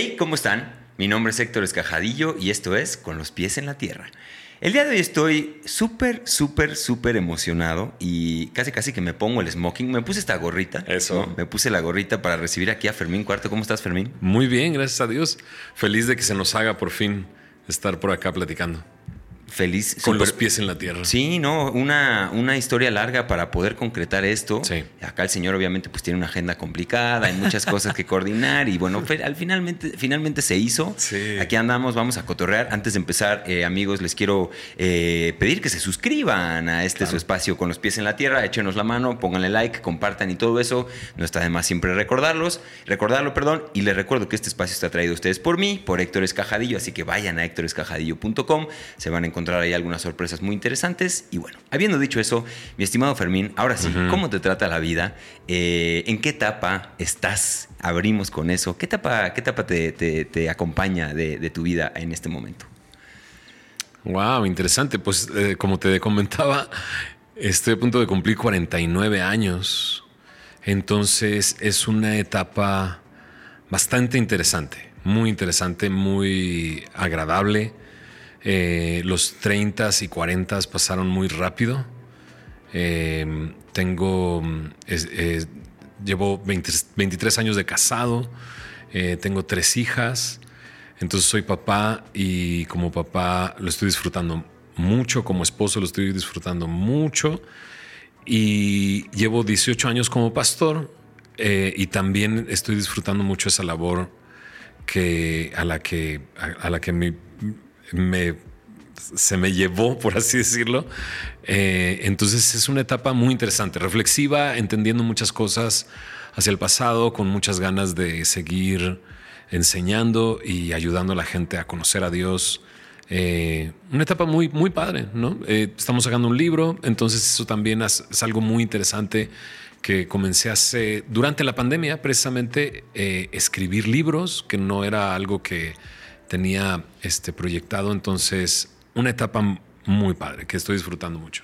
Hey, ¿cómo están? Mi nombre es Héctor Escajadillo y esto es Con los pies en la tierra. El día de hoy estoy súper, súper, súper emocionado y casi, casi que me pongo el smoking. Me puse esta gorrita. Eso. ¿no? Me puse la gorrita para recibir aquí a Fermín Cuarto. ¿Cómo estás, Fermín? Muy bien, gracias a Dios. Feliz de que se nos haga por fin estar por acá platicando. Feliz. Con los pies en la tierra. Sí, no, una, una historia larga para poder concretar esto. Sí. Acá el señor obviamente pues tiene una agenda complicada, hay muchas cosas que coordinar y bueno, al finalmente, finalmente se hizo. Sí. Aquí andamos, vamos a cotorrear. Antes de empezar, eh, amigos, les quiero eh, pedir que se suscriban a este su espacio con los pies en la tierra, échenos la mano, pónganle like, compartan y todo eso. No está de más siempre recordarlos, recordarlo, perdón. Y les recuerdo que este espacio está traído a ustedes por mí, por Héctor Escajadillo, así que vayan a héctorescajadillo.com, se van a encontrar ahí algunas sorpresas muy interesantes. Y bueno, habiendo dicho eso, mi estimado Fermín, ahora sí, ¿cómo te trata la vida? Eh, ¿En qué etapa estás? Abrimos con eso. ¿Qué etapa, qué etapa te, te- te acompaña de, de tu vida en este momento? Wow, interesante. Pues eh, como te comentaba, estoy a punto de cumplir 49 años. Entonces es una etapa bastante interesante, muy interesante, muy agradable. Eh, los 30 y 40 pasaron muy rápido. Eh, tengo, llevo 20 23 años de casado, eh, tengo tres hijas, entonces soy papá y como papá lo estoy disfrutando mucho, como esposo lo estoy disfrutando mucho y llevo 18 años como pastor eh, y también estoy disfrutando mucho esa labor que a la que a, a la que me- se me llevó, por así decirlo. Eh, entonces es una etapa muy interesante, reflexiva, entendiendo muchas cosas hacia el pasado, con muchas ganas de seguir enseñando y ayudando a la gente a conocer a Dios. Eh, una etapa muy, muy padre, ¿no? Eh, estamos sacando un libro, entonces eso también es, algo muy interesante que comencé hace, durante la pandemia, precisamente, escribir libros, que no era algo que tenía este, proyectado, entonces una etapa muy padre, que estoy disfrutando mucho.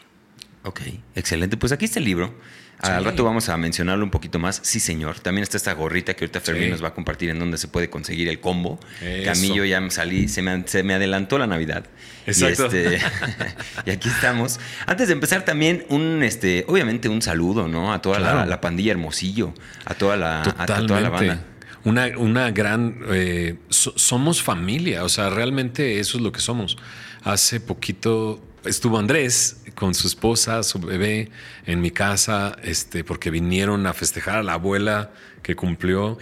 Ok, excelente. Pues aquí está el libro. Al rato vamos a mencionarlo un poquito más. Sí, señor. También está esta gorrita que ahorita Fermín Sí. nos va a compartir en donde se puede conseguir el combo. Que a mí Eso. yo ya salí, se me, se me adelantó la Navidad. Exacto. Y, este, y aquí estamos. Antes de empezar también, un, este, obviamente un saludo, ¿no? A toda la, Claro. la pandilla Hermosillo, a toda la, a- a toda la banda. Una, una gran... eh, so- somos familia, o sea, realmente eso es lo que somos. Hace poquito estuvo Andrés con su esposa, su bebé, en mi casa, este, porque vinieron a festejar a la abuela que cumplió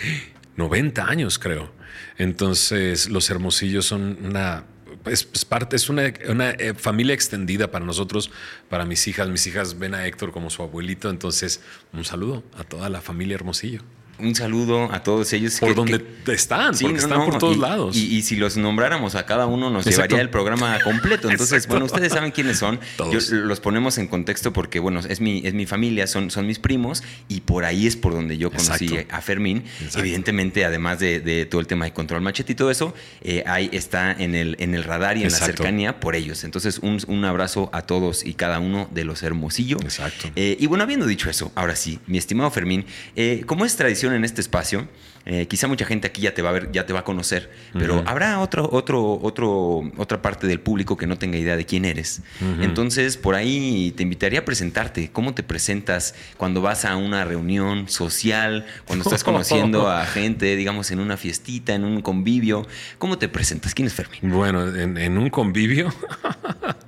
90 años, creo. Entonces, los hermosillos son una... Es, es parte, es una, una, eh, familia extendida para nosotros, para mis hijas. Mis hijas ven a Héctor como su abuelito. Entonces, un saludo a toda la familia Hermosillo. Un saludo a todos ellos. Por que- donde que- están, Sí, porque no, están no, por todos y- lados. Y, y si los nombráramos a cada uno, nos Exacto. llevaría el programa completo. Entonces, Exacto. bueno, ustedes saben quiénes son. Todos. Yo- los ponemos en contexto porque, bueno, es mi, es mi familia, son, son mis primos, y por ahí es por donde yo conocí Exacto. a Fermín. Evidentemente, además de, de todo el tema de control machete y todo eso, eh, ahí está en el, en el radar y en la cercanía por ellos. Entonces, un, un abrazo a todos y cada uno de los hermosillo. Exacto. Eh, y bueno, habiendo dicho eso, ahora sí, mi estimado Fermín, eh, como es tradición en este espacio, eh, quizá mucha gente aquí ya te va a ver, ya te va a conocer, pero habrá otro, otro, otro, otra parte del público que no tenga idea de quién eres. Entonces, por ahí te invitaría a presentarte. ¿Cómo te presentas cuando vas a una reunión social, cuando estás conociendo a gente, digamos, en una fiestita, en un convivio? ¿Cómo te presentas? ¿Quién es Fermín? Bueno, en, en un convivio,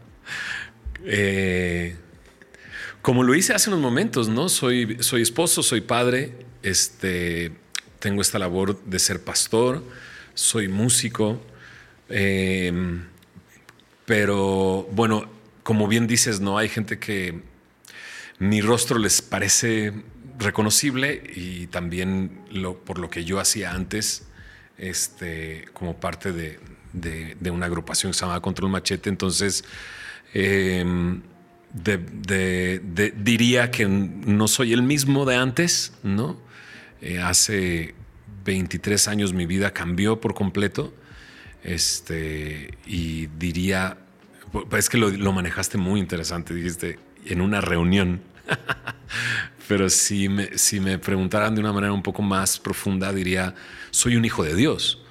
eh, como lo hice hace unos momentos, ¿no? Soy, soy esposo, soy padre, este, tengo esta labor de ser pastor, soy músico, eh, pero bueno, como bien dices, no hay gente que mi rostro les parece reconocible y también por lo que yo hacía antes, este, como parte de, una agrupación que se llamaba Control Machete. Entonces, de- diría que no soy el mismo de antes, ¿no? Eh, hace 23 años mi vida cambió por completo. Este, y diría, es que lo, lo manejaste muy interesante, dijiste, en una reunión. Pero si me, si me preguntaran de una manera un poco más profunda, diría, soy un hijo de Dios.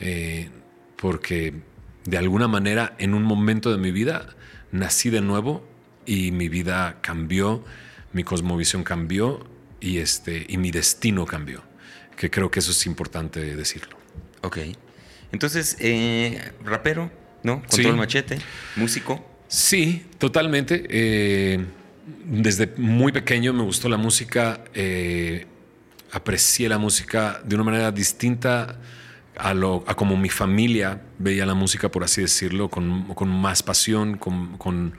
eh, porque de alguna manera en un momento de mi vida nací de nuevo y mi vida cambió, mi cosmovisión cambió y, este, y mi destino cambió, que creo que eso es importante decirlo. Ok. Entonces, eh, rapero, ¿no? Control machete, músico. Sí, totalmente. Eh, desde muy pequeño me gustó la música, eh, aprecié la música de una manera distinta a, lo, a como mi familia veía la música, por así decirlo, con, con más pasión, con, con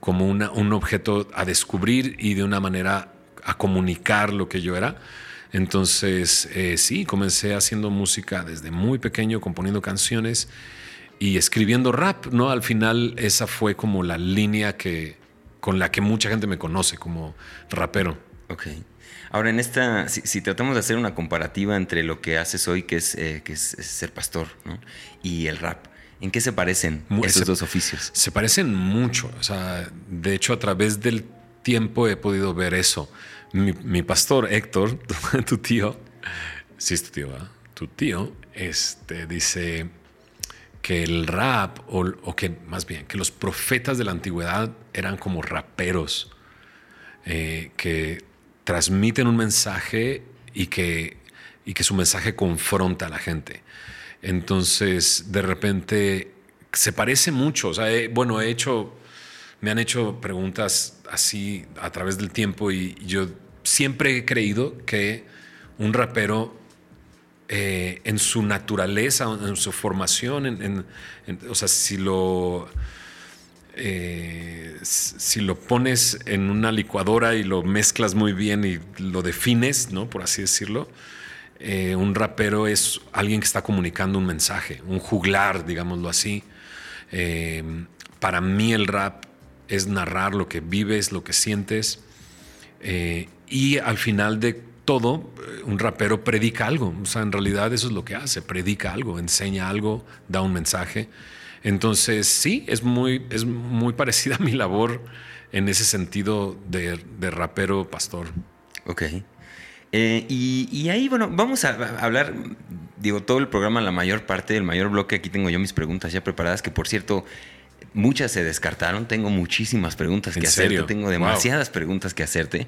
como una, un objeto a descubrir y de una manera a comunicar lo que yo era. Entonces, eh, sí, comencé haciendo música desde muy pequeño, componiendo canciones y escribiendo rap, ¿no? Al final esa fue como la línea que, con la que mucha gente me conoce como rapero. Ok. Ahora, en esta, si, tratamos de hacer una comparativa entre lo que haces hoy, que es, eh, que es, ser pastor, ¿no? y el rap, ¿en qué se parecen esos dos oficios? Se parecen mucho. O sea, de hecho, a través del tiempo he podido ver eso. Mi, pastor Héctor, tu tío, sí es tu tío, Tu tío, este, dice que el rap, o, que más bien, que los profetas de la antigüedad eran como raperos, eh, que transmiten un mensaje y que, y que su mensaje confronta a la gente. Entonces, de repente, se parece mucho. O sea, bueno, he hecho, me han hecho preguntas así a través del tiempo y yo siempre he creído que un rapero eh, en su naturaleza, en su formación, o sea, si lo, eh, si lo pones en una licuadora y lo mezclas muy bien y lo defines, ¿no? Por así decirlo, eh, un rapero es alguien que está comunicando un mensaje, un juglar, digámoslo así. para mí el rap es narrar lo que vives, lo que sientes. y al final de todo, eh, un rapero predica algo. O sea, en realidad eso es lo que hace, predica algo, enseña algo, da un mensaje. Entonces, sí, es muy, es muy parecida a mi labor en ese sentido de, rapero pastor. Ok. Eh, y, ahí, bueno, vamos a hablar, digo, todo el programa, la mayor parte, el mayor bloque, aquí tengo yo mis preguntas ya preparadas, que por cierto, muchas se descartaron, tengo muchísimas preguntas que hacerte, tengo demasiadas preguntas que hacerte.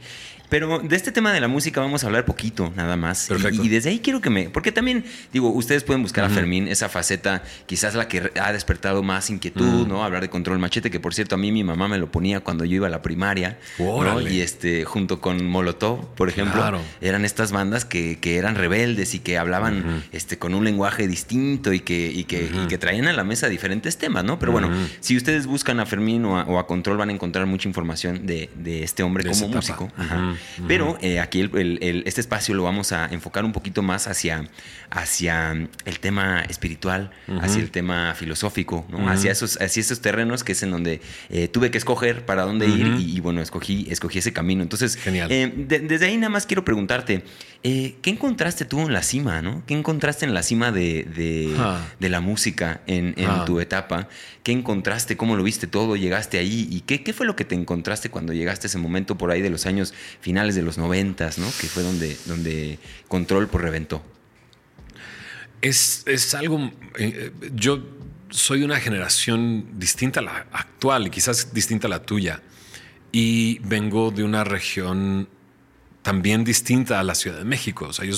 Pero de este tema de la música vamos a hablar poquito, nada más. Y, desde ahí quiero que me. Porque también, digo, ustedes pueden buscar a Fermín, esa faceta, quizás la que ha despertado más inquietud, ¿no? Hablar de control machete, que por cierto, a mí mi mamá me lo ponía cuando yo iba a la primaria. Y este, junto con Molotov, por ejemplo, eran estas bandas que, eran rebeldes y que hablaban este, con un lenguaje distinto y que, que, traían a la mesa diferentes temas, ¿no? Pero bueno, si ustedes buscan a Fermín o a, Control, van a encontrar mucha información de, este hombre como músico. Ajá. Pero eh, aquí este espacio lo vamos a enfocar un poquito más hacia, hacia el tema espiritual, hacia el tema filosófico, hacia, esos, hacia esos terrenos que es en donde eh, tuve que escoger para dónde ir y, bueno, escogí, escogí ese camino. Entonces, eh, desde ahí nada más quiero preguntarte, ¿qué encontraste tú en la cima? ¿no? ¿Qué encontraste en la cima de, ah. la música en, ah. tu etapa? ¿Qué encontraste? ¿Cómo lo viste todo? ¿Llegaste ahí? ¿Y qué, qué fue lo que te encontraste cuando llegaste a ese momento por ahí de los años finales de los noventas, ¿no? Que fue donde, donde Control pues, reventó. Es, algo. Eh, yo soy una generación distinta a la actual y quizás distinta a la tuya. Y vengo de una región también distinta a la Ciudad de México. O sea, yo,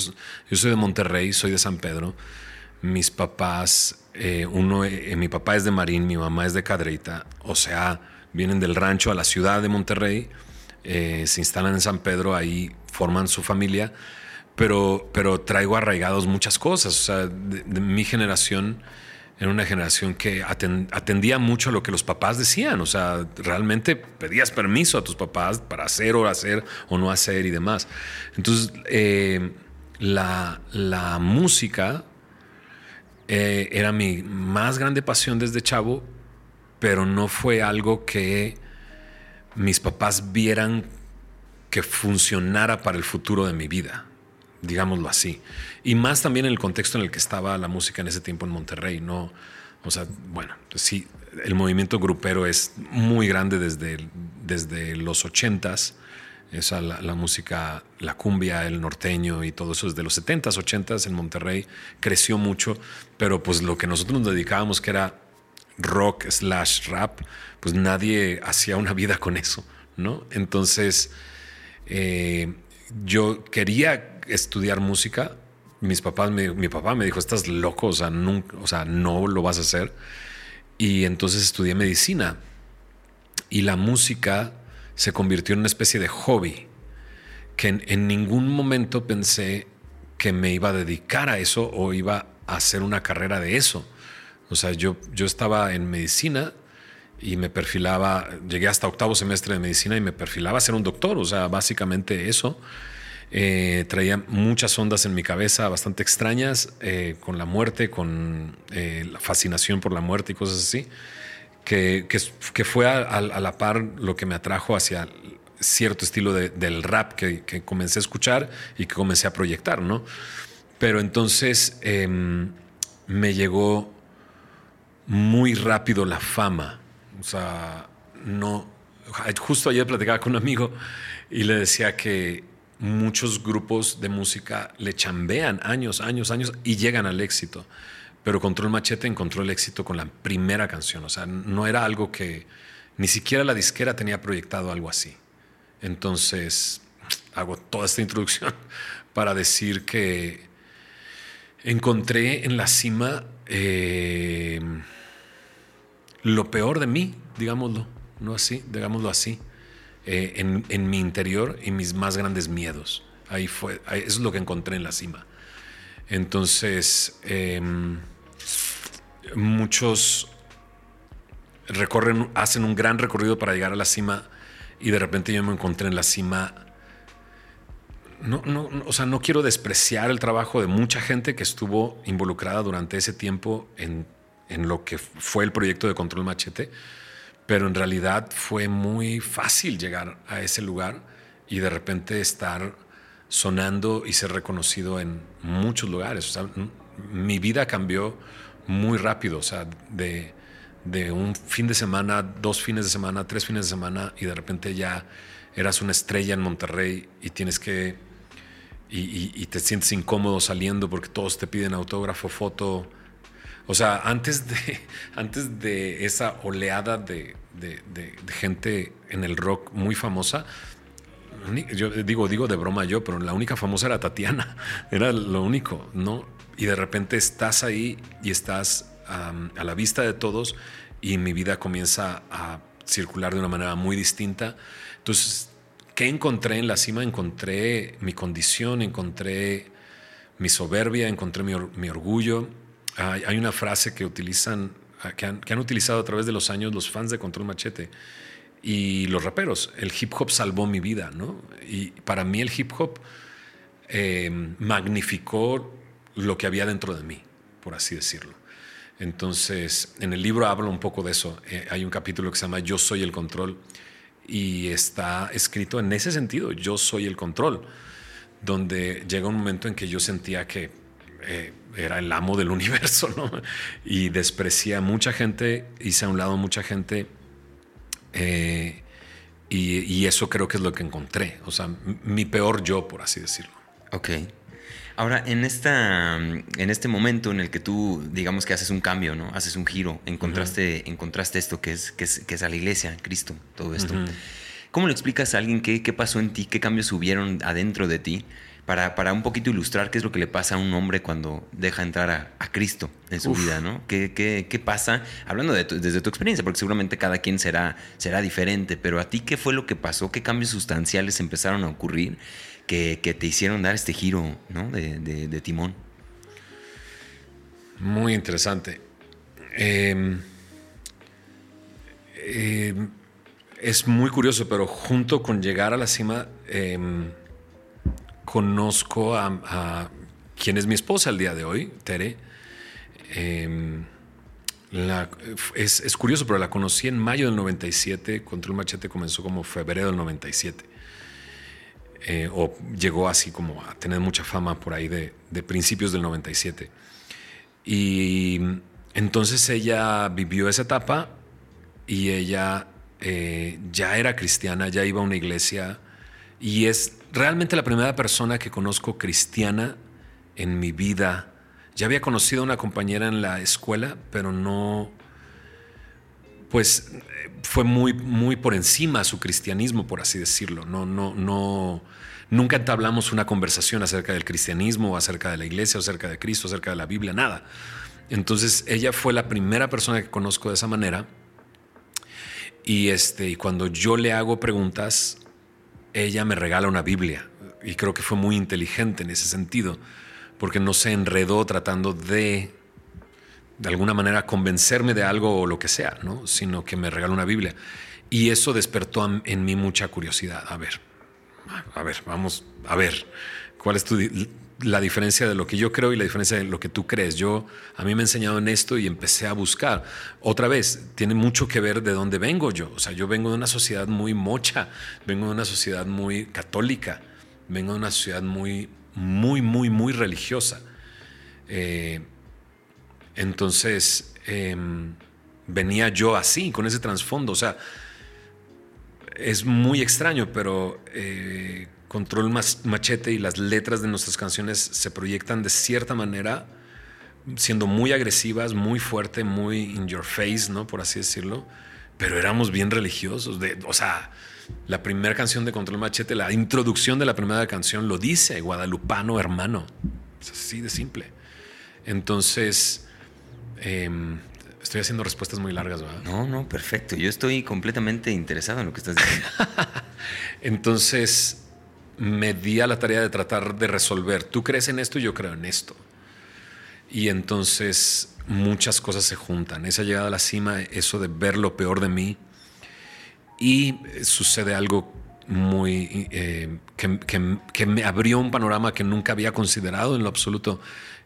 soy de Monterrey, soy de San Pedro. Mis papás, eh, uno, eh, mi papá es de Marín, mi mamá es de Cadreita. O sea, vienen del rancho a la ciudad de Monterrey eh, se instalan en San Pedro, ahí forman su familia, pero, pero traigo arraigados muchas cosas. O sea, de, mi generación era una generación que atendía mucho a lo que los papás decían. O sea, realmente pedías permiso a tus papás para hacer o hacer o no hacer y demás. Entonces, eh, la, música eh, era mi más grande pasión desde chavo, pero no fue algo que mis papás vieran que funcionara para el futuro de mi vida, digámoslo así. Y más también en el contexto en el que estaba la música en ese tiempo en Monterrey, ¿no? O sea, bueno, sí, el movimiento grupero es muy grande desde, desde los ochentas Esa, la, música, la cumbia, el norteño y todo eso desde los 70s, 80s en Monterrey creció mucho, pero pues lo que nosotros nos dedicábamos que era rock slash rap, pues nadie hacía una vida con eso, ¿no? Entonces, eh, yo quería estudiar música. Mis papás mi papá me dijo, estás loco, o sea, o sea, no lo vas a hacer. Y entonces estudié medicina. Y la música se convirtió en una especie de hobby, que en, en ningún momento pensé que me iba a dedicar a eso o iba a hacer una carrera de eso. O sea, yo, yo estaba en medicina y me perfilaba, llegué hasta octavo semestre de medicina y me perfilaba a ser un doctor, o sea, básicamente eso. Eh, traía muchas ondas en mi cabeza bastante extrañas eh, con la muerte, con eh, la fascinación por la muerte y cosas así, que, que, fue a, la par lo que me atrajo hacia cierto estilo del rap que, que, comencé a escuchar y que comencé a proyectar, ¿no? Pero entonces em, me llegó muy rápido la fama o sea, no. Justo ayer platicaba con un amigo y le decía que muchos grupos de música le chambean años, años, años y llegan al éxito. Pero Control Machete encontró el éxito con la primera canción. O sea, no era algo que ni siquiera la disquera tenía proyectado algo así. Entonces, hago toda esta introducción para decir que encontré en la cima. Eh, lo peor de mí, digámoslo, no así, digámoslo así, eh, en, mi interior y mis más grandes miedos. Ahí fue, es lo que encontré en la cima. Entonces, em, muchos recorren, hacen un gran recorrido para llegar a la cima y de repente yo me encontré en la cima. No, no, o sea, no quiero despreciar el trabajo de mucha gente que estuvo involucrada durante ese tiempo en en lo que fue el proyecto de Control Machete, pero en realidad fue muy fácil llegar a ese lugar y de repente estar sonando y ser reconocido en muchos lugares. mi vida cambió muy rápido, o sea, de, un fin de semana, dos fines de semana, tres fines de semana y de repente ya eras una estrella en Monterrey y tienes que, y te sientes incómodo saliendo porque todos te piden autógrafo, foto, o sea, antes de, antes de esa oleada de, gente en el rock muy famosa, yo digo, digo de broma yo, pero la única famosa era Tatiana, era lo único, ¿no? Y de repente estás ahí y estás a la vista de todos y mi vida comienza a circular de una manera muy distinta. Entonces, ¿qué encontré en la cima? Encontré mi condición, encontré mi soberbia, encontré mi orgullo, hay, una frase que utilizan, ah, que han, utilizado a través de los años los fans de Control Machete y los raperos. El hip hop salvó mi vida, ¿no? Y para mí el hip hop em, magnificó lo que había dentro de mí, por así decirlo. Entonces, en el libro hablo un poco de eso. Eh, hay un capítulo que se llama Yo soy el control y está escrito en ese sentido, yo soy el control, donde llega un momento en que yo sentía que eh, era el amo del universo, ¿no? Y desprecié a mucha gente, hice a un lado mucha gente. Eh, y, eso creo que es lo que encontré. O sea, mi peor yo, por así decirlo. Ok. Ahora, en, esta, en este momento en el que tú, digamos que haces un cambio, ¿no? Haces un giro, encontraste, encontraste esto que es, que es, a la iglesia, Cristo, todo esto. ¿Cómo le explicas a alguien qué, qué pasó en ti, qué cambios hubieron adentro de ti? Para, para, un poquito ilustrar qué es lo que le pasa a un hombre cuando deja entrar a, Cristo en su vida, ¿no? ¿Qué, qué, qué pasa? Hablando de desde tu experiencia, porque seguramente cada quien será, será diferente, pero a ti, ¿qué fue lo que pasó? ¿Qué cambios sustanciales empezaron a ocurrir que, que te hicieron dar este giro ¿no? de, de, timón? Muy interesante. Em, em, es muy curioso, pero junto con llegar a la cima, em, conozco a, quien es mi esposa al día de hoy, Tere. Em, es, curioso, pero la conocí en mayo del 97. Control Machete comenzó como febrero del 97. Eh, o llegó así como a tener mucha fama por ahí de, principios del 97. Y entonces ella vivió esa etapa y ella eh, ya era cristiana, ya iba a una iglesia Y es realmente la primera persona que conozco cristiana en mi vida. Ya había conocido a una compañera en la escuela, pero no, pues fue muy, muy por encima su cristianismo, por así decirlo. No, no, no, nunca entablamos una conversación acerca del cristianismo, acerca de la iglesia, acerca de Cristo, acerca de la Biblia, nada. Entonces ella fue la primera persona que conozco de esa manera. Y, este, y cuando yo le hago preguntas, ella me regala una Biblia. Y creo que fue muy inteligente en ese sentido, porque no se enredó tratando de de alguna manera convencerme de algo o lo que sea, ¿no? sino que me regaló una Biblia. Y eso despertó en mí mucha curiosidad. A ver, a ver, vamos a ver, ¿cuál es tu, la diferencia de lo que yo creo y la diferencia de lo que tú crees? Yo, a mí me he enseñado en esto y empecé a buscar. Otra vez, tiene mucho que ver de dónde vengo yo. O sea, yo vengo de una sociedad muy mocha, vengo de una sociedad muy católica, vengo de una sociedad muy, muy, muy, muy religiosa. Eh, entonces, em, venía yo así, con ese trasfondo. O sea, es muy extraño, pero eh, Control Machete y las letras de nuestras canciones se proyectan de cierta manera, siendo muy agresivas, muy fuerte, muy in your face, ¿no? Por así decirlo. Pero éramos bien religiosos. De, o sea, la primera canción de Control Machete, la introducción de la primera canción lo dice, Guadalupano hermano. Es así de simple. Entonces, Em, estoy haciendo respuestas muy largas, ¿verdad? No, no, perfecto. Yo estoy completamente interesado en lo que estás diciendo. Entonces, me di a la tarea de tratar de resolver. Tú crees en esto y yo creo en esto. Y entonces muchas cosas se juntan. Esa llegada a la cima, eso de ver lo peor de mí. Y sucede algo muy eh, que me abrió un panorama que nunca había considerado en lo absoluto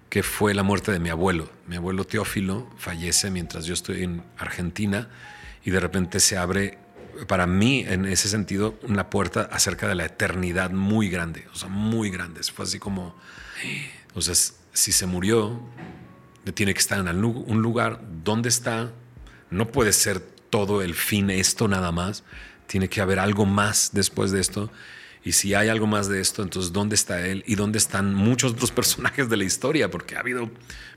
que fue la muerte de mi abuelo. Mi abuelo Teófilo fallece mientras yo estoy en Argentina y de repente se abre para mí en ese sentido una puerta acerca de la eternidad muy grande, o sea, muy grande. Fue así como, o sea, si se murió, tiene que estar en un lugar donde está, no puede ser todo el fin esto nada más, tiene que haber algo más después de esto y si hay algo más de esto, entonces ¿dónde está él? ¿Y dónde están muchos otros personajes de la historia? Porque ha habido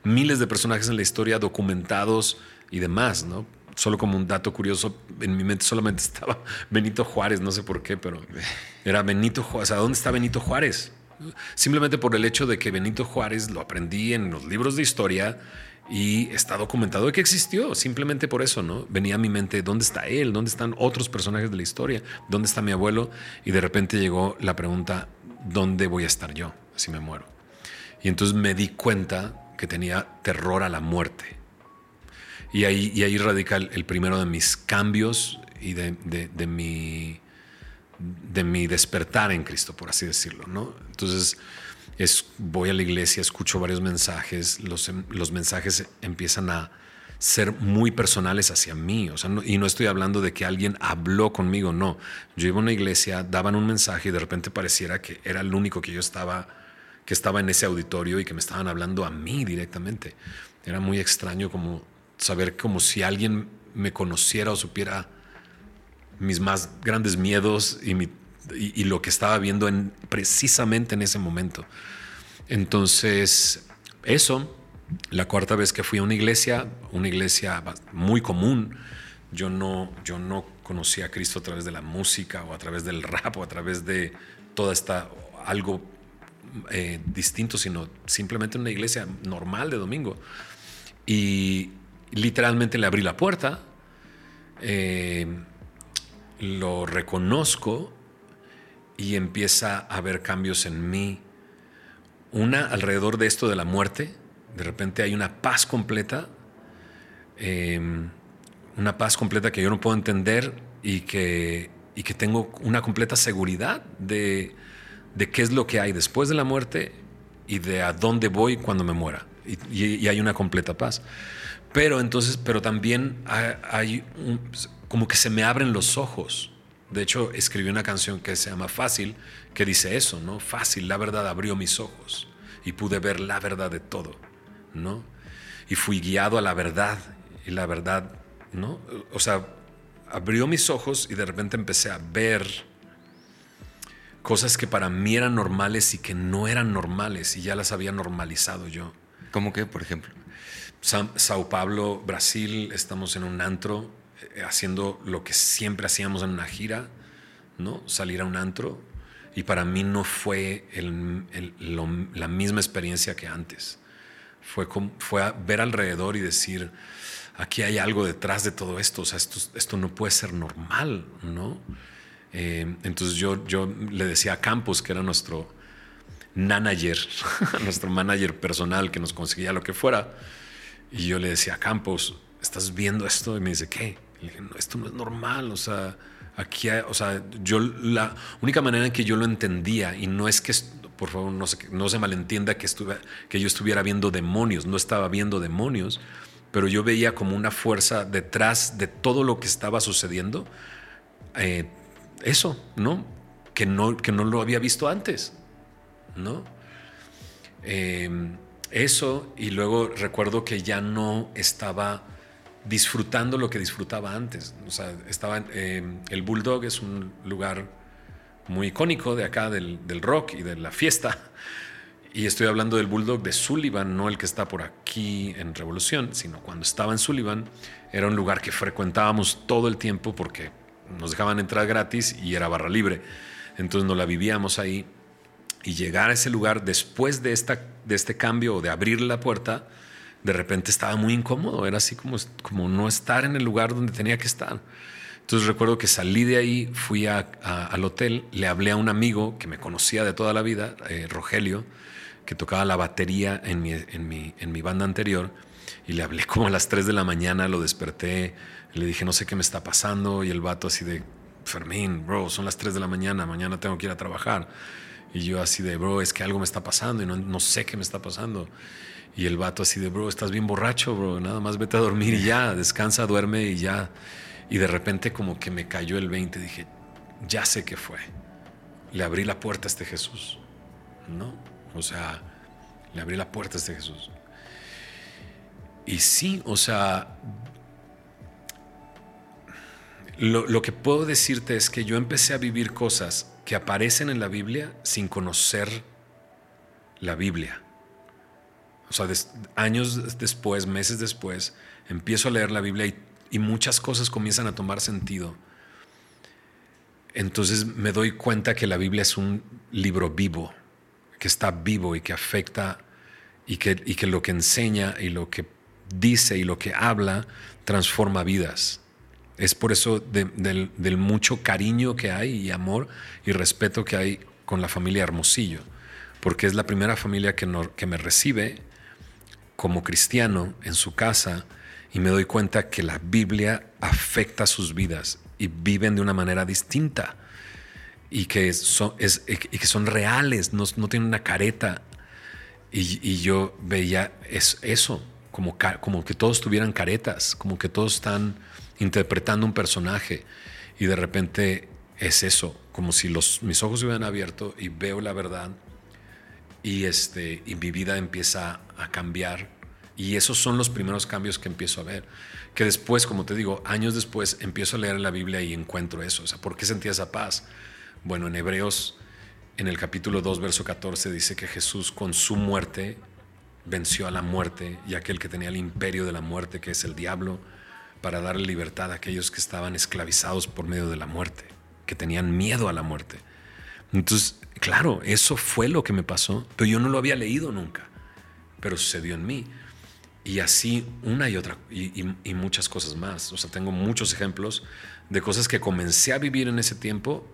miles de personajes en la historia documentados y demás, ¿no? Solo como un dato curioso, en mi mente solamente estaba Benito Juárez, no sé por qué, pero era Benito Juárez. ¿A dónde está Benito Juárez? Simplemente por el hecho de que Benito Juárez lo aprendí en los libros de historia y está documentado que existió, simplemente por eso, ¿no? Venía a mi mente, ¿dónde está él? ¿Dónde están otros personajes de la historia? ¿Dónde está mi abuelo? Y de repente llegó la pregunta, ¿dónde voy a estar yo si me muero? Y entonces me di cuenta que tenía terror a la muerte. Y ahí, y ahí radica el, primero de mis cambios y de, de, mi, de mi despertar en Cristo, por así decirlo, ¿no? Entonces voy a la iglesia, escucho varios mensajes, los, los mensajes empiezan a ser muy personales hacia mí. O sea, y no estoy hablando de que alguien habló conmigo, no. Yo iba a una iglesia, daban un mensaje y de repente pareciera que era el único que yo estaba, que estaba en ese auditorio y que me estaban hablando a mí directamente. Era muy extraño como saber como si alguien me conociera o supiera mis más grandes miedos y mi y, lo que estaba viendo en, precisamente en ese momento. Entonces, eso, la cuarta vez que fui a una iglesia, una iglesia muy común, yo no, yo no conocí a Cristo a través de la música o a través del rap o a través de toda esta, algo eh, distinto, sino simplemente una iglesia normal de domingo. Y literalmente le abrí la puerta, eh, lo reconozco y empieza a haber cambios en mí. Una, alrededor de esto de la muerte, de repente hay una paz completa, em, una paz completa que yo no puedo entender y que, y que tengo una completa seguridad de, de, qué es lo que hay después de la muerte y de a dónde voy cuando me muera. Y, hay una completa paz. Pero entonces, pero también hay, como que se me abren los ojos de hecho, escribí una canción que se llama Fácil, que dice eso, ¿no? Fácil, la verdad abrió mis ojos y pude ver la verdad de todo, ¿no? Y fui guiado a la verdad y la verdad, ¿no? O sea, abrió mis ojos y de repente empecé a ver cosas que para mí eran normales y que no eran normales y ya las había normalizado yo. ¿Cómo que, por ejemplo? Sao Paulo, Brasil, estamos en un antro eh, haciendo lo que siempre hacíamos en una gira, ¿no? Salir a un antro. Y para mí no fue la misma experiencia que antes. Fue, fue a ver alrededor y decir, aquí hay algo detrás de todo esto, o sea, esto, esto no puede ser normal, ¿no? Eh, entonces yo, yo le decía a Campos, que era nuestro manager, nuestro manager personal que nos conseguía lo que fuera, y yo le decía Campos, ¿estás viendo esto? Y me dice, ¿qué? Y le dije, no, esto no es normal, o sea, aquí, o sea, yo la única manera en que yo lo entendía, y no es que, por favor, no se, no se malentienda que, estuve, que yo estuviera viendo demonios, no estaba viendo demonios, pero yo veía como una fuerza detrás de todo lo que estaba sucediendo. Eh, eso, ¿no? Que, ¿no? que no lo había visto antes, ¿no? Em, eso, y luego recuerdo que ya no estaba disfrutando lo que disfrutaba antes. O sea, estaba, em, el Bulldog es un lugar muy icónico de acá, del, del rock y de la fiesta. Y estoy hablando del Bulldog de Sullivan, no el que está por aquí en Revolución, sino cuando estaba en Sullivan, era un lugar que frecuentábamos todo el tiempo porque nos dejaban entrar gratis y era barra libre. Entonces nos la vivíamos ahí y llegar a ese lugar después de, esta, de este cambio o de abrir la puerta, de repente estaba muy incómodo, era así como, como no estar en el lugar donde tenía que estar. Entonces recuerdo que salí de ahí, fui al hotel, le hablé a un amigo que me conocía de toda la vida, eh, Rogelio, que tocaba la batería en mi, en, mi, en mi banda anterior, y le hablé como a las 3 de la mañana, lo desperté, le dije, no sé qué me está pasando. Y el vato así de, Fermín, bro, son las 3 de la mañana, mañana tengo que ir a trabajar. Y yo así de, bro, es que algo me está pasando y no, no sé qué me está pasando. Y el vato así de, bro, estás bien borracho, bro, nada más vete a dormir y ya, descansa, duerme y ya. Y de repente como que me cayó el 20, dije, ya sé qué fue. Le abrí la puerta a este Jesús, ¿no? O sea, le abrí la puerta a este Jesús. Y sí, o sea, lo, que puedo decirte es que yo empecé a vivir cosas que aparecen en la Biblia sin conocer la Biblia. O sea, años después, meses después, empiezo a leer la Biblia y, y, muchas cosas comienzan a tomar sentido. Entonces me doy cuenta que la Biblia es un libro vivo, que está vivo y que afecta y que, y que lo que enseña y lo que dice y lo que habla transforma vidas. Es por eso del, mucho cariño que hay y amor y respeto que hay con la familia Hermosillo, porque es la primera familia que, que me recibe como cristiano en su casa y me doy cuenta que la Biblia afecta sus vidas y viven de una manera distinta y que son, reales, no, tienen una careta. Y, yo veía eso, como, como que todos tuvieran caretas, como que todos están interpretando un personaje y de repente es eso, como si los, mis ojos se hubieran abierto y veo la verdad y, este, y mi vida empieza a cambiar. Y esos son los primeros cambios que empiezo a ver. Que después, como te digo, años después empiezo a leer la Biblia y encuentro eso. O sea, ¿por qué sentía esa paz? Bueno, en Hebreos, en el capítulo 2, verso 14, dice que Jesús con su muerte venció a la muerte y aquel que tenía el imperio de la muerte, que es el diablo, para darle libertad a aquellos que estaban esclavizados por medio de la muerte, que tenían miedo a la muerte. Entonces, claro, eso fue lo que me pasó, pero yo no lo había leído nunca, pero sucedió en mí. Y así una y otra, y, y muchas cosas más. O sea, tengo muchos ejemplos de cosas que comencé a vivir en ese tiempo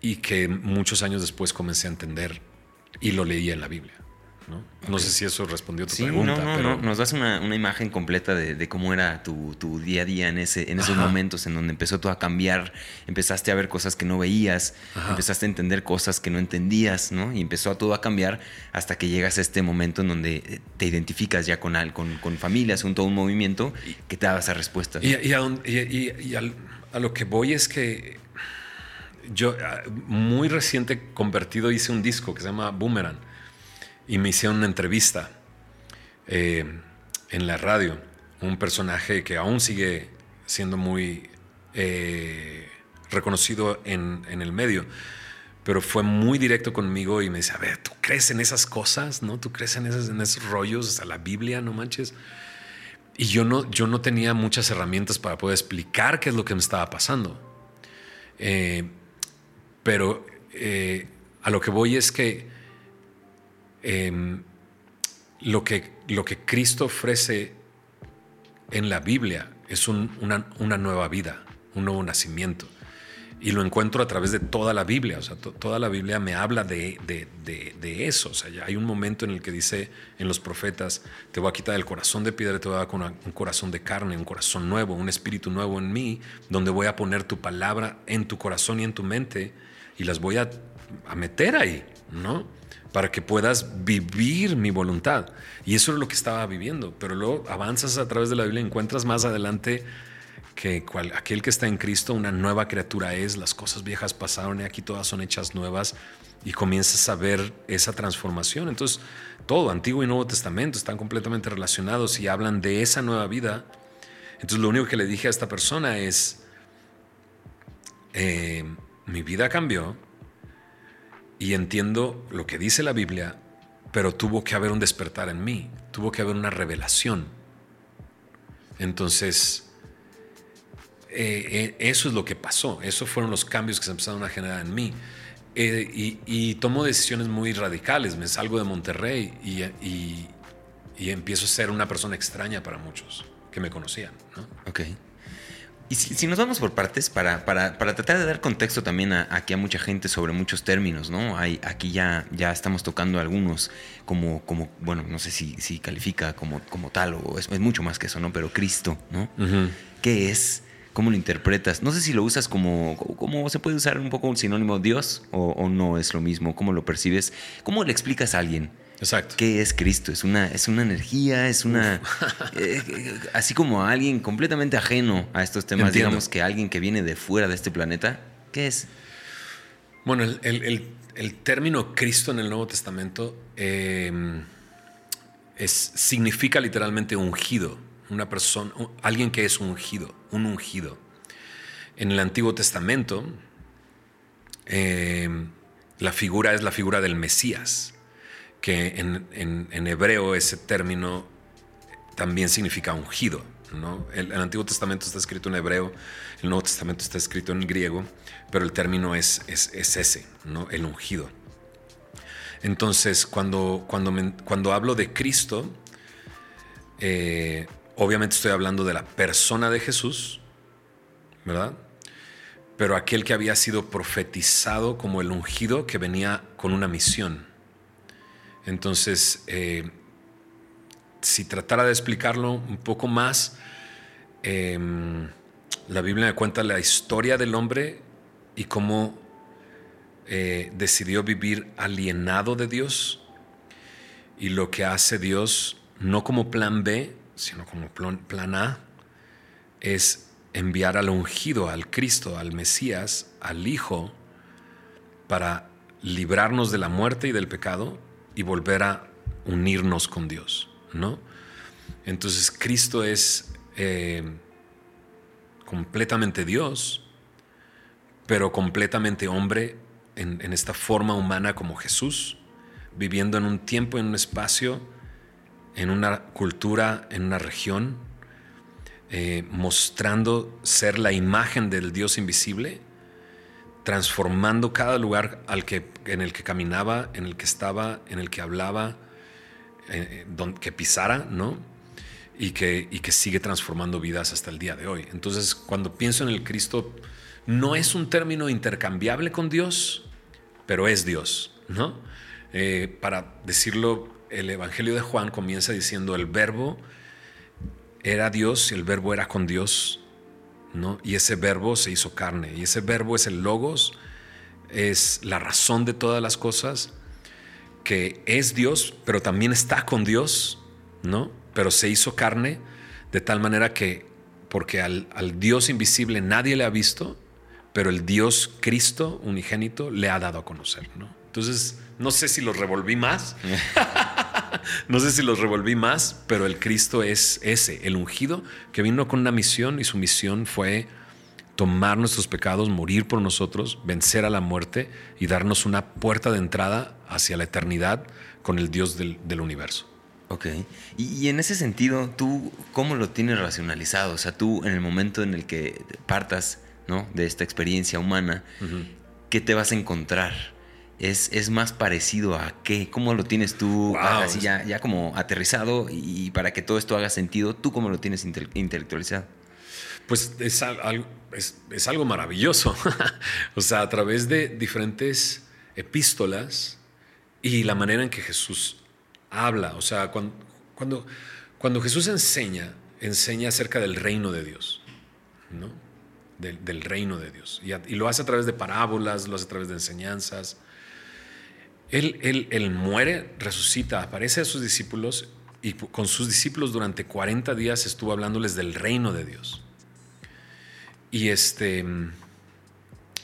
y que muchos años después comencé a entender y lo leía en la Biblia. ¿No? sé si eso respondió a tu pregunta. No, no, Nos das una, imagen completa de, cómo era tu, día a día en, ese, en esos momentos en donde empezó todo a cambiar, empezaste a ver cosas que no veías, empezaste a entender cosas que no entendías, ¿no? Y empezó todo a cambiar hasta que llegas a este momento en donde eh, te identificas ya con, con, con familias, con todo un movimiento que te da esa respuesta. Y, a, lo que voy es que yo ah, muy reciente convertido hice un disco que se llama Boomerang y me hicieron una entrevista eh, en la radio. Un personaje que aún sigue siendo muy eh, reconocido en, el medio. pero fue muy directo conmigo y me dice, a ver, ¿tú crees en esas cosas? ¿No? ¿Tú crees en, esos, en esos rollos? hasta la Biblia, no manches. Y yo no, yo no tenía muchas herramientas para poder explicar qué es lo que me estaba pasando. Eh, pero a lo que voy es que, em, lo que lo que Cristo ofrece en la Biblia es una, nueva vida, un nuevo nacimiento y lo encuentro a través de toda la Biblia. O sea, toda la Biblia me habla de, de, eso. O sea, hay un momento en el que dice en los profetas, te voy a quitar el corazón de piedra, te voy a dar un corazón de carne, un corazón nuevo, un espíritu nuevo en mí, donde voy a poner tu palabra en tu corazón y en tu mente y las voy a, a meter ahí, ¿no? Para que puedas vivir mi voluntad. Y eso es lo que estaba viviendo. Pero luego avanzas a través de la Biblia y encuentras más adelante que aquel que está en Cristo, una nueva criatura es, las cosas viejas pasaron y aquí todas son hechas nuevas y comienzas a ver esa transformación. Entonces, todo, Antiguo y Nuevo Testamento, están completamente relacionados y hablan de esa nueva vida. Entonces, lo único que le dije a esta persona es, eh, mi vida cambió y entiendo lo que dice la Biblia, pero tuvo que haber un despertar en mí, tuvo que haber una revelación. Entonces, eh, eh, eso es lo que pasó, esos fueron los cambios que se empezaron a generar en mí. Eh, y, tomo decisiones muy radicales, me salgo de Monterrey y, empiezo a ser una persona extraña para muchos que me conocían. Ok. Y si, nos vamos por partes, para, para, para, tratar de dar contexto también a, aquí a mucha gente sobre muchos términos, ¿no? Hay, aquí ya, ya estamos tocando algunos como, como bueno, no sé si, si califica como, como tal o es, mucho más que eso, ¿no? Pero Cristo, ¿no? ¿Qué es? ¿Cómo lo interpretas? No sé si lo usas como, como se puede usar un poco un sinónimo Dios o, no es lo mismo. ¿Cómo lo percibes? ¿Cómo le explicas a alguien? Exacto. ¿Qué es Cristo? ¿Es una, es una energía? ¿Es una... Eh, así como a alguien completamente ajeno a estos temas, digamos que alguien que viene de fuera de este planeta, ¿qué es? Bueno, el, término Cristo en el Nuevo Testamento em, es, significa literalmente ungido una persona, alguien que es ungido, un ungido. En el Antiguo Testamento, eh, la figura es la figura del Mesías, que en, hebreo ese término también significa ungido. ¿no? El, Antiguo Testamento está escrito en hebreo, el Nuevo Testamento está escrito en griego, pero el término es, es, ese, ¿no? el ungido. Entonces, cuando, cuando, cuando hablo de Cristo, eh, Obviamente estoy hablando de la persona de Jesús, ¿verdad? Pero aquel que había sido profetizado como el ungido que venía con una misión. Entonces, eh, si tratara de explicarlo un poco más, em, la Biblia me cuenta la historia del hombre y cómo eh, decidió vivir alienado de Dios. Y lo que hace Dios no como plan B, sino como plan, A, es enviar al ungido, al Cristo, al Mesías, al Hijo, para librarnos de la muerte y del pecado y volver a unirnos con Dios, ¿no? Entonces Cristo es eh, completamente Dios, pero completamente hombre en, esta forma humana como Jesús, viviendo en un tiempo, en un espacio, en una cultura, en una región, eh, mostrando ser la imagen del Dios invisible, transformando cada lugar al que, en el que caminaba, en el que estaba, en el que hablaba, eh, que pisara, ¿no? Y que, y que sigue transformando vidas hasta el día de hoy. Entonces, cuando pienso en el Cristo, no es un término intercambiable con Dios, pero es Dios, ¿no? Eh, para decirlo el Evangelio de Juan comienza diciendo el verbo era Dios y el verbo era con Dios, Y ese verbo se hizo carne y ese verbo es el logos, es la razón de todas las cosas, que es Dios, pero también está con Dios, ¿no? Pero se hizo carne de tal manera que, porque al, al Dios invisible nadie le ha visto, pero el Dios Cristo unigénito le ha dado a conocer, ¿no? Entonces, no sé si los revolví más. no sé si los revolví más, pero el Cristo es ese, el ungido, que vino con una misión y su misión fue tomar nuestros pecados, morir por nosotros, vencer a la muerte y darnos una puerta de entrada hacia la eternidad con el Dios del, universo. Ok. Y, en ese sentido, ¿tú cómo lo tienes racionalizado? O sea, tú en el momento en el que partas ¿no? de esta experiencia humana, ¿qué te vas a encontrar? ¿Es, ¿Es, más parecido a qué? ¿Cómo lo tienes tú así ya, ya como aterrizado y, para que todo esto haga sentido, tú cómo lo tienes intelectualizado? Pues es algo, es, algo maravilloso. o sea, a través de diferentes epístolas y la manera en que Jesús habla. O sea, cuando, cuando, cuando Jesús enseña, enseña acerca del reino de Dios, ¿no? Del, reino de Dios. Y, y, lo hace a través de parábolas, lo hace a través de enseñanzas. Él, él, él muere, resucita, aparece a sus discípulos y con sus discípulos durante 40 días estuvo hablándoles del reino de Dios. Y este.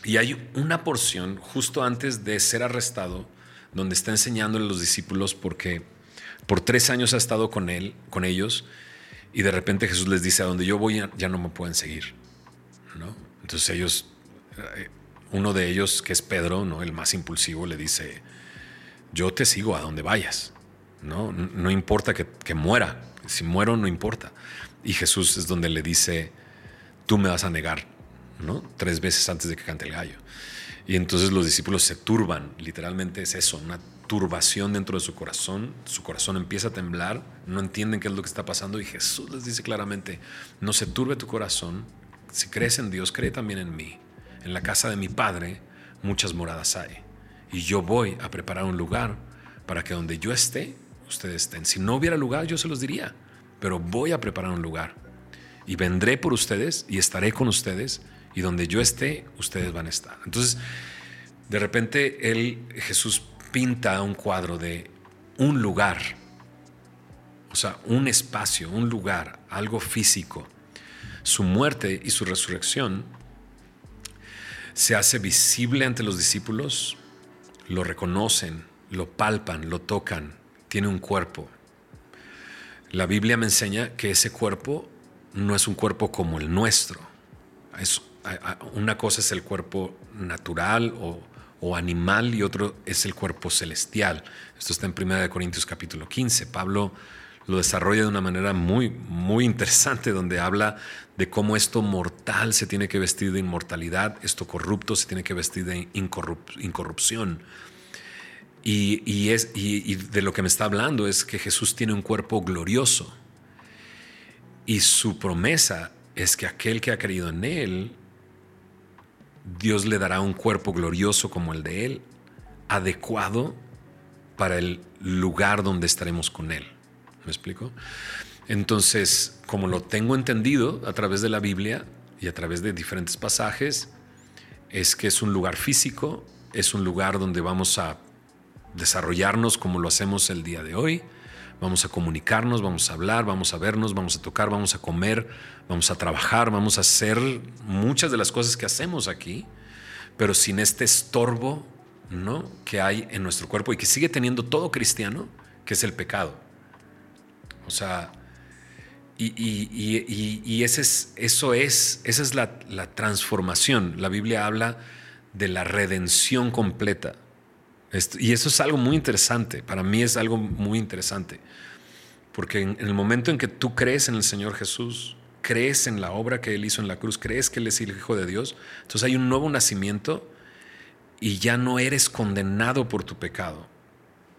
Y hay una porción justo antes de ser arrestado donde está enseñándole a los discípulos porque por tres años ha estado con él, con ellos, y de repente Jesús les dice a donde yo voy ya no me pueden seguir, ¿no? Entonces ellos, eh, uno de ellos que es Pedro, ¿no? El más impulsivo le dice, yo te sigo a donde vayas, ¿no? No importa que, que muera, si muero no importa. Y Jesús es donde le dice, tú me vas a negar, ¿no? Tres veces antes de que cante el gallo. Y entonces los discípulos se turban, literalmente es eso, una turbación dentro de su corazón, su corazón empieza a temblar, no entienden qué es lo que está pasando y Jesús les dice claramente, no se turbe tu corazón, si crees en Dios, cree también en mí. En la casa de mi Padre muchas moradas hay y yo voy a preparar un lugar para que donde yo esté, ustedes estén. Si no hubiera lugar, yo se los diría, pero voy a preparar un lugar y vendré por ustedes y estaré con ustedes y donde yo esté, ustedes van a estar. Entonces, de repente, él, Jesús pinta un cuadro de un lugar, o sea, un espacio, un lugar, algo físico. Su muerte y su resurrección se hace visible ante los discípulos, lo reconocen, lo palpan, lo tocan, tiene un cuerpo. La Biblia me enseña que ese cuerpo no es un cuerpo como el nuestro. Es, una cosa es el cuerpo natural o, animal y otro es el cuerpo celestial. Esto está en 1 Corintios capítulo 15. Pablo lo desarrolla de una manera muy, muy interesante donde habla de cómo esto mortal se tiene que vestir de inmortalidad, esto corrupto se tiene que vestir de incorrupción. Y, es, y de lo que me está hablando es que Jesús tiene un cuerpo glorioso y su promesa es que aquel que ha creído en Él, Dios le dará un cuerpo glorioso como el de Él, adecuado para el lugar donde estaremos con Él. ¿Me explico? Entonces, como lo tengo entendido a través de la Biblia y a través de diferentes pasajes, es que es un lugar físico, es un lugar donde vamos a desarrollarnos como lo hacemos el día de hoy, vamos a comunicarnos, vamos a hablar, vamos a vernos, vamos a tocar, vamos a comer, vamos a trabajar, vamos a hacer muchas de las cosas que hacemos aquí, pero sin este estorbo ¿no? que hay en nuestro cuerpo y que sigue teniendo todo cristiano, que es el pecado. O sea, y, ese es, eso es, esa es la, transformación. La Biblia habla de la redención completa. Y eso es algo muy interesante, para mí es algo muy interesante, porque en, el momento en que tú crees en el Señor Jesús, crees en la obra que Él hizo en la cruz, crees que Él es el Hijo de Dios, entonces hay un nuevo nacimiento y ya no eres condenado por tu pecado,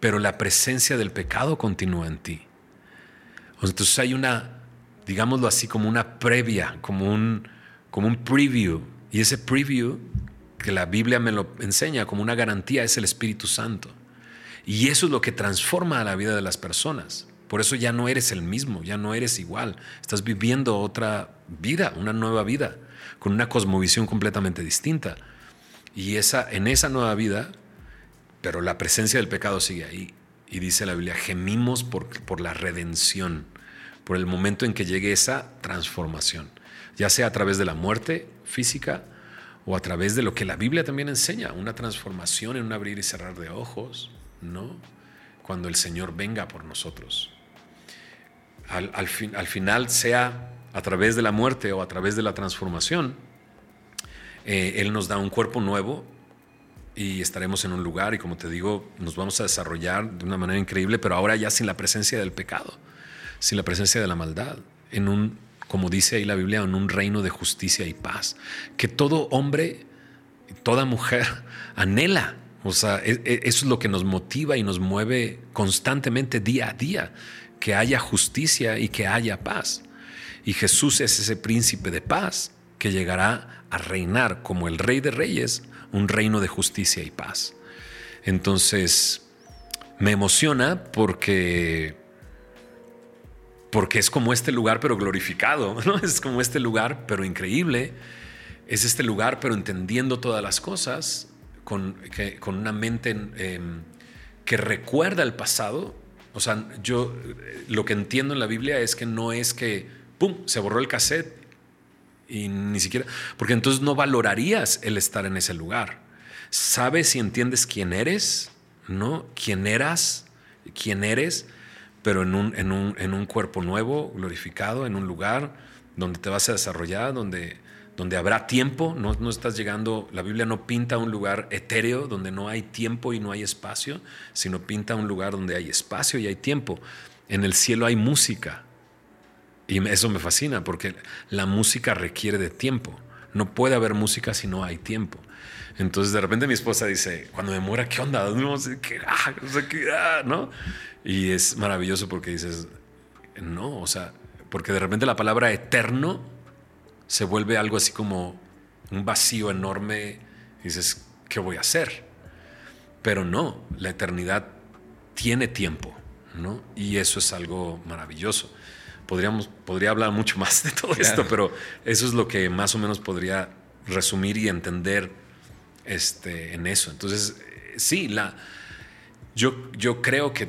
pero la presencia del pecado continúa en ti. Entonces hay una, digámoslo así, como una previa, como un, como un preview, y ese preview que la Biblia me lo enseña como una garantía es el Espíritu Santo. Y eso es lo que transforma a la vida de las personas. Por eso ya no eres el mismo, ya no eres igual. Estás viviendo otra vida, una nueva vida, con una cosmovisión completamente distinta. Y esa, en esa nueva vida, pero la presencia del pecado sigue ahí. Y dice la Biblia, gemimos por, por la redención, por el momento en que llegue esa transformación, ya sea a través de la muerte física, o a través de lo que la Biblia también enseña, una transformación en un abrir y cerrar de ojos, ¿no? Cuando el Señor venga por nosotros. Al, fin, al final, sea a través de la muerte o a través de la transformación, Eh, él nos da un cuerpo nuevo y estaremos en un lugar y como te digo, nos vamos a desarrollar de una manera increíble, pero ahora ya sin la presencia del pecado, sin la presencia de la maldad, en un, como dice ahí la Biblia, en un reino de justicia y paz, que todo hombre, toda mujer anhela. O sea, e, e, eso es lo que nos motiva y nos mueve constantemente día a día, que haya justicia y que haya paz. Y Jesús es ese príncipe de paz que llegará a reinar como el rey de reyes un reino de justicia y paz. Entonces, me emociona porque porque es como este lugar pero glorificado, ¿no? Es como este lugar pero increíble. Es este lugar pero entendiendo todas las cosas con, con una mente em, que recuerda el pasado. O sea, yo lo que entiendo en la Biblia es que no es que, ¡pum!, se borró el cassette y ni siquiera, porque entonces no valorarías el estar en ese lugar. Sabes y entiendes quién eres, ¿no? Quién eras, quién eres, pero en un, en un, en un cuerpo nuevo, glorificado, en un lugar donde te vas a desarrollar, donde, donde habrá tiempo, no, no estás llegando, la Biblia no pinta un lugar etéreo donde no hay tiempo y no hay espacio, sino pinta un lugar donde hay espacio y hay tiempo. En el cielo hay música, y eso me fascina porque la música requiere de tiempo. No puede haber música si no hay tiempo. Entonces de repente mi esposa dice, cuando me muera, ¿qué onda? Ah, ah", ¿no? Y es maravilloso porque dices, no, o sea, porque de repente la palabra eterno se vuelve algo así como un vacío enorme. Y dices, ¿qué voy a hacer? Pero no, la eternidad tiene tiempo, ¿no? Y eso es algo maravilloso podríamos, podría hablar mucho más de todo esto, pero eso es lo que más o menos podría resumir y entender este, en eso. Entonces, sí, la, yo, yo creo que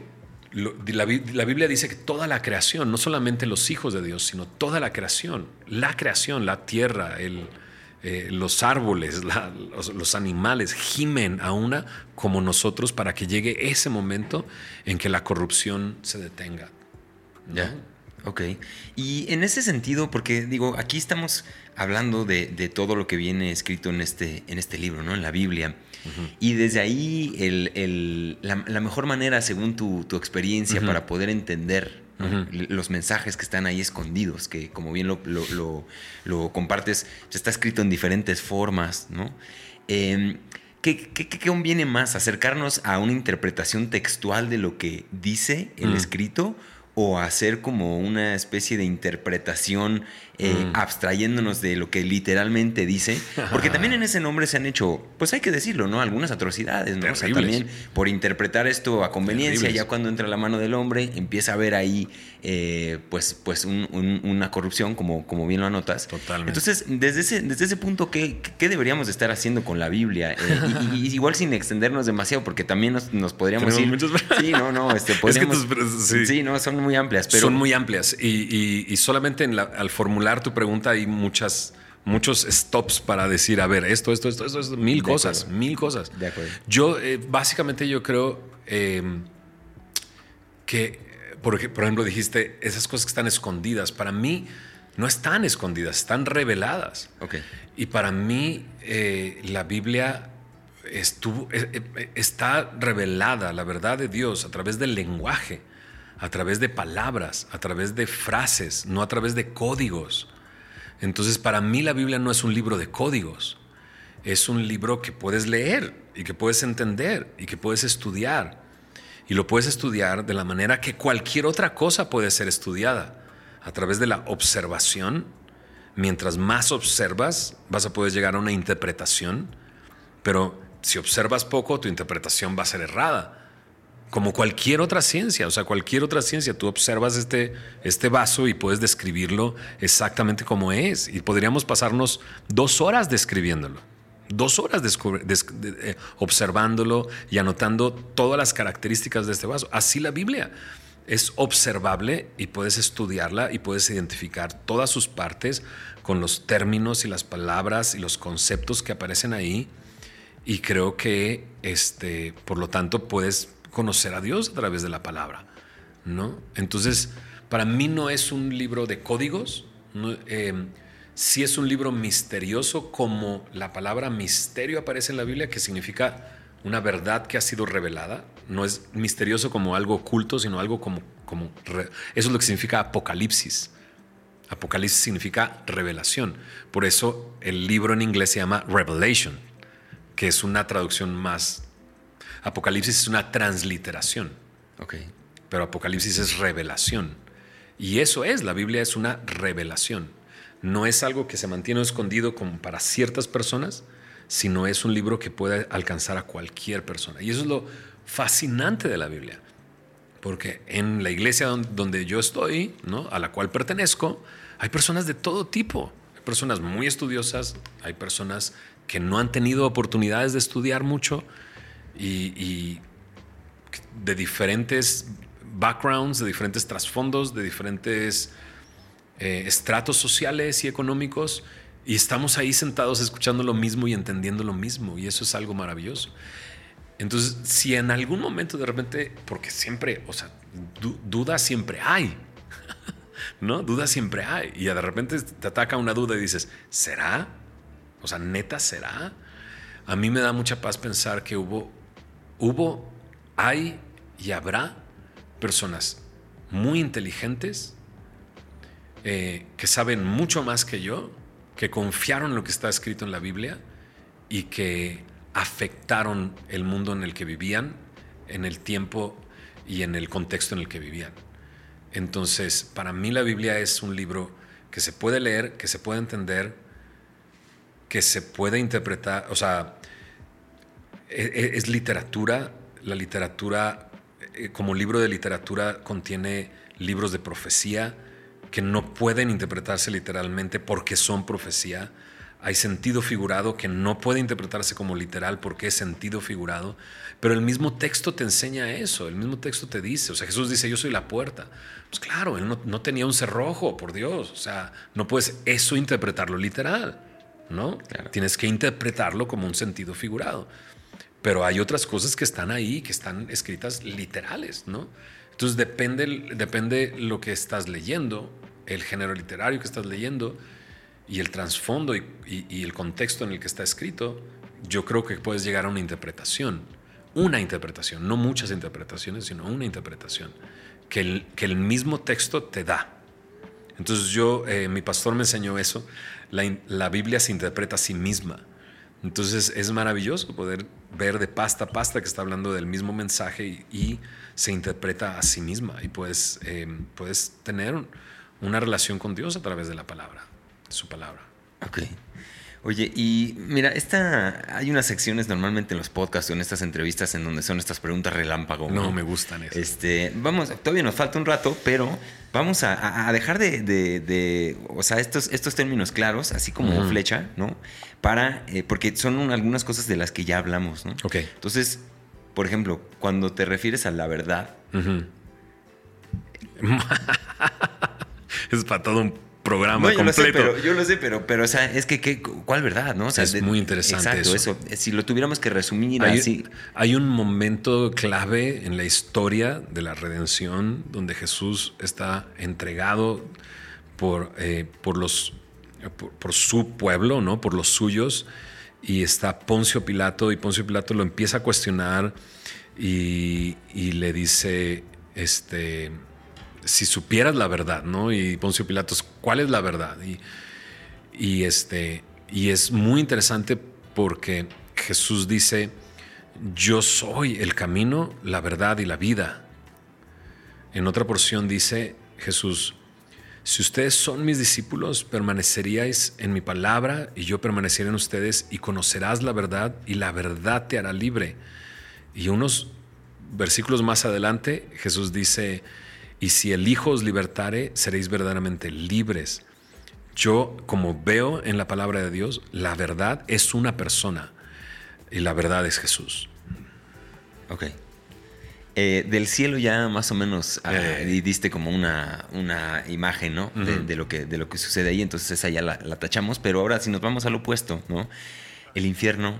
la, Biblia dice que toda la creación, no solamente los hijos de Dios, sino toda la creación, la creación, la tierra, eh, los árboles, los, animales gimen a una como nosotros para que llegue ese momento en que la corrupción se detenga. ¿Ya? Ok. Y en ese sentido, porque digo, aquí estamos hablando de, todo lo que viene escrito en este, en este libro, ¿no? En la Biblia. Y desde ahí, el, la, mejor manera, según tu, experiencia, para poder entender los mensajes que están ahí escondidos, que como bien lo, lo, compartes, está escrito en diferentes formas, ¿no? Em, ¿Qué, qué, qué, conviene más? ¿Acercarnos a una interpretación textual de lo que dice el escrito? O hacer como una especie de interpretación eh, mm. abstrayéndonos de lo que literalmente dice, porque también en ese nombre se han hecho, pues hay que decirlo, ¿no? Algunas atrocidades, ¿no? O sea, también por interpretar esto a conveniencia, ya cuando entra la mano del hombre, empieza a haber ahí, eh, pues, pues una corrupción, como, como bien lo anotas. Totalmente. Entonces, desde ese, desde ese punto, ¿qué, ¿qué, deberíamos estar haciendo con la Biblia? Eh, y, igual sin extendernos demasiado, porque también nos, nos podríamos ir... Sí, no, no, este, podríamos, sí. no, son muy amplias. Pero... Son muy amplias y, y solamente en la, al formular tu pregunta hay muchas muchos stops para decir, a ver, esto, esto, esto, esto, esto mil cosas, mil cosas. De acuerdo. Yo, eh, básicamente, yo creo que, por, por, ejemplo, dijiste, esas cosas que están escondidas, para mí no están escondidas, están reveladas. Okay. Y para mí, eh, la Biblia estuvo, eh, está revelada, la verdad de Dios, a través del lenguaje a través de palabras, a través de frases, no a través de códigos. Entonces, para mí la Biblia no es un libro de códigos, es un libro que puedes leer y que puedes entender y que puedes estudiar. Y lo puedes estudiar de la manera que cualquier otra cosa puede ser estudiada, a través de la observación. Mientras más observas, vas a poder llegar a una interpretación, pero si observas poco, tu interpretación va a ser errada como cualquier otra ciencia, o sea, cualquier otra ciencia, tú observas este, este vaso y puedes describirlo exactamente como es. Y podríamos pasarnos dos horas describiéndolo, dos horas eh, observándolo y anotando todas las características de este vaso. Así la Biblia es observable y puedes estudiarla y puedes identificar todas sus partes con los términos y las palabras y los conceptos que aparecen ahí. Y creo que, este, por lo tanto, puedes conocer a Dios a través de la palabra, ¿no? Entonces, para mí no es un libro de códigos, eh, sí es un libro misterioso como la palabra misterio aparece en la Biblia, que significa una verdad que ha sido revelada. No es misterioso como algo oculto, sino algo como... como eso es lo que significa apocalipsis. Apocalipsis significa revelación. Por eso el libro en inglés se llama Revelation, que es una traducción más... Apocalipsis es una transliteración. Okay. Pero Apocalipsis es revelación. Y eso es, la Biblia es una revelación. No es algo que se mantiene escondido como para ciertas personas, sino es un libro que puede alcanzar a cualquier persona. Y eso es lo fascinante de la Biblia. Porque en la iglesia donde yo estoy, a la cual pertenezco, hay personas de todo tipo. Hay personas muy estudiosas, hay personas que no han tenido oportunidades de estudiar mucho y de diferentes backgrounds, de diferentes trasfondos, de diferentes eh, estratos sociales y económicos, y estamos ahí sentados escuchando lo mismo y entendiendo lo mismo, y eso es algo maravilloso. Entonces, si en algún momento de repente, porque siempre, o sea, duda siempre hay, ¿no? Duda siempre hay, y de repente te ataca una duda y dices, ¿será? O sea, neta, ¿será? A mí me da mucha paz pensar que hubo, hubo, hay y habrá personas muy inteligentes eh, que saben mucho más que yo, que confiaron lo que está escrito en la Biblia y que afectaron el mundo en el que vivían, en el tiempo y en el contexto en el que vivían. Entonces, para mí la Biblia es un libro que se puede leer, que se puede entender, que se puede interpretar, o sea, e, e, es literatura, la literatura eh, como libro de literatura contiene libros de profecía que no pueden interpretarse literalmente porque son profecía. Hay sentido figurado que no puede interpretarse como literal porque es sentido figurado. Pero el mismo texto te enseña eso, el mismo texto te dice. O sea, Jesús dice, yo soy la puerta. Pues claro, él no, tenía un cerrojo, por Dios. O sea, no puedes eso interpretarlo literal, ¿no? Tienes que interpretarlo como un sentido figurado. Pero hay otras cosas que están ahí, que están escritas literales, ¿no? Entonces depende, depende lo que estás leyendo, el género literario que estás leyendo y el trasfondo y, el contexto en el que está escrito, yo creo que puedes llegar a una interpretación, una interpretación, no muchas interpretaciones, sino una interpretación que el, que el mismo texto te da. Entonces yo, eh, mi pastor me enseñó eso, la, la Biblia se interpreta a sí misma. Entonces es maravilloso poder ver de pasta a pasta que está hablando del mismo mensaje y, se interpreta a sí misma y puedes, em, puedes tener una relación con Dios a través de la palabra, su palabra. Ok. Oye, y mira, esta, hay unas secciones normalmente en los podcasts o en estas entrevistas en donde son estas preguntas relámpago. No, me gustan eso. Este, vamos, todavía nos falta un rato, pero vamos a, dejar de, o sea, estos, estos términos claros, así como flecha, ¿no? Para, eh, porque son algunas cosas de las que ya hablamos, ¿no? Ok. Entonces, por ejemplo, cuando te refieres a la verdad. es para todo un programa yo completo. Lo sé, pero, yo lo sé, pero, pero o sea, es que, ¿qué, ¿cuál verdad? ¿no? es muy interesante. Exacto, eso. Si lo tuviéramos que resumir hay, así. Hay un momento clave en la historia de la redención donde Jesús está entregado por, eh, por, los, por, su pueblo, ¿no? por los suyos, y está Poncio Pilato, y Poncio Pilato lo empieza a cuestionar y, y le dice, este si supieras la verdad, ¿no? Y Poncio Pilatos, ¿cuál es la verdad? Y, este, y es muy interesante porque Jesús dice, yo soy el camino, la verdad y la vida. En otra porción dice Jesús, si ustedes son mis discípulos, permaneceríais en mi palabra y yo permaneceré en ustedes y conocerás la verdad y la verdad te hará libre. Y unos versículos más adelante Jesús dice, y si el Hijo os libertare, seréis verdaderamente libres. Yo, como veo en la palabra de Dios, la verdad es una persona y la verdad es Jesús. Ok. Eh, del cielo ya más o menos ah, eh. diste como una, una imagen, ¿no? de, lo que, de lo que sucede ahí, entonces esa ya la, tachamos, pero ahora si nos vamos al opuesto, ¿no? El infierno,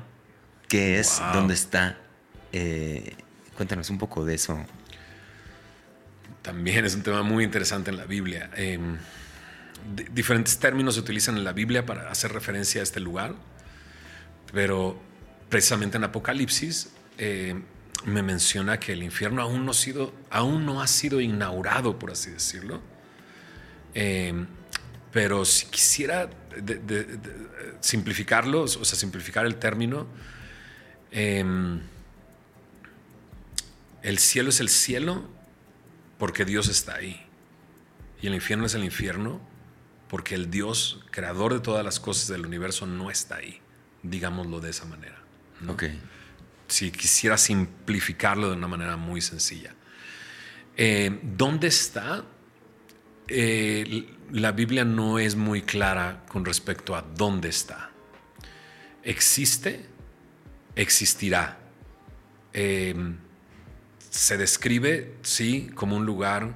¿qué es? ¿Dónde está? Eh, cuéntanos un poco de eso. También es un tema muy interesante en la Biblia. Em, diferentes términos se utilizan en la Biblia para hacer referencia a este lugar, pero precisamente en Apocalipsis eh, me menciona que el infierno aún no, ha sido, inaugurado, por así decirlo. Eh, pero si quisiera simplificarlo, o sea, simplificar el término, em, el cielo es el cielo porque Dios está ahí. Y el infierno es el infierno porque el Dios, creador de todas las cosas del universo, no está ahí. Digámoslo de esa manera. Si quisiera simplificarlo de una manera muy sencilla. Eh, ¿Dónde está? Eh, la Biblia no es muy clara con respecto a dónde está. Existe, existirá. Em, se describe, sí, como un lugar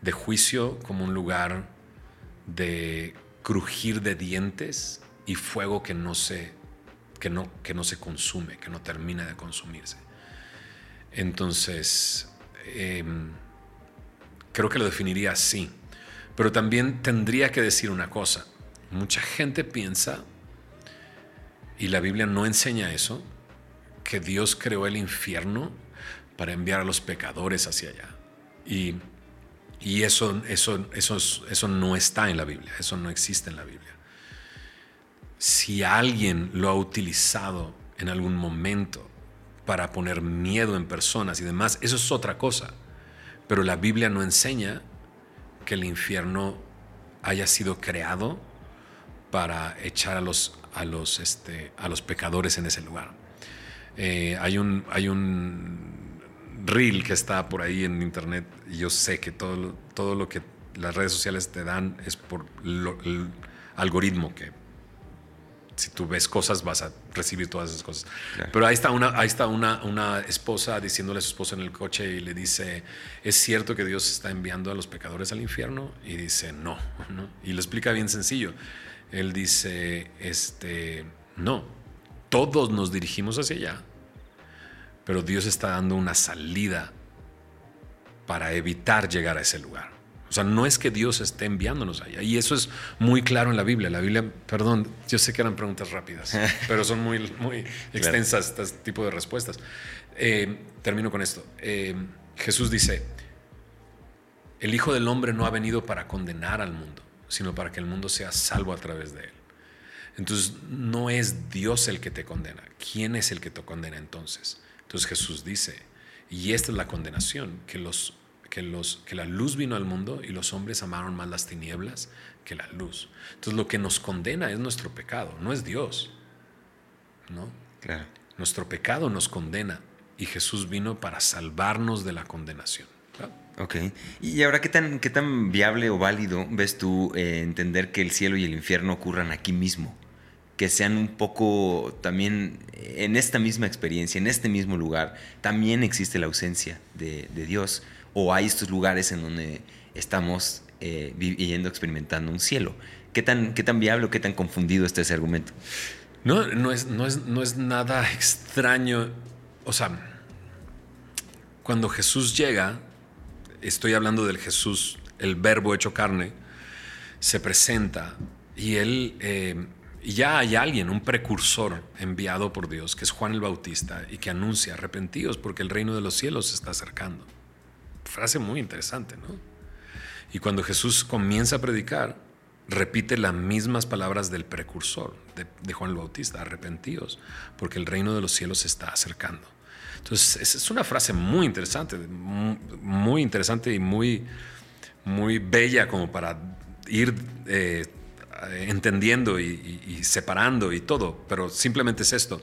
de juicio, como un lugar de crujir de dientes y fuego que no se, que no, que no se consume, que no termina de consumirse. Entonces, em, creo que lo definiría así. Pero también tendría que decir una cosa. Mucha gente piensa, y la Biblia no enseña eso, que Dios creó el infierno para enviar a los pecadores hacia allá. Y, eso, eso, eso, eso no está en la Biblia, eso no existe en la Biblia. Si alguien lo ha utilizado en algún momento para poner miedo en personas y demás, eso es otra cosa. Pero la Biblia no enseña que el infierno haya sido creado para echar a los, a los, este, a los pecadores en ese lugar. Eh, hay, un, hay un reel que está por ahí en internet y yo sé que todo, todo lo que las redes sociales te dan es por el algoritmo que si tú ves cosas vas a recibir todas esas cosas. Pero ahí está, una, ahí está una, una esposa diciéndole a su esposo en el coche y le dice, ¿es cierto que Dios está enviando a los pecadores al infierno? Y dice, no, ¿no? Y lo explica bien sencillo. Él dice, este, no, todos nos dirigimos hacia allá, pero Dios está dando una salida para evitar llegar a ese lugar. O sea, no es que Dios esté enviándonos allá. Y eso es muy claro en la Biblia. La Biblia, perdón, yo sé que eran preguntas rápidas, pero son muy, muy extensas este tipo de respuestas. Eh, termino con esto. Eh, Jesús dice, el Hijo del Hombre no ha venido para condenar al mundo, sino para que el mundo sea salvo a través de él. Entonces, no es Dios el que te condena. ¿Quién es el que te condena entonces? Entonces Jesús dice, y esta es la condenación, que los que, los, que la luz vino al mundo y los hombres amaron más las tinieblas que la luz. Entonces lo que nos condena es nuestro pecado, no es Dios. ¿no? Claro. Nuestro pecado nos condena y Jesús vino para salvarnos de la condenación. Ok. ¿Y ahora qué tan, qué tan viable o válido ves tú eh, entender que el cielo y el infierno ocurran aquí mismo? Que sean un poco también en esta misma experiencia, en este mismo lugar, también existe la ausencia de, de Dios o hay estos lugares en donde estamos eh, viviendo, experimentando un cielo. ¿Qué tan, ¿Qué tan viable o qué tan confundido está ese argumento? No, no es, no es, no es nada extraño. O sea, cuando Jesús llega, estoy hablando del Jesús, el verbo hecho carne, se presenta y él, eh, ya hay alguien, un precursor enviado por Dios, que es Juan el Bautista, y que anuncia arrepentidos porque el reino de los cielos se está acercando frase muy interesante, ¿no? Y cuando Jesús comienza a predicar, repite las mismas palabras del precursor de, Juan el Bautista, arrepentidos, porque el reino de los cielos se está acercando. Entonces, es una frase muy interesante, muy, interesante y muy, muy bella como para ir eh, entendiendo y, y separando y todo, pero simplemente es esto.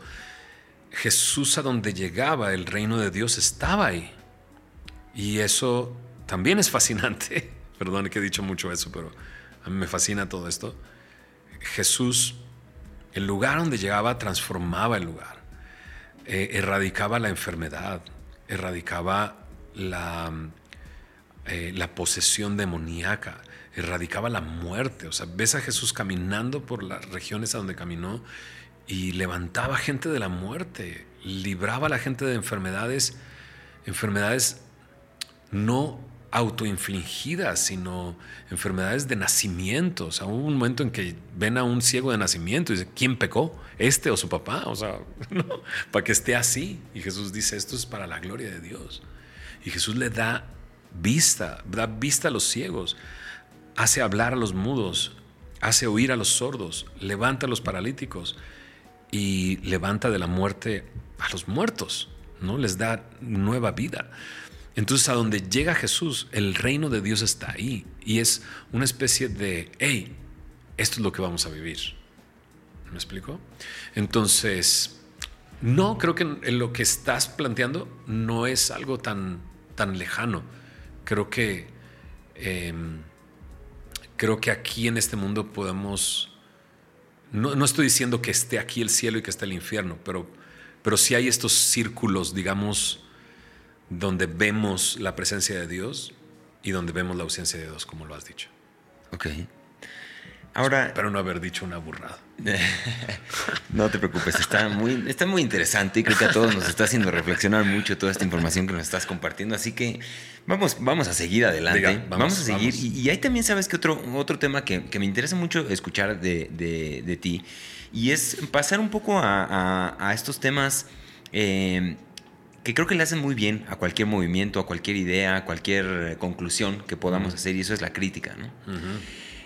Jesús a donde llegaba, el reino de Dios estaba ahí. Y eso también es fascinante. Perdón que he dicho mucho eso, pero a mí me fascina todo esto. Jesús, el lugar donde llegaba, transformaba el lugar. Eh, erradicaba la enfermedad, erradicaba la, eh, la posesión demoníaca, erradicaba la muerte. O sea, ves a Jesús caminando por las regiones a donde caminó y levantaba gente de la muerte, libraba a la gente de enfermedades, enfermedades no autoinfligidas, sino enfermedades de nacimiento. O sea, hubo un momento en que ven a un ciego de nacimiento y dicen, ¿quién pecó? ¿Este o su papá? O sea, ¿no? para que esté así. Y Jesús dice, esto es para la gloria de Dios. Y Jesús le da vista, da vista a los ciegos, hace hablar a los mudos, hace oír a los sordos, levanta a los paralíticos y levanta de la muerte a los muertos, ¿no? Les da nueva vida. Entonces, a donde llega Jesús, el reino de Dios está ahí y es una especie de, hey, esto es lo que vamos a vivir. ¿Me explico? Entonces, no, creo que en lo que estás planteando no es algo tan, tan lejano. Creo que, em, creo que aquí en este mundo podemos, no, no, estoy diciendo que esté aquí el cielo y que esté el infierno, pero, pero sí hay estos círculos, digamos, donde vemos la presencia de Dios y donde vemos la ausencia de Dios, como lo has dicho. Ok. Ahora. Espero no haber dicho una burrada. no te preocupes, está muy, está muy interesante y creo que a todos nos está haciendo reflexionar mucho toda esta información que nos estás compartiendo. Así que vamos, vamos a seguir adelante. vamos, a seguir. Y, ahí también sabes que otro, otro tema que, me interesa mucho escuchar de, ti y es pasar un poco a, estos temas. Eh, que creo que le hacen muy bien a cualquier movimiento, a cualquier idea, a cualquier conclusión que podamos hacer, y eso es la crítica. ¿no?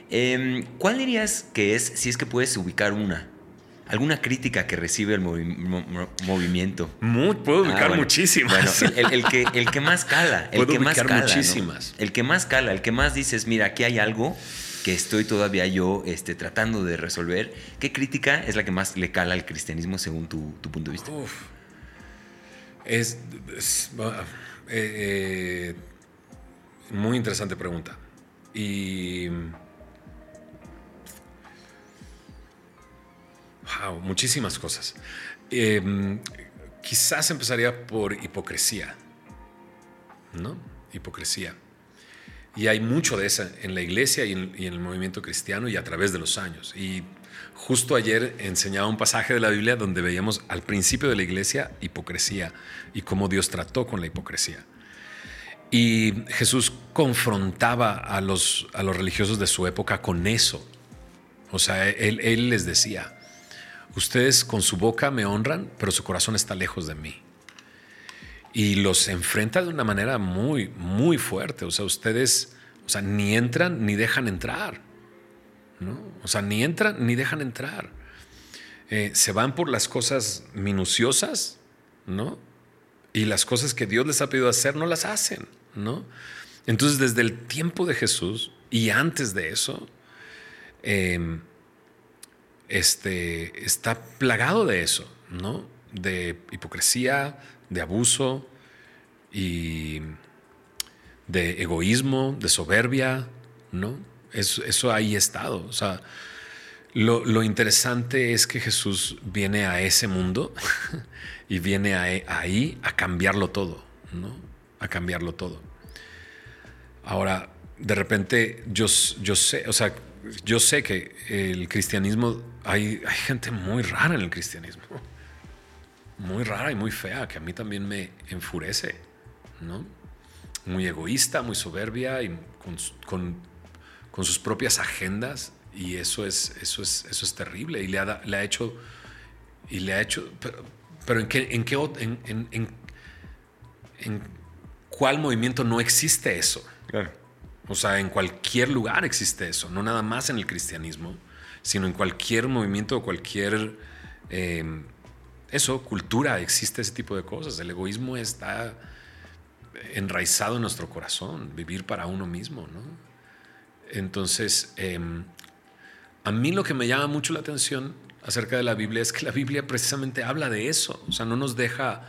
Em, ¿Cuál dirías que es, si es que puedes ubicar una? ¿Alguna crítica que recibe el movimiento? puedo ah, ubicar muchísimas. Bueno, el, que, el que más cala. El que más cala, muchísimas. El que más cala, el que más dices, mira, aquí hay algo que estoy todavía yo este, tratando de resolver. ¿Qué crítica es la que más le cala al cristianismo según tu, punto de vista? Es, eh, eh, muy interesante pregunta. Y Wow, muchísimas cosas. Em, quizás empezaría por hipocresía, ¿no? Hipocresía. Y hay mucho de esa en la iglesia y en, el movimiento cristiano y a través de los años. Y justo ayer enseñaba un pasaje de la Biblia donde veíamos al principio de la iglesia hipocresía y cómo Dios trató con la hipocresía. Y Jesús confrontaba a los, a los religiosos de su época con eso. O sea, él, él les decía, Ustedes con su boca me honran, pero su corazón está lejos de mí. Y los enfrenta de una manera muy, muy fuerte. O sea, ustedes, o sea, ni entran ni dejan entrar. ¿no? O sea, ni entran ni dejan entrar. Eh, se van por las cosas minuciosas, ¿no? Y las cosas que Dios les ha pedido hacer no las hacen, ¿no? Entonces, desde el tiempo de Jesús y antes de eso, eh, este, está plagado de eso, ¿no? De hipocresía, de abuso y de egoísmo, de soberbia, ¿no? Eso, ahí ha estado. O sea, lo, interesante es que Jesús viene a ese mundo y viene ahí a cambiarlo todo, ¿no? A cambiarlo todo. Ahora, de repente, yo, yo sé, o sea, yo sé que el cristianismo, hay, hay gente muy rara en el cristianismo, muy rara y muy fea, que a mí también me enfurece, ¿no? Muy egoísta, muy soberbia y con, sus propias agendas y eso es, eso es, eso es terrible y le ha, le ha hecho, y le ha hecho, pero, ¿en qué, en qué, en, en cuál movimiento no existe eso? Claro. O sea, en cualquier lugar existe eso, no nada más en el cristianismo, sino en cualquier movimiento o cualquier, em, eso, cultura, existe ese tipo de cosas. El egoísmo está enraizado en nuestro corazón, vivir para uno mismo, ¿no? Entonces, em, a mí lo que me llama mucho la atención acerca de la Biblia es que la Biblia precisamente habla de eso, o sea, no nos deja,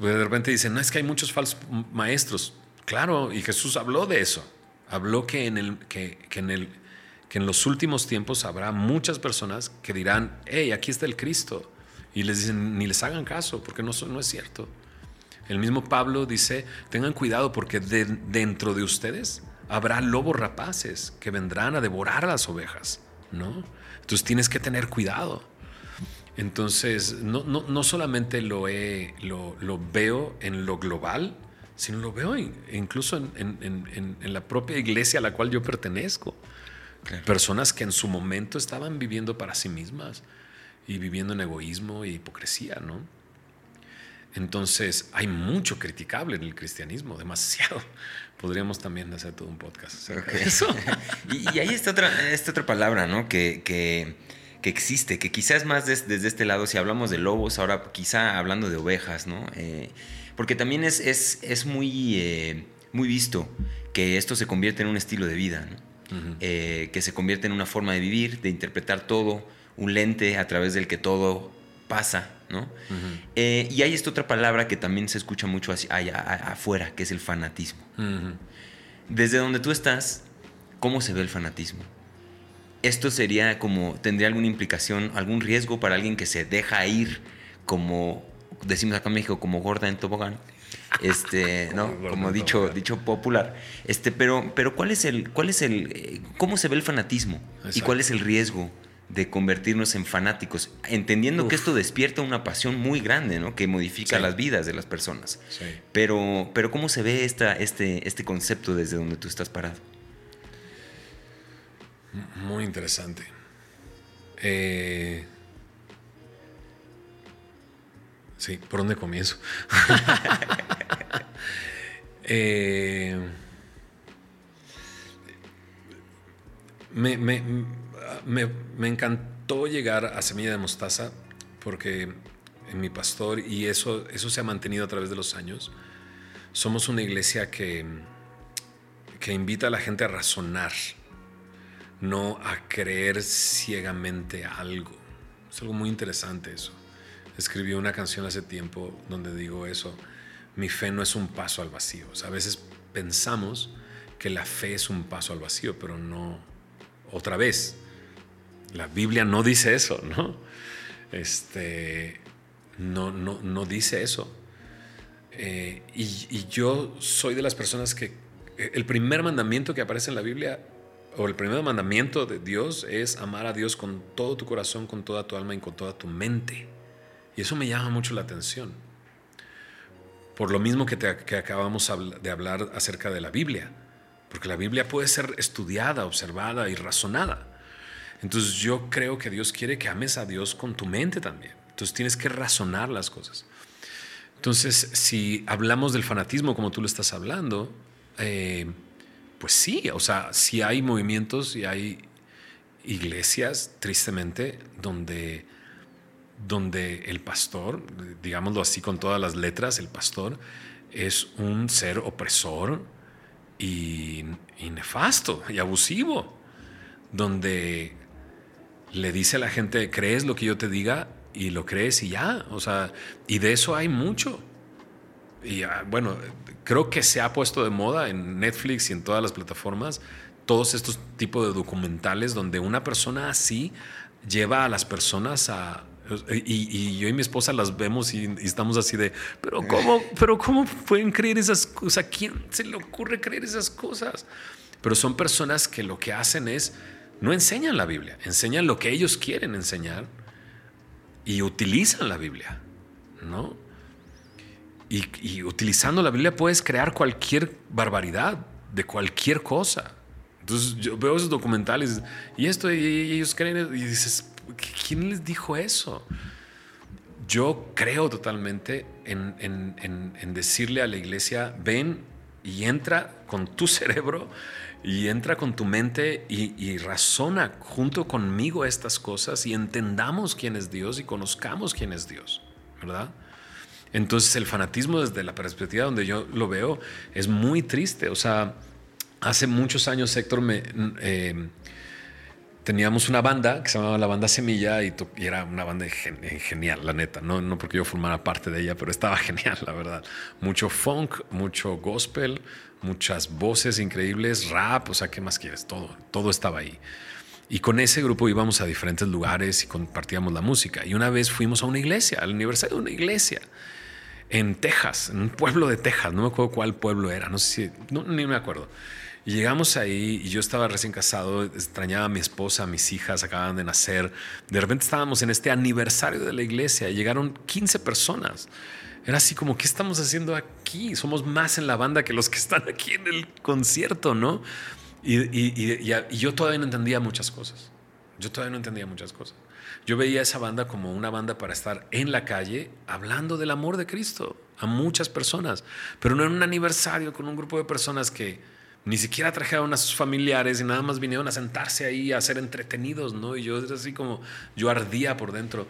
de repente dicen, no, es que hay muchos falsos maestros. Claro, y Jesús habló de eso. Habló que en, el, que, en el, que en los últimos tiempos habrá muchas personas que dirán, hey, aquí está el Cristo. Y les dicen, ni les hagan caso, porque no, es cierto. El mismo Pablo dice, tengan cuidado porque dentro de ustedes habrá lobos rapaces que vendrán a devorar a las ovejas, ¿no? Entonces tienes que tener cuidado. Entonces, no, no, no solamente lo, lo, veo en lo global, sino lo veo incluso en, la propia iglesia a la cual yo pertenezco. Personas que en su momento estaban viviendo para sí mismas y viviendo en egoísmo y hipocresía, ¿no? Entonces, hay mucho criticable en el cristianismo, demasiado. Podríamos también hacer todo un podcast eso. y, ahí está otra, esta otra palabra, ¿no? Que, que, existe, que quizás más desde este lado, si hablamos de lobos, ahora quizá hablando de ovejas, ¿no? Eh, porque también es, es, es muy, eh, muy visto que esto se convierte en un estilo de vida, ¿no? Eh, que se convierte en una forma de vivir, de interpretar todo, un lente a través del que todo pasa, ¿no? Eh, y hay esta otra palabra que también se escucha mucho allá, afuera, que es el fanatismo. Desde donde tú estás, ¿cómo se ve el fanatismo? Esto sería como, tendría alguna implicación, algún riesgo para alguien que se deja ir como, decimos acá en México, como gorda en tobogán. Este, ¿no? Como dicho, dicho popular. Este, pero, pero ¿cuál es el, cuál es el, cómo se ve el fanatismo? ¿Y cuál es el riesgo? de convertirnos en fanáticos, entendiendo que esto despierta una pasión muy grande, ¿no? Que modifica las vidas de las personas. Pero, pero ¿cómo se ve esta, este, este concepto desde donde tú estás parado? Muy interesante. Eh, sí, ¿por dónde comienzo? Eh, me, me me, encantó llegar a Semilla de Mostaza porque en mi pastor, y eso, eso se ha mantenido a través de los años, somos una iglesia que, que invita a la gente a razonar, no a creer ciegamente algo. Es algo muy interesante eso. Escribí una canción hace tiempo donde digo eso, mi fe no es un paso al vacío. a veces pensamos que la fe es un paso al vacío, pero no otra vez. La Biblia no dice eso, ¿no? Este, no, no, no dice eso. Eh, y, yo soy de las personas que el primer mandamiento que aparece en la Biblia, o el primer mandamiento de Dios, es amar a Dios con todo tu corazón, con toda tu alma y con toda tu mente. Y eso me llama mucho la atención. Por lo mismo que, que acabamos de hablar acerca de la Biblia. Porque la Biblia puede ser estudiada, observada y razonada. Entonces yo creo que Dios quiere que ames a Dios con tu mente también. Entonces tienes que razonar las cosas. Entonces, si hablamos del fanatismo como tú lo estás hablando, eh, pues sí, o sea, si hay movimientos y hay iglesias, tristemente, donde, donde el pastor, digámoslo así con todas las letras, el pastor es un ser opresor y, y nefasto y abusivo, donde le dice a la gente, ¿crees lo que yo te diga? Y lo crees y ya. O sea, y de eso hay mucho. Y ah, bueno, creo que se ha puesto de moda en Netflix y en todas las plataformas todos estos tipos de documentales donde una persona así lleva a las personas a... Y, yo y mi esposa las vemos y, estamos así de, pero ¿cómo, pero ¿cómo pueden creer esas cosas? ¿A quién se le ocurre creer esas cosas? Pero son personas que lo que hacen es no enseñan la Biblia, enseñan lo que ellos quieren enseñar y utilizan la Biblia, ¿no? Y, utilizando la Biblia puedes crear cualquier barbaridad de cualquier cosa. Entonces yo veo esos documentales y esto, y, ellos creen, y dices, ¿quién les dijo eso? Yo creo totalmente en, decirle a la iglesia, ven y entra con tu cerebro y entra con tu mente y, razona junto conmigo estas cosas y entendamos quién es Dios y conozcamos quién es Dios, ¿verdad? Entonces el fanatismo desde la perspectiva donde yo lo veo es muy triste. O sea, hace muchos años Héctor me... Eh, teníamos una banda que se llamaba la banda Semilla y, era una banda genial, la neta. No, no porque yo formara parte de ella, pero estaba genial, la verdad. Mucho funk, mucho gospel, muchas voces increíbles, rap, o sea, ¿qué más quieres? Todo, todo estaba ahí. Y con ese grupo íbamos a diferentes lugares y compartíamos la música. Y una vez fuimos a una iglesia, al aniversario de una iglesia, en Texas, en un pueblo de Texas, no me acuerdo cuál pueblo era, no sé si, no, ni me acuerdo. Y llegamos ahí y yo estaba recién casado, extrañaba a mi esposa, a mis hijas acababan de nacer. De repente estábamos en este aniversario de la iglesia y llegaron 15 personas Era así como, ¿qué estamos haciendo aquí? Somos más en la banda que los que están aquí en el concierto, ¿no? Y, y yo todavía no entendía muchas cosas. Yo todavía no entendía muchas cosas. Yo veía esa banda como una banda para estar en la calle hablando del amor de Cristo a muchas personas, pero no en un aniversario con un grupo de personas que ni siquiera trajeron a sus familiares y nada más vinieron a sentarse ahí a ser entretenidos, ¿no? Y yo así como, yo ardía por dentro.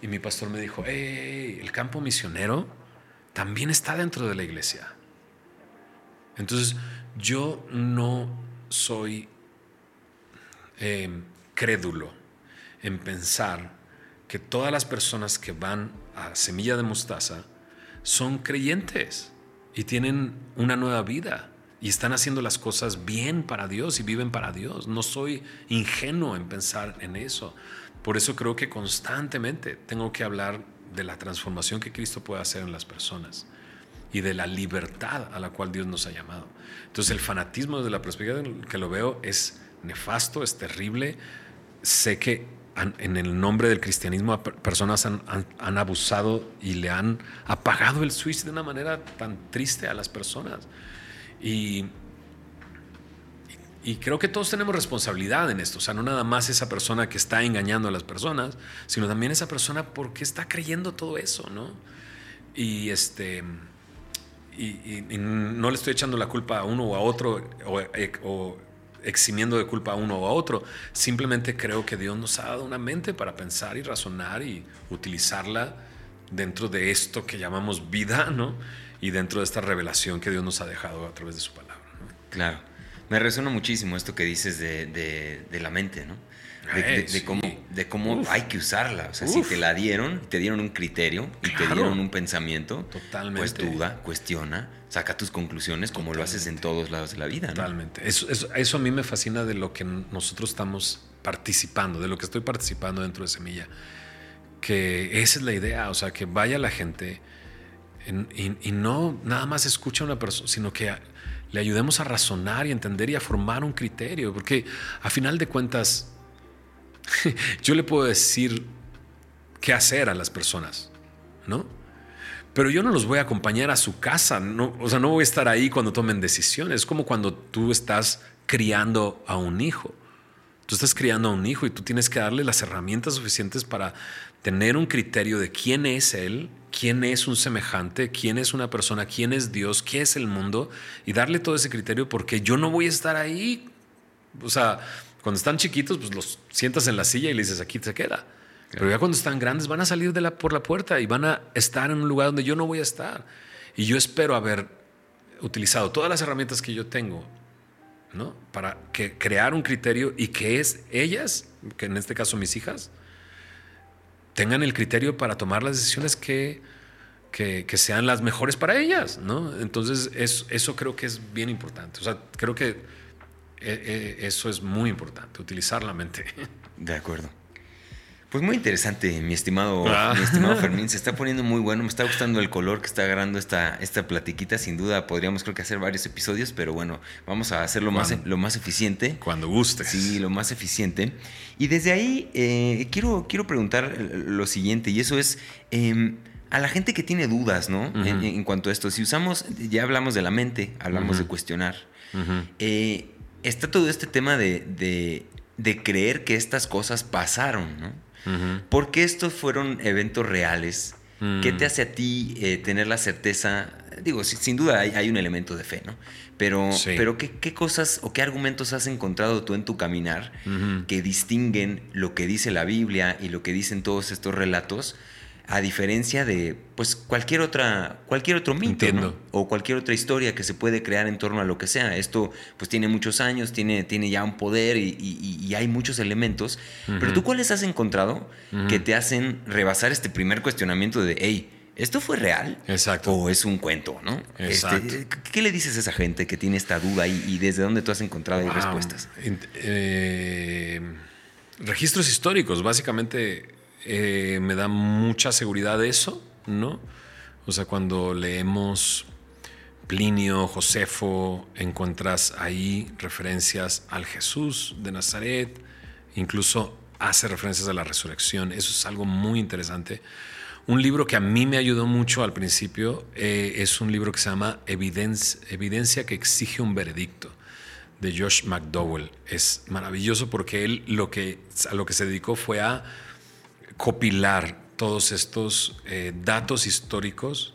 Y mi pastor me dijo, hey, el campo misionero también está dentro de la iglesia. Entonces, yo no soy eh, crédulo en pensar que todas las personas que van a Semilla de Mostaza son creyentes y tienen una nueva vida y están haciendo las cosas bien para Dios y viven para Dios. No soy ingenuo en pensar en eso. Por eso creo que constantemente tengo que hablar de la transformación que Cristo puede hacer en las personas y de la libertad a la cual Dios nos ha llamado. Entonces el fanatismo desde la perspectiva que lo veo es nefasto, es terrible. Sé que en el nombre del cristianismo personas han, abusado y le han apagado el switch de una manera tan triste a las personas. Y, y creo que todos tenemos responsabilidad en esto. O sea, no nada más esa persona que está engañando a las personas, sino también esa persona porque está creyendo todo eso, ¿no? Y este. Y, no le estoy echando la culpa a uno o a otro o, o eximiendo de culpa a uno o a otro. Simplemente creo que Dios nos ha dado una mente para pensar y razonar y utilizarla dentro de esto que llamamos vida, ¿no? Y dentro de esta revelación que Dios nos ha dejado a través de su palabra. Claro. Me resuena muchísimo esto que dices de, la mente, ¿no? De, cómo, de cómo hay que usarla. O sea, si te la dieron, te dieron un criterio y te dieron un pensamiento, Totalmente. pues duda, cuestiona, saca tus conclusiones como lo haces en todos lados de la vida. Totalmente. Eso, eso, a mí me fascina de lo que nosotros estamos participando, de lo que estoy participando dentro de Semilla. Que esa es la idea, o sea, que vaya la gente y, no nada más escucha a una persona, sino que le ayudemos a razonar y entender y a formar un criterio, porque a final de cuentas, yo le puedo decir qué hacer a las personas, ¿no? pero yo no los voy a acompañar a su casa, no, o sea, no voy a estar ahí cuando tomen decisiones. Es como cuando tú estás criando a un hijo. Tú estás criando a un hijo y tú tienes que darle las herramientas suficientes para tener un criterio de quién es él, quién es un semejante, quién es una persona, quién es Dios, qué es el mundo y darle todo ese criterio porque yo no voy a estar ahí. O sea, cuando están chiquitos, pues los sientas en la silla y le dices, aquí se queda. Pero ya cuando están grandes van a salir de la, por la puerta y van a estar en un lugar donde yo no voy a estar. Y yo espero haber utilizado todas las herramientas que yo tengo ¿no? para que, crear un criterio y que es ellas, que en este caso mis hijas, tengan el criterio para tomar las decisiones que, que, sean las mejores para ellas. ¿no? Entonces eso creo que es bien importante. O sea, creo que eh, eh, eso es muy importante, utilizar la mente. De acuerdo. Pues muy interesante, mi estimado, ah. mi estimado Fermín. Se está poniendo muy bueno. Me está gustando el color que está agarrando esta, esta platiquita. Sin duda podríamos creo que hacer varios episodios, pero bueno, vamos a hacerlo más, lo más eficiente. Cuando guste. Sí, lo más eficiente. Y desde ahí eh, quiero, quiero preguntar lo siguiente, y eso es... Em, a la gente que tiene dudas, ¿no? en, cuanto a esto, si usamos, ya hablamos de la mente, hablamos de cuestionar. Eh, está todo este tema de, de, creer que estas cosas pasaron, ¿no? Porque estos fueron eventos reales. ¿Qué te mm. hace a ti eh, tener la certeza? Digo, sin duda hay, un elemento de fe, ¿no? Pero, pero ¿qué, cosas o qué argumentos has encontrado tú en tu caminar que distinguen lo que dice la Biblia y lo que dicen todos estos relatos a diferencia de pues cualquier otra cualquier otro mito o cualquier otra historia que se puede crear en torno a lo que sea esto pues tiene muchos años tiene, tiene ya un poder y, hay muchos elementos pero tú cuáles has encontrado que te hacen rebasar este primer cuestionamiento de hey ¿Esto fue real? Exacto. ¿O es un cuento, no? Este, ¿Qué le dices a esa gente que tiene esta duda y, desde dónde tú has encontrado respuestas? Eh, registros históricos, básicamente eh, me da mucha seguridad eso, ¿no? O sea, cuando leemos Plinio, Josefo, encuentras ahí referencias al Jesús de Nazaret, incluso hace referencias a la resurrección. Eso es algo muy interesante. Un libro que a mí me ayudó mucho al principio eh, es un libro que se llama Evidencia, Evidencia que exige un veredicto de Josh McDowell. Es maravilloso porque él lo que, a lo que se dedicó fue a copilar todos estos eh, datos históricos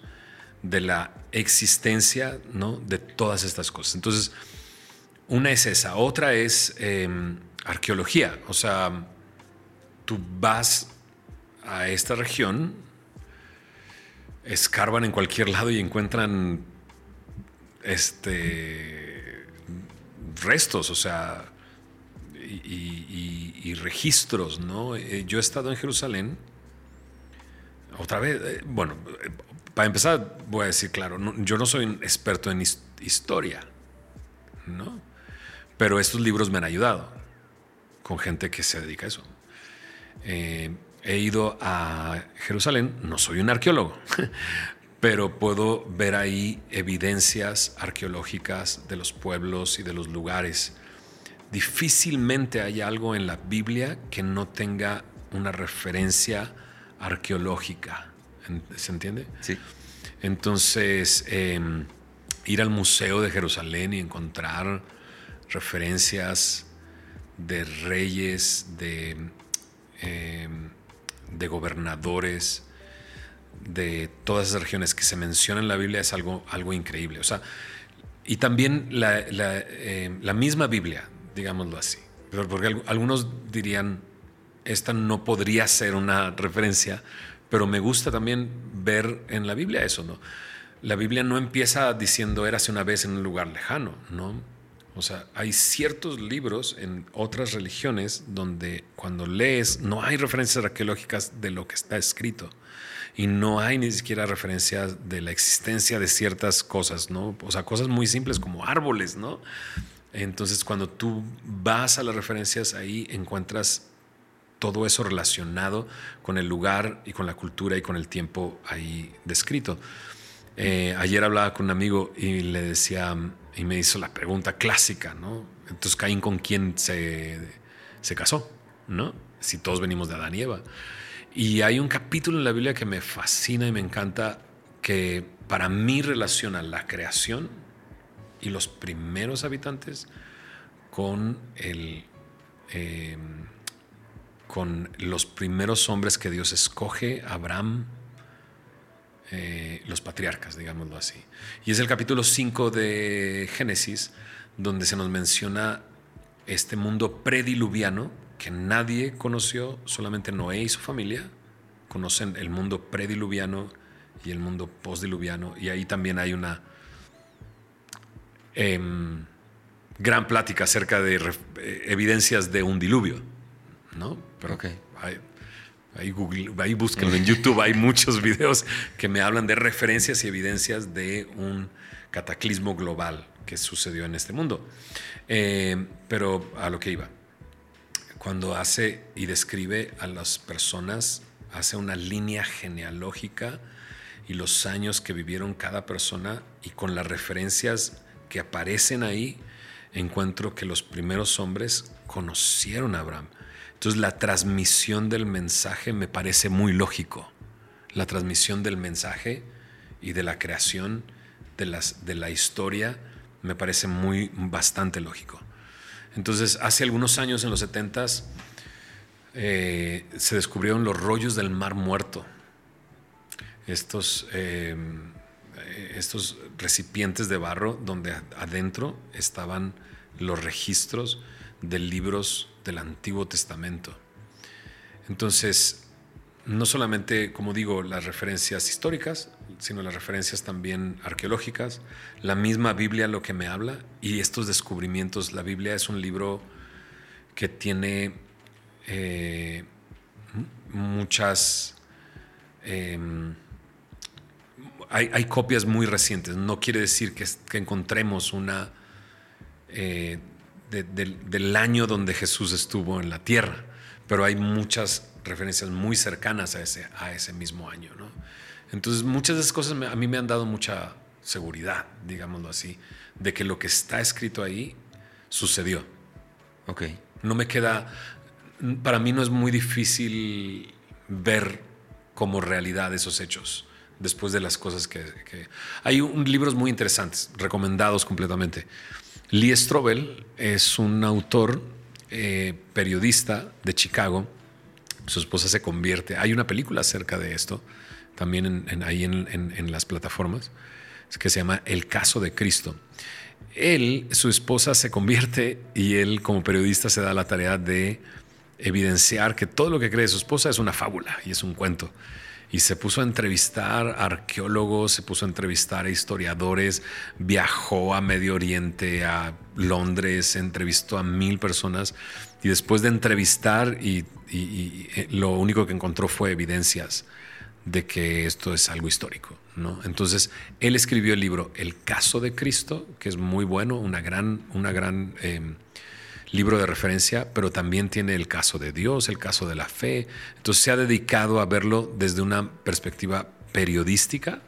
de la existencia ¿no? de todas estas cosas. Entonces, una es esa, otra es em, arqueología, o sea, tú vas a esta región, escarban en cualquier lado y encuentran este restos, o sea, y, registros, ¿no? Eh, yo he estado en Jerusalén, otra vez, eh, bueno, para empezar voy a decir, claro, yo no soy un experto en historia, ¿no? Pero estos libros me han ayudado con gente que se dedica a eso. Eh, he ido a Jerusalén, no soy un arqueólogo, pero puedo ver ahí evidencias arqueológicas de los pueblos y de los lugares. Difícilmente hay algo en la Biblia que no tenga una referencia arqueológica. ¿Se entiende? Sí. Entonces, em, ir al Museo de Jerusalén y encontrar referencias de reyes, de em, de gobernadores de todas esas regiones que se mencionan en la Biblia es algo, algo increíble. O sea, y también la, eh, misma Biblia, digámoslo así. Porque algunos dirían, esta no podría ser una referencia, pero me gusta también ver en la Biblia eso, ¿no? La Biblia no empieza diciendo érase una vez en un lugar lejano, ¿no? O sea, hay ciertos libros en otras religiones donde cuando lees no hay referencias arqueológicas de lo que está escrito y no hay ni siquiera referencias de la existencia de ciertas cosas, ¿no? O sea, cosas muy simples como árboles, ¿no? Entonces, cuando tú vas a las referencias ahí encuentras todo eso relacionado con el lugar y con la cultura y con el tiempo ahí descrito. Eh, ayer hablaba con un amigo y le decía, y me hizo la pregunta clásica, ¿no? Entonces Caín con quién se, se casó, ¿no? Si todos venimos de Adán y Eva. Y hay un capítulo en la Biblia que me fascina y me encanta, que para mí relaciona la creación y los primeros habitantes con el... Em, con los primeros hombres que Dios escoge, Abraham, eh, los patriarcas, digámoslo así. Y es el capítulo 5 de Génesis, donde se nos menciona este mundo prediluviano que nadie conoció, solamente Noé y su familia conocen el mundo prediluviano y el mundo postdiluviano, y ahí también hay una em, gran plática acerca de eh, evidencias de un diluvio, ¿no? Pero okay. Ahí, Google, ahí búsquenlo en YouTube, hay muchos videos que me hablan de referencias y evidencias de un cataclismo global que sucedió en este mundo. Eh, pero a lo que iba, cuando hace y describe a las personas, hace una línea genealógica y los años que vivieron cada persona y con las referencias que aparecen ahí, encuentro que los primeros hombres conocieron a Abraham entonces la transmisión del mensaje me parece muy lógico. La transmisión del mensaje y de la creación de, las, de la historia me parece muy bastante lógico. Entonces, hace algunos años, en los 70 eh, se descubrieron los rollos del Mar Muerto. Estos, eh, estos recipientes de barro donde adentro estaban los registros de libros del Antiguo Testamento. Entonces, no solamente, como digo, las referencias históricas, sino las referencias también arqueológicas, la misma Biblia lo que me habla y estos descubrimientos. La Biblia es un libro que tiene eh, muchas... Em, hay, copias muy recientes, no quiere decir que, encontremos una... Eh, del año donde Jesús estuvo en la tierra, pero hay muchas referencias muy cercanas a ese, a ese mismo año. ¿no? Entonces, muchas de esas cosas a mí me han dado mucha seguridad, digámoslo así, de que lo que está escrito ahí sucedió. Ok. No me queda, para mí no es muy difícil ver como realidad esos hechos después de las cosas que... Hay libros muy interesantes, recomendados completamente. Lee Strobel es un autor, eh, periodista de Chicago. Su esposa se convierte. Hay una película acerca de esto, también ahí en, las plataformas, que se llama El caso de Cristo. Él, su esposa se convierte y él como periodista se da la tarea de evidenciar que todo lo que cree su esposa es una fábula y es un cuento y se puso a entrevistar arqueólogos, se puso a entrevistar a historiadores, viajó a Medio Oriente, a Londres, entrevistó a mil personas y después de entrevistar y, eh, lo único que encontró fue evidencias de que esto es algo histórico. ¿no? Entonces, él escribió el libro El caso de Cristo, que es muy bueno, una gran, una gran em, libro de referencia, pero también tiene el caso de Dios, el caso de la fe. Entonces se ha dedicado a verlo desde una perspectiva periodística,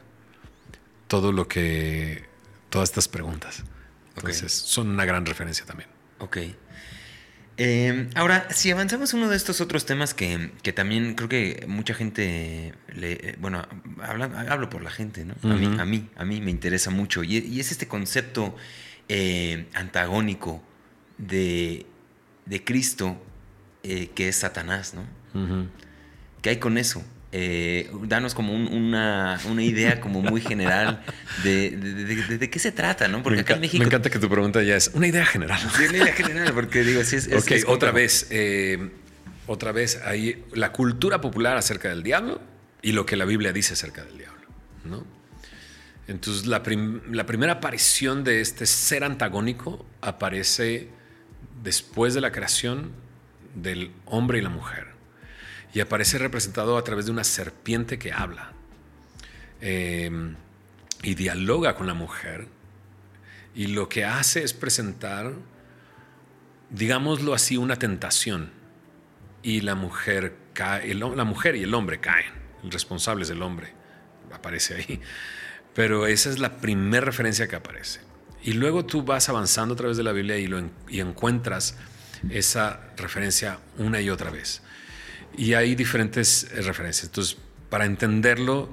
todo lo que, todas estas preguntas. Entonces son una gran referencia también. Ok. Em, ahora, si avanzamos uno de estos otros temas que, también creo que mucha gente, le, bueno, hablo por la gente, ¿no? a, mí, a, mí, a mí me interesa mucho. Y, es este concepto eh, antagónico de, Cristo, eh, que es Satanás, ¿no? ¿Qué hay con eso? Eh, danos como una, idea como muy general de, qué se trata, ¿no? Porque acá en México... Me encanta que tu pregunta ya es una idea general. Sí, una idea general, porque digo, sí es... ok, otra vez, eh, otra vez, hay la cultura popular acerca del diablo y lo que la Biblia dice acerca del diablo, ¿no? Entonces, la, la primera aparición de este ser antagónico aparece después de la creación del hombre y la mujer. Y aparece representado a través de una serpiente que habla em, y dialoga con la mujer. Y lo que hace es presentar, digámoslo así, una tentación. Y la mujer, cae, la mujer y el hombre caen. El responsable es el hombre. Aparece ahí. Pero esa es la primera referencia que aparece. Y luego tú vas avanzando a través de la Biblia y, lo y encuentras esa referencia una y otra vez. Y hay diferentes referencias. Entonces, para entenderlo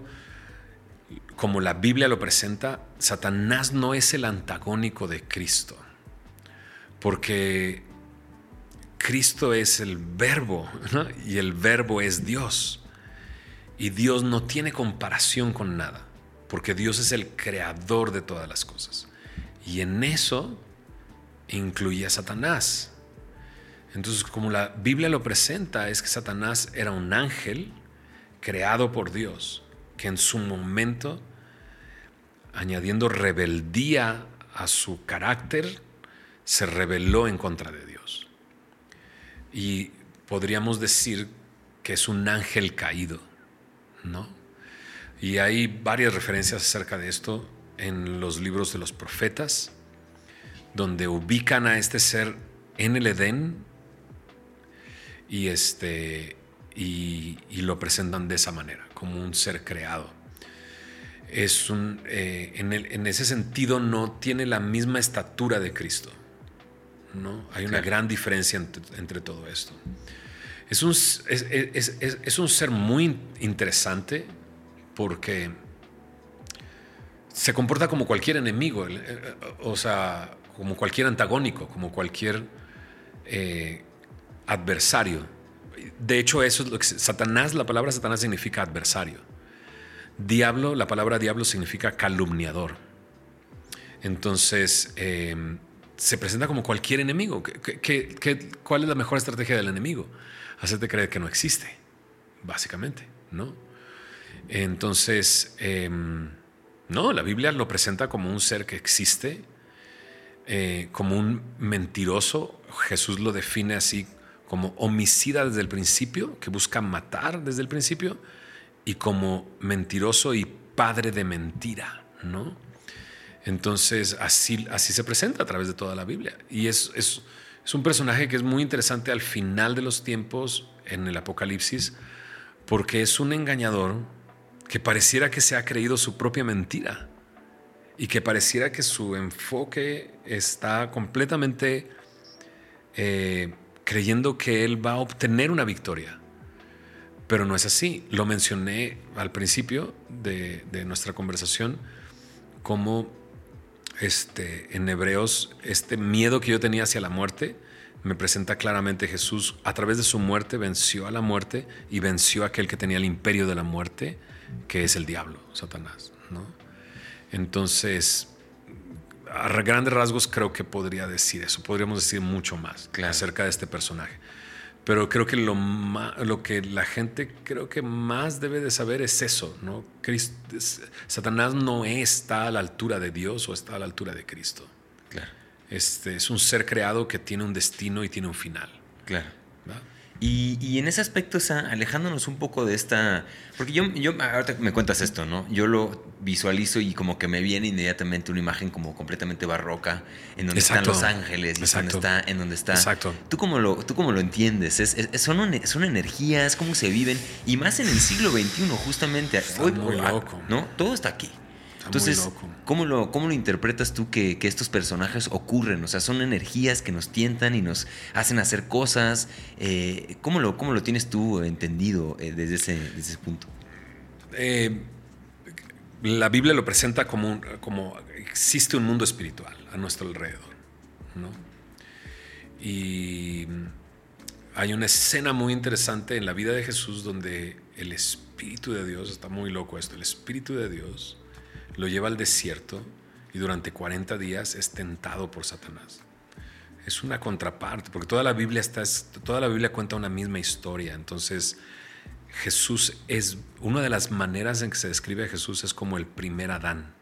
como la Biblia lo presenta, Satanás no es el antagónico de Cristo, porque Cristo es el verbo y el verbo es Dios. Y Dios no tiene comparación con nada, porque Dios es el creador de todas las cosas. Y en eso incluía a Satanás. Entonces, como la Biblia lo presenta, es que Satanás era un ángel creado por Dios, que en su momento, añadiendo rebeldía a su carácter, se rebeló en contra de Dios. Y podríamos decir que es un ángel caído, ¿no? Y hay varias referencias acerca de esto en los libros de los profetas, donde ubican a este ser en el Edén y, este, y, lo presentan de esa manera, como un ser creado. Es un, eh, en, ese sentido no tiene la misma estatura de Cristo. ¿no? Hay una gran diferencia entre, todo esto. Es un, es, es un ser muy interesante porque se comporta como cualquier enemigo, eh, o sea, como cualquier antagónico, como cualquier eh, adversario. De hecho, eso es lo que Satanás, la palabra Satanás significa adversario. Diablo, la palabra diablo significa calumniador. Entonces, se presenta como cualquier enemigo. cuál es la mejor estrategia del enemigo? Hacerte creer que no existe, básicamente, ¿no? Entonces, em, no, la Biblia lo presenta como un ser que existe, eh, como un mentiroso. Jesús lo define así como homicida desde el principio, que busca matar desde el principio, y como mentiroso y padre de mentira, ¿no? Entonces, así, así se presenta a través de toda la Biblia. Y es, es, es un personaje que es muy interesante al final de los tiempos en el Apocalipsis, porque es un engañador que pareciera que se ha creído su propia mentira y que pareciera que su enfoque está completamente eh, creyendo que él va a obtener una victoria. Pero no es así. Lo mencioné al principio de, de nuestra conversación como este, en Hebreos este miedo que yo tenía hacia la muerte me presenta claramente Jesús a través de su muerte venció a la muerte y venció a aquel que tenía el imperio de la muerte, que es el diablo, Satanás. ¿no? Entonces, a grandes rasgos creo que podría decir eso, podríamos decir mucho más acerca de este personaje. Pero creo que lo, lo que la gente creo que más debe de saber es eso, ¿no? Satanás no está a la altura de Dios o está a la altura de Cristo. Claro. Este, es un ser creado que tiene un destino y tiene un final. Claro. Y, en ese aspecto, alejándonos un poco de esta. Porque yo, yo, ahorita me cuentas esto, ¿no? Yo lo visualizo y como que me viene inmediatamente una imagen como completamente barroca, en donde están los ángeles y donde está, en donde está. Exacto. ¿Tú cómo lo, tú cómo lo entiendes? Es, son, son energías, cómo se viven, y más en el siglo XXI, justamente. hoy, muy loco. ¿No? Todo está aquí. Entonces, ¿cómo lo, ¿cómo lo interpretas tú que, estos personajes ocurren? O sea, son energías que nos tientan y nos hacen hacer cosas. Eh, ¿cómo, lo, ¿Cómo lo tienes tú entendido eh, desde, ese, punto? Eh, la Biblia lo presenta como, como existe un mundo espiritual a nuestro alrededor. ¿no? Y hay una escena muy interesante en la vida de Jesús donde el Espíritu de Dios, está muy loco esto, el Espíritu de Dios lo lleva al desierto y durante 40 días es tentado por Satanás. Es una contraparte, porque toda la Biblia está, toda la Biblia cuenta una misma historia. Entonces, Jesús es una de las maneras en que se describe a Jesús es como el primer Adán.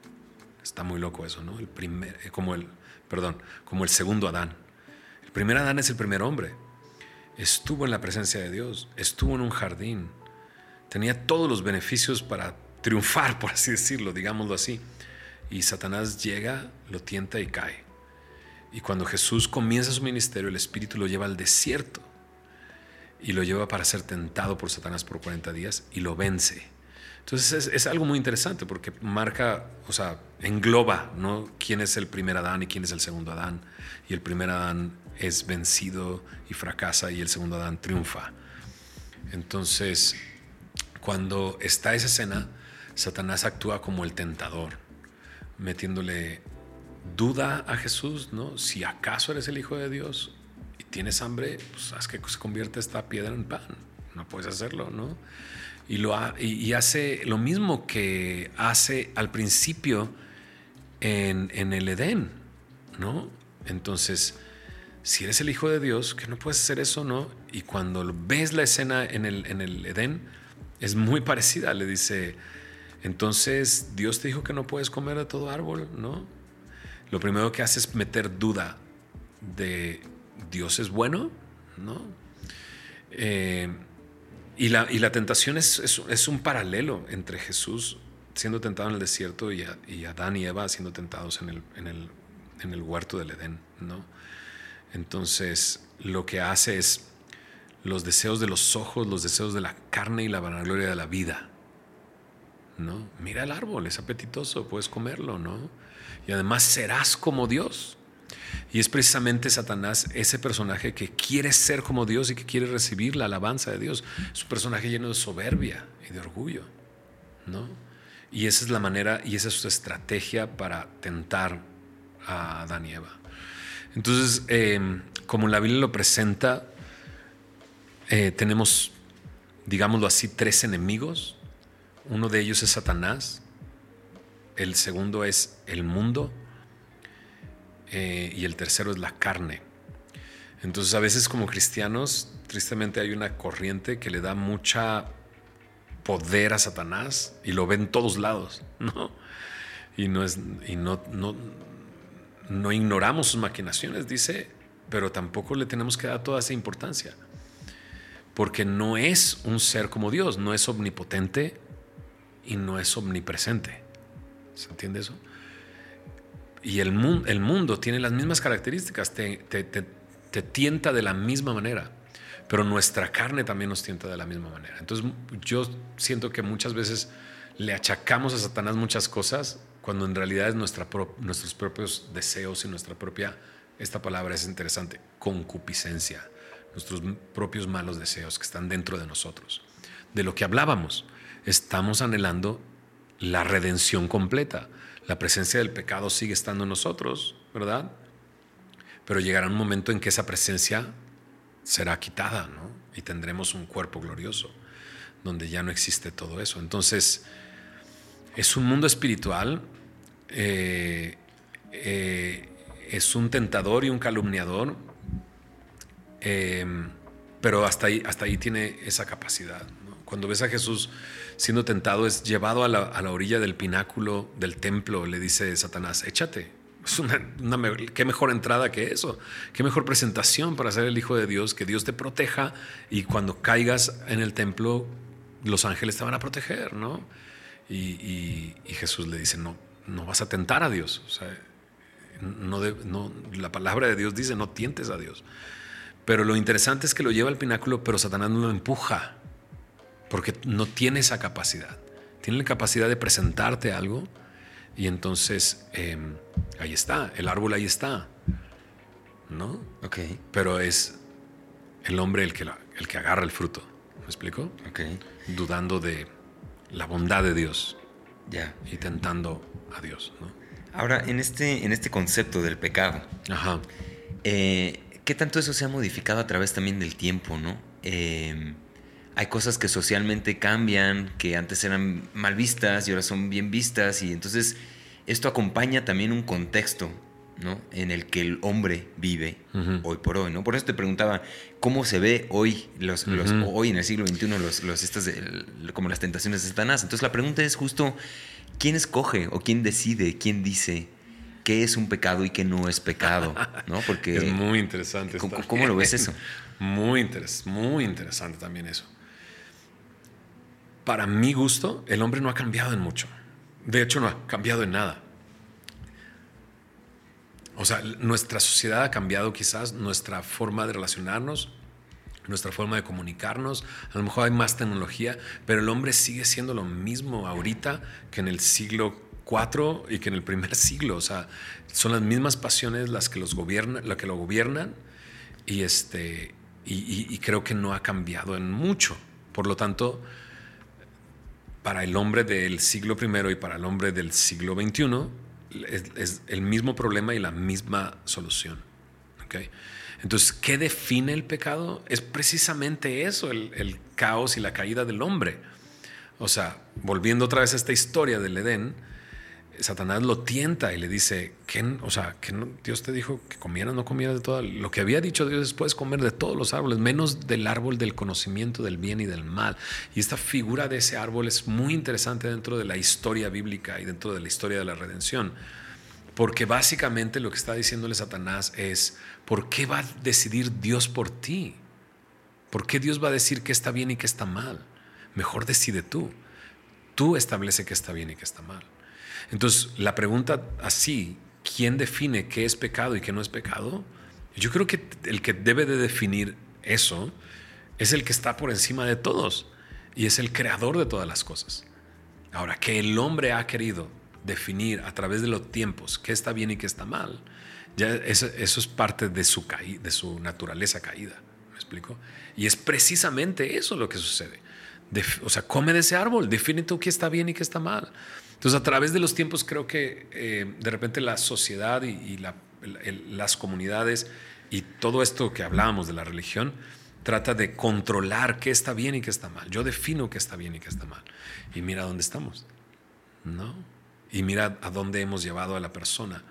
Está muy loco eso, ¿no? El primer, eh, como el, perdón, como el segundo Adán. El primer Adán es el primer hombre. Estuvo en la presencia de Dios, estuvo en un jardín, tenía todos los beneficios para triunfar, por así decirlo, digámoslo así. Y Satanás llega, lo tienta y cae. Y cuando Jesús comienza su ministerio, el Espíritu lo lleva al desierto y lo lleva para ser tentado por Satanás por 40 días y lo vence. Entonces es, algo muy interesante porque marca, o sea, engloba, ¿no? ¿Quién es el primer Adán y quién es el segundo Adán? Y el primer Adán es vencido y fracasa y el segundo Adán triunfa. Entonces, cuando está esa escena, Satanás actúa como el tentador, metiéndole duda a Jesús, ¿no? Si acaso eres el Hijo de Dios y tienes hambre, pues haz que se convierta esta piedra en pan. No puedes hacerlo, ¿no? Y, lo hace lo mismo que hace al principio en, el Edén, ¿no? Entonces, si eres el Hijo de Dios, que no puedes hacer eso, ¿no? Y cuando ves la escena en el Edén, es muy parecida. Le dice, entonces, Dios te dijo que no puedes comer de todo árbol, ¿no? Lo primero que hace es meter duda de Dios es bueno, ¿no? Eh, y, la, y, la, tentación es, es, un paralelo entre Jesús siendo tentado en el desierto y, Adán y Eva siendo tentados en el, en, el, en el huerto del Edén, ¿no? Entonces, lo que hace es los deseos de los ojos, los deseos de la carne y la vanagloria de la vida ¿no? Mira el árbol, es apetitoso, puedes comerlo, ¿no? Y además serás como Dios. Y es precisamente Satanás ese personaje que quiere ser como Dios y que quiere recibir la alabanza de Dios. Es un personaje lleno de soberbia y de orgullo, ¿no? Y esa es la manera y esa es su estrategia para tentar a Adán y Eva. Entonces, em, como la Biblia lo presenta, eh, tenemos, digámoslo así, tres enemigos uno de ellos es Satanás, el segundo es el mundo eh, y el tercero es la carne. Entonces a veces como cristianos, tristemente hay una corriente que le da mucha poder a Satanás y lo ve en todos lados, ¿no? Y no es y no, no, no ignoramos sus maquinaciones, dice, pero tampoco le tenemos que dar toda esa importancia. Porque no es un ser como Dios, no es omnipotente, y no es omnipresente. ¿Se entiende eso? Y el, el mundo tiene las mismas características, te, tienta de la misma manera, pero nuestra carne también nos tienta de la misma manera. Entonces yo siento que muchas veces le achacamos a Satanás muchas cosas cuando en realidad es nuestra nuestros propios deseos y nuestra propia, esta palabra es interesante, concupiscencia, nuestros propios malos deseos que están dentro de nosotros. de lo que hablábamos. Estamos anhelando la redención completa. La presencia del pecado sigue estando en nosotros, ¿verdad? Pero llegará un momento en que esa presencia será quitada, ¿no? Y tendremos un cuerpo glorioso, donde ya no existe todo eso. Entonces, es un mundo espiritual, eh, eh, es un tentador y un calumniador, eh, pero hasta ahí, hasta ahí tiene esa capacidad. Cuando ves a Jesús siendo tentado, es llevado a la, orilla del pináculo del templo, le dice Satanás, échate. Es una, qué mejor entrada que eso, qué mejor presentación para ser el Hijo de Dios, que Dios te proteja y cuando caigas en el templo, los ángeles te van a proteger, ¿no? Y, Jesús le dice, no, no vas a tentar a Dios. La palabra de Dios dice, no tientes a Dios. Pero lo interesante es que lo lleva al pináculo, pero Satanás no lo empuja porque no tiene esa capacidad. Tiene la capacidad de presentarte algo y entonces em, ahí está, el árbol ahí está, ¿no? Ok. Pero es el hombre el que, el que agarra el fruto, ¿me explico? Ok. Dudando de la bondad de Dios. Ya. Y tentando a Dios, ¿no? Ahora, en este, en este concepto del pecado, Ajá. Eh, ¿qué tanto eso se ha modificado a través también del tiempo, no? Eh, hay cosas que socialmente cambian, que antes eran mal vistas y ahora son bien vistas y entonces esto acompaña también un contexto ¿no? en el que el hombre vive hoy por hoy. ¿no? Por eso te preguntaba, ¿cómo se ve hoy, los, hoy en el siglo XXI, los, los estas, como las tentaciones de Satanás? Entonces la pregunta es justo, ¿quién escoge o quién decide, quién dice qué es un pecado y qué no es pecado? ¿no? Porque, es muy interesante. ¿cómo, ¿Cómo, lo ves eso? Muy, interes muy interesante también eso para mi gusto, el hombre no ha cambiado en mucho. De hecho, no ha cambiado en nada. O sea, nuestra sociedad ha cambiado quizás, nuestra forma de relacionarnos, nuestra forma de comunicarnos. A lo mejor hay más tecnología, pero el hombre sigue siendo lo mismo ahorita que en el siglo IV y que en el primer siglo. O sea, son las mismas pasiones las que, los gobiernan, las que lo gobiernan y, este, y creo que no ha cambiado en mucho. Por lo tanto, para el hombre del siglo I y para el hombre del siglo XXI es, el mismo problema y la misma solución. ¿okay? Entonces, ¿qué define el pecado? Es precisamente eso, el, el, caos y la caída del hombre. O sea, volviendo otra vez a esta historia del Edén, Satanás lo tienta y le dice, que, o sea, que Dios te dijo que comieras, no comieras de todo. Lo que había dicho Dios es, puedes comer de todos los árboles, menos del árbol del conocimiento del bien y del mal. Y esta figura de ese árbol es muy interesante dentro de la historia bíblica y dentro de la historia de la redención. Porque básicamente lo que está diciéndole Satanás es, ¿por qué va a decidir Dios por ti? ¿Por qué Dios va a decir qué está bien y qué está mal? Mejor decide tú. Tú establece qué está bien y qué está mal. Entonces, la pregunta así, ¿quién define qué es pecado y qué no es pecado? Yo creo que el que debe de definir eso es el que está por encima de todos y es el creador de todas las cosas. Ahora, que el hombre ha querido definir a través de los tiempos qué está bien y qué está mal, ya eso, es parte de su, de su naturaleza caída. ¿Me explico? Y es precisamente eso lo que sucede. o sea, come de ese árbol, define tú qué está bien y qué está mal. Entonces, a través de los tiempos creo que eh, de repente la sociedad y, las comunidades y todo esto que hablábamos de la religión trata de controlar qué está bien y qué está mal. Yo defino qué está bien y qué está mal. Y mira dónde estamos. ¿No? Y mira a dónde hemos llevado a la persona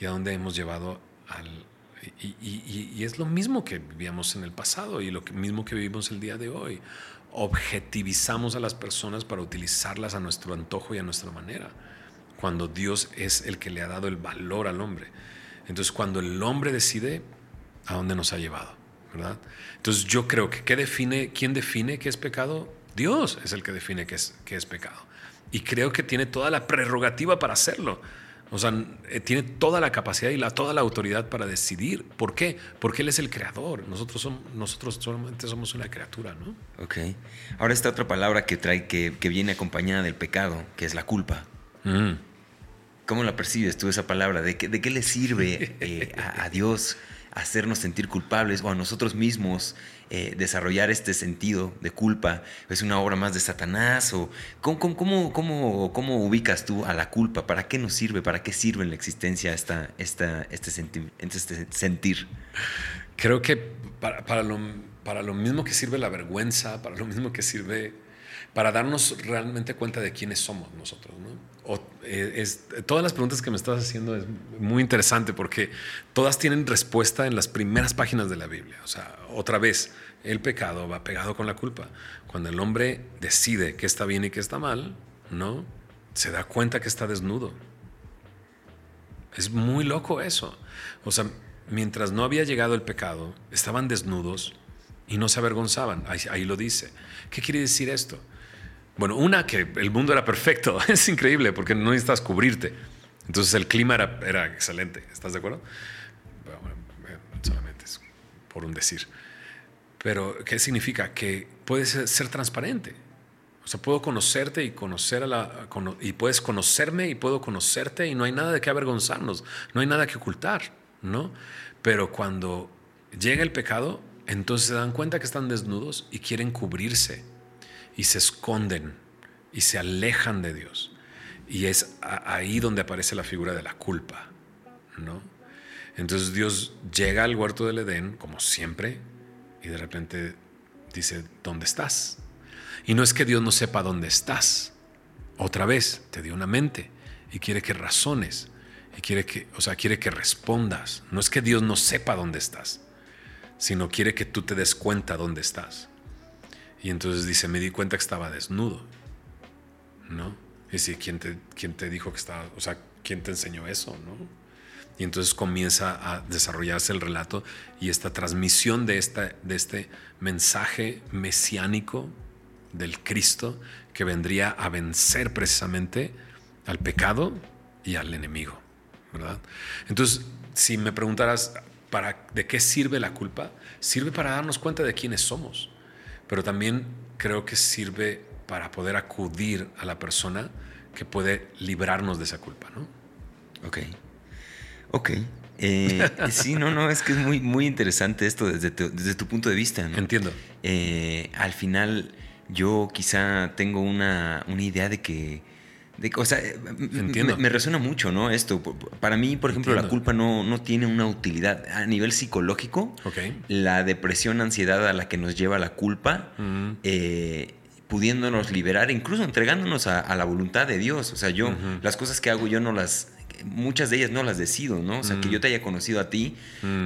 y a dónde hemos llevado al... Y, y es lo mismo que vivíamos en el pasado y lo mismo que vivimos el día de hoy objetivizamos a las personas para utilizarlas a nuestro antojo y a nuestra manera, cuando Dios es el que le ha dado el valor al hombre. Entonces, cuando el hombre decide, ¿a dónde nos ha llevado? ¿verdad? Entonces, yo creo que ¿qué define, ¿quién define qué es pecado? Dios es el que define qué es, qué es pecado. Y creo que tiene toda la prerrogativa para hacerlo. O sea, eh, tiene toda la capacidad y la, toda la autoridad para decidir. ¿Por qué? Porque Él es el creador. Nosotros, somos, nosotros solamente somos una criatura, ¿no? Ok. Ahora está otra palabra que trae, que, viene acompañada del pecado, que es la culpa. Mm. ¿Cómo la percibes tú esa palabra? ¿De qué, de qué le sirve eh, a, Dios hacernos sentir culpables o a nosotros mismos eh, desarrollar este sentido de culpa? ¿Es una obra más de Satanás? ¿O cómo, cómo, cómo, cómo ubicas tú a la culpa? ¿Para qué nos sirve? ¿Para qué sirve en la existencia esta, esta, este, este sentir? Creo que para, para, lo, para lo mismo que sirve la vergüenza, para lo mismo que sirve para darnos realmente cuenta de quiénes somos nosotros. ¿no? Eh, todas las preguntas que me estás haciendo es muy interesante porque todas tienen respuesta en las primeras páginas de la Biblia. O sea, otra vez, el pecado va pegado con la culpa. Cuando el hombre decide qué está bien y qué está mal, ¿no? Se da cuenta que está desnudo. Es muy loco eso. O sea, mientras no había llegado el pecado, estaban desnudos y no se avergonzaban. Ahí, ahí lo dice. ¿Qué quiere decir esto? Bueno, una, que el mundo era perfecto. Es increíble porque no necesitas cubrirte. Entonces el clima era, excelente. ¿Estás de acuerdo? Bueno, solamente es por un decir. Pero, ¿qué significa? Que puedes ser transparente. O sea, puedo conocerte y conocer a la. Y puedes conocerme y puedo conocerte y no hay nada de qué avergonzarnos. No hay nada que ocultar, ¿no? Pero cuando llega el pecado, entonces se dan cuenta que están desnudos y quieren cubrirse y se esconden y se alejan de Dios. Y es ahí donde aparece la figura de la culpa, ¿no? Entonces Dios llega al huerto del Edén, como siempre, y de repente dice, ¿dónde estás? Y no es que Dios no sepa dónde estás. Otra vez, te dio una mente y quiere que razones y quiere que, o sea, quiere que respondas. No es que Dios no sepa dónde estás, sino quiere que tú te des cuenta dónde estás. Y entonces dice, me di cuenta que estaba desnudo. ¿No? Y dice, ¿quién te, quién te dijo que estaba, o sea, quién te enseñó eso? ¿No? Y entonces comienza a desarrollarse el relato y esta transmisión de, esta, de este mensaje mesiánico del Cristo que vendría a vencer precisamente al pecado y al enemigo, ¿verdad? Entonces, si me preguntaras, ¿para, ¿de qué sirve la culpa? Sirve para darnos cuenta de quiénes somos pero también creo que sirve para poder acudir a la persona que puede librarnos de esa culpa, ¿no? Ok. Ok. Eh, sí, no, no, es que es muy, muy interesante esto desde tu, desde tu punto de vista. ¿no? Entiendo. Eh, al final, yo quizá tengo una, una idea de que o sea, me, resuena mucho, ¿no? Esto. Para mí, por ejemplo, la culpa no, no, tiene una utilidad. A nivel psicológico, la depresión, ansiedad a la que nos lleva la culpa, eh, pudiéndonos liberar, incluso entregándonos a, la voluntad de Dios. O sea, yo, las cosas que hago, yo no las muchas de ellas no las decido, ¿no? O sea, que yo te haya conocido a ti,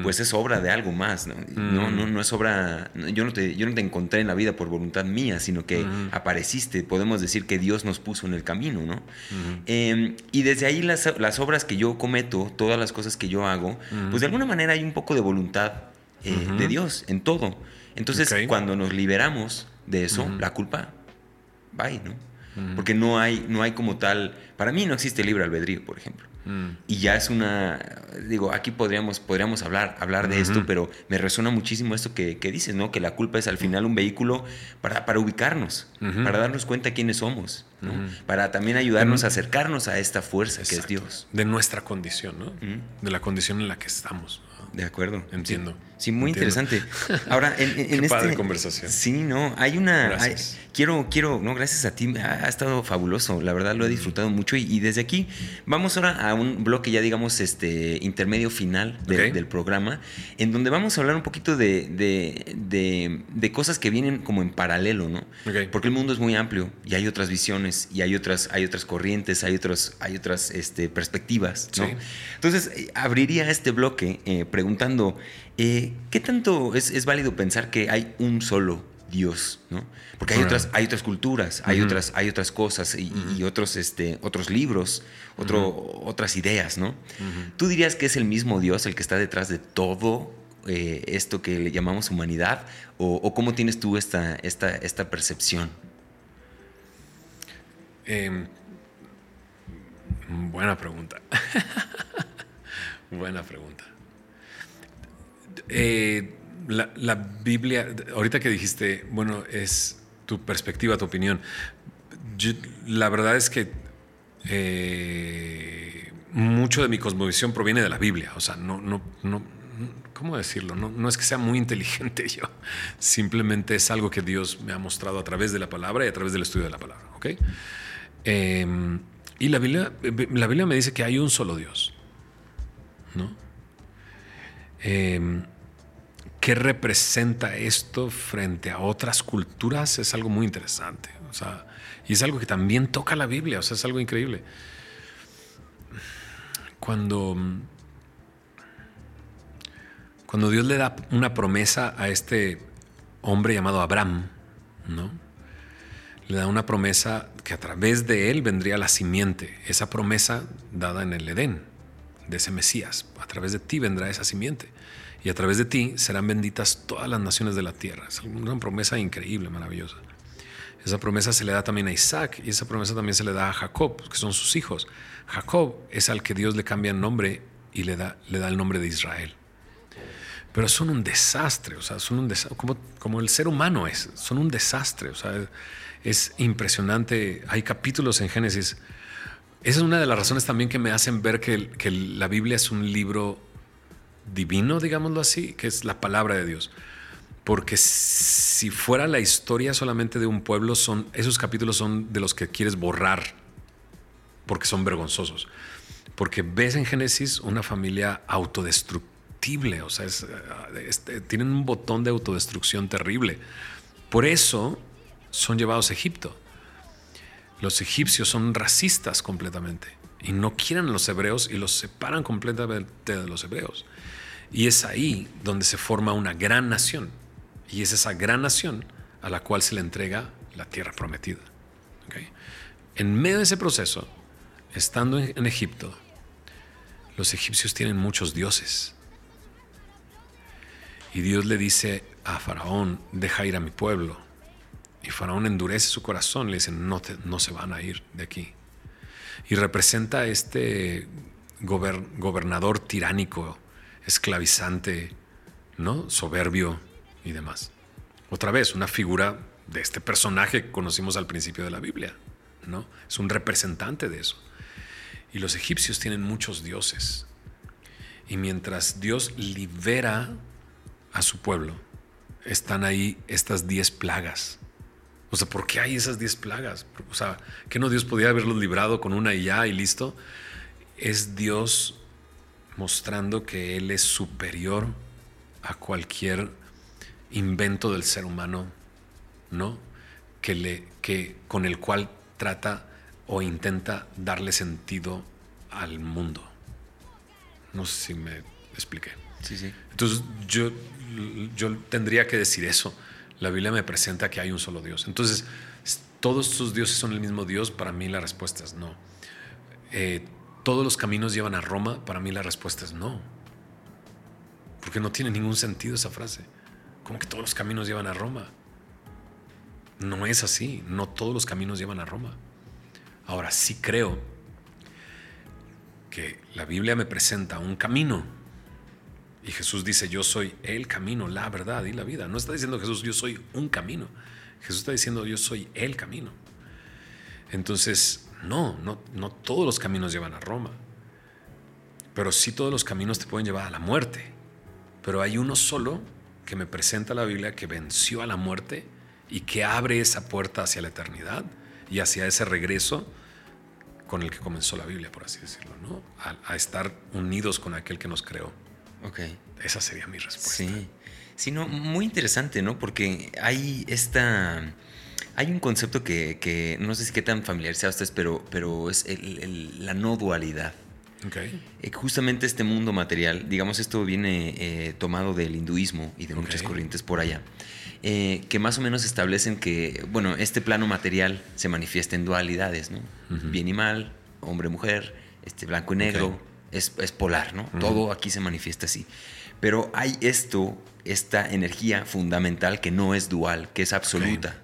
pues es obra de algo más, ¿no? No, no, no es obra, yo no, te, yo no te encontré en la vida por voluntad mía, sino que apareciste, podemos decir que Dios nos puso en el camino, ¿no? Em, y desde ahí las, las, obras que yo cometo, todas las cosas que yo hago, pues de alguna manera hay un poco de voluntad eh, de Dios en todo. Entonces, cuando nos liberamos de eso, la culpa, bye, ¿no? Porque no hay, no hay como tal, para mí no existe libre albedrío, por ejemplo. Y ya es una, digo, aquí podríamos, podríamos hablar, hablar de esto, pero me resuena muchísimo esto que, dices, ¿no? Que la culpa es al final un vehículo para, para ubicarnos, para darnos cuenta quiénes somos, para también ayudarnos a acercarnos a esta fuerza que es Dios. De nuestra condición, ¿no? De la condición en la que estamos. De acuerdo. Entiendo. Sí, muy interesante. Ahora, en, en, Qué conversación. Sí, no, hay una. quiero, quiero, no, gracias a ti, ha, estado fabuloso. La verdad lo he disfrutado mucho. Y, desde aquí vamos ahora a un bloque ya, digamos, este intermedio final del programa, en donde vamos a hablar un poquito de, de, de, cosas que vienen como en paralelo, ¿no? Porque el mundo es muy amplio y hay otras visiones y hay otras, hay otras corrientes, hay otros, hay otras este, perspectivas, ¿no? Entonces, eh, abriría este bloque eh, preguntando. Eh, ¿Qué tanto es, válido pensar que hay un solo Dios? ¿no? Porque hay, otras, hay otras culturas, hay, otras, hay otras cosas y, otros, este, otros libros, otro, otras ideas. ¿no? ¿Tú dirías que es el mismo Dios el que está detrás de todo eh, esto que le llamamos humanidad? ¿O, cómo tienes tú esta, esta, esta percepción? Em, buena pregunta. buena pregunta. Eh, la, Biblia, ahorita que dijiste, bueno, es tu perspectiva, tu opinión. la verdad es que eh, mucho de mi cosmovisión proviene de la Biblia. O sea, no, no, no, ¿cómo decirlo? No, no, es que sea muy inteligente yo, simplemente es algo que Dios me ha mostrado a través de la palabra y a través del estudio de la palabra, ¿ok? Em, y la Biblia, la Biblia me dice que hay un solo Dios, ¿no? Eh, ¿Qué representa esto frente a otras culturas? Es algo muy interesante. O sea, y es algo que también toca la Biblia, o sea, es algo increíble. Cuando, cuando Dios le da una promesa a este hombre llamado Abraham, ¿no? Le da una promesa que a través de él vendría la simiente, esa promesa dada en el Edén, de ese Mesías. A través de ti vendrá esa simiente y a través de ti serán benditas todas las naciones de la tierra. Es una promesa increíble, maravillosa. Esa promesa se le da también a Isaac y esa promesa también se le da a Jacob, que son sus hijos. Jacob es al que Dios le cambia el nombre y le da, le da el nombre de Israel. Pero son un desastre, o sea, son un como, como el ser humano es, son un desastre, o sea, es impresionante. Hay capítulos en Génesis. Esa es una de las razones también que me hacen ver que, la Biblia es un libro divino, digámoslo así, que es la palabra de Dios. Porque si fuera la historia solamente de un pueblo, son, esos capítulos son de los que quieres borrar, porque son vergonzosos. Porque ves en Génesis una familia autodestructible, o sea, eh, tienen un botón de autodestrucción terrible. Por eso son llevados a Egipto. Los egipcios son racistas completamente y no quieren a los hebreos y los separan completamente de los hebreos. Y es ahí donde se forma una gran nación. Y es esa gran nación a la cual se le entrega la tierra prometida. En medio de ese proceso, estando en, Egipto, los egipcios tienen muchos dioses. Y Dios le dice a Faraón, deja ir a mi pueblo. Y Faraón endurece su corazón, le dice, no, no se van a ir de aquí. Y representa a este gobernador tiránico esclavizante, ¿no? soberbio y demás. Otra vez, una figura de este personaje que conocimos al principio de la Biblia. ¿no? Es un representante de eso. Y los egipcios tienen muchos dioses. Y mientras Dios libera a su pueblo, están ahí estas diez plagas. O sea, ¿por qué hay esas diez plagas? O sea, ¿que no Dios podía haberlos librado con una y ya y listo? Es Dios mostrando que Él es superior a cualquier invento del ser humano, ¿no? Que le, que, con el cual trata o intenta darle sentido al mundo. No sé si me expliqué. Sí, sí. Entonces yo, yo tendría que decir eso. La Biblia me presenta que hay un solo Dios. Entonces, ¿todos estos dioses son el mismo Dios? Para mí la respuesta es no. Eh, ¿Todos los caminos llevan a Roma? Para mí la respuesta es no. Porque no tiene ningún sentido esa frase. ¿Cómo que todos los caminos llevan a Roma? No es así. No todos los caminos llevan a Roma. Ahora sí creo que la Biblia me presenta un camino. Y Jesús dice, yo soy el camino, la verdad y la vida. No está diciendo Jesús, yo soy un camino. Jesús está diciendo, yo soy el camino. Entonces, no, no, no todos los caminos llevan a Roma. Pero sí todos los caminos te pueden llevar a la muerte. Pero hay uno solo que me presenta la Biblia que venció a la muerte y que abre esa puerta hacia la eternidad y hacia ese regreso con el que comenzó la Biblia, por así decirlo, ¿no? A, estar unidos con aquel que nos creó. Ok. Esa sería mi respuesta. Sí. Sí, no, muy interesante, ¿no? Porque hay esta hay un concepto que, no sé si qué tan familiar sea a ustedes, pero, pero es la no dualidad. Okay. Eh, justamente este mundo material, digamos, esto viene eh, tomado del hinduismo y de muchas corrientes por allá, eh, que más o menos establecen que, bueno, este plano material se manifiesta en dualidades, ¿no? Bien y mal, hombre-mujer, este, blanco y negro, es, polar, ¿no? Todo aquí se manifiesta así. Pero hay esto, esta energía fundamental que no es dual, que es absoluta.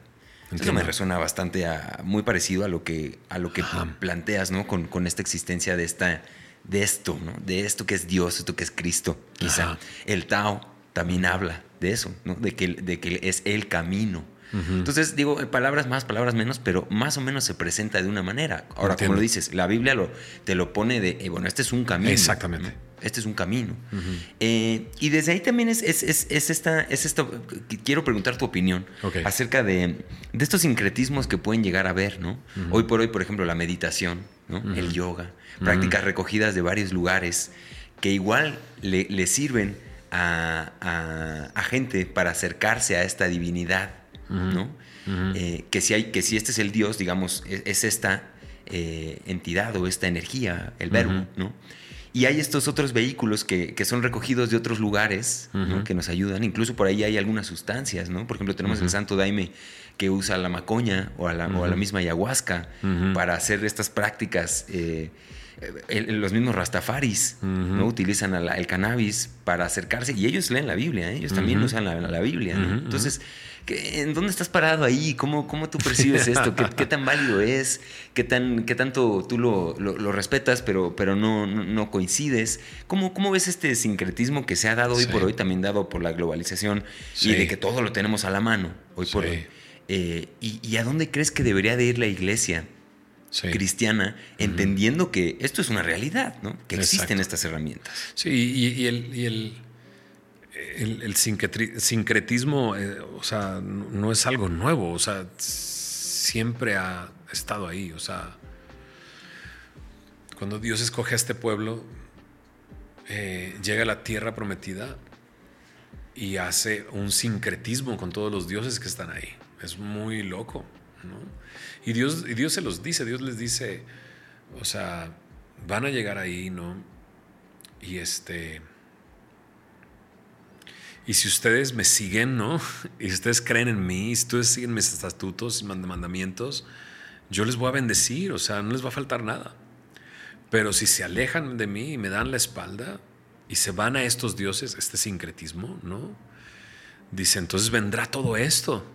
Eso me resuena bastante muy parecido a lo que, a lo que planteas, ¿no? Con, con, esta existencia de, esta, de esto, ¿no? De esto que es Dios, esto que es Cristo, quizá. El Tao también habla de eso, ¿no? De que, de que es el camino. Entonces, digo, palabras más, palabras menos, pero más o menos se presenta de una manera. Ahora, como lo dices, la Biblia lo, te lo pone de, eh, bueno, este es un camino. Exactamente. Este es un camino. Eh, y desde ahí también es, es, es, esta, es esto, quiero preguntar tu opinión acerca de, de, estos sincretismos que pueden llegar a ver, ¿no? Hoy por hoy, por ejemplo, la meditación, ¿no? El yoga, prácticas recogidas de varios lugares que igual le, le sirven a, a, gente para acercarse a esta divinidad, ¿no? Eh, que, si hay, que si este es el Dios, digamos, e, es, esta eh, entidad o esta energía, el verbo, ¿no? Y hay estos otros vehículos que, que son recogidos de otros lugares que nos ayudan. Incluso por ahí hay algunas sustancias, ¿no? Por ejemplo, tenemos el Santo Daime que usa la macoña o a la, o a la misma ayahuasca para hacer estas prácticas. Eh, los mismos rastafaris ¿no? utilizan el cannabis para acercarse y ellos leen la Biblia, ¿eh? ellos también usan la, Biblia. Entonces, ¿en dónde estás parado ahí? ¿Cómo, cómo tú percibes esto? ¿Qué, tan válido es? ¿Qué, tan, qué tanto tú lo, lo, respetas pero, pero no, no, coincides? ¿Cómo, ¿Cómo ves este sincretismo que se ha dado hoy por hoy, también dado por la globalización y de que todo lo tenemos a la mano hoy por hoy? Eh, y, ¿Y a dónde crees que debería de ir la iglesia? Cristiana, entendiendo que esto es una realidad, ¿no? que existen estas herramientas. Sí, y, el, el, sincretismo, eh, o sea, no es algo nuevo, o sea, siempre ha estado ahí, o sea, cuando Dios escoge a este pueblo, eh, llega a la tierra prometida y hace un sincretismo con todos los dioses que están ahí. Es muy loco, ¿no? Y Dios, y Dios se los dice, Dios les dice, o sea, van a llegar ahí, ¿no? Y este... Y si ustedes me siguen, ¿no? Y si ustedes creen en mí, si ustedes siguen mis estatutos y mandamientos, yo les voy a bendecir, o sea, no les va a faltar nada. Pero si se alejan de mí y me dan la espalda y se van a estos dioses, este sincretismo, ¿no? Dice, entonces vendrá todo esto.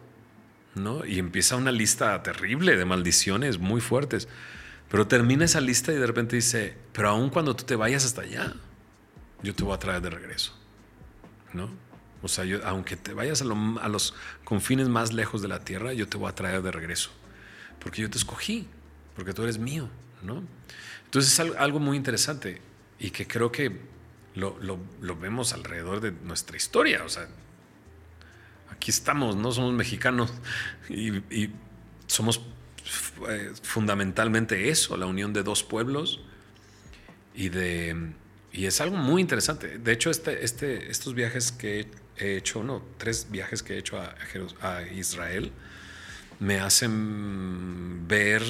¿No? Y empieza una lista terrible de maldiciones muy fuertes. Pero termina esa lista y de repente dice, pero aun cuando tú te vayas hasta allá, yo te voy a traer de regreso, ¿no? O sea, yo, aunque te vayas a, los confines más lejos de la tierra, yo te voy a traer de regreso, porque yo te escogí, porque tú eres mío, ¿no? Entonces es algo muy interesante y que creo que lo, lo vemos alrededor de nuestra historia, o sea, aquí estamos, ¿no? Somos mexicanos y, somos eh, fundamentalmente eso, la unión de dos pueblos y de... Y es algo muy interesante. De hecho, este, este, estos viajes que he hecho, no, tres viajes que he hecho a, a Israel, me hacen ver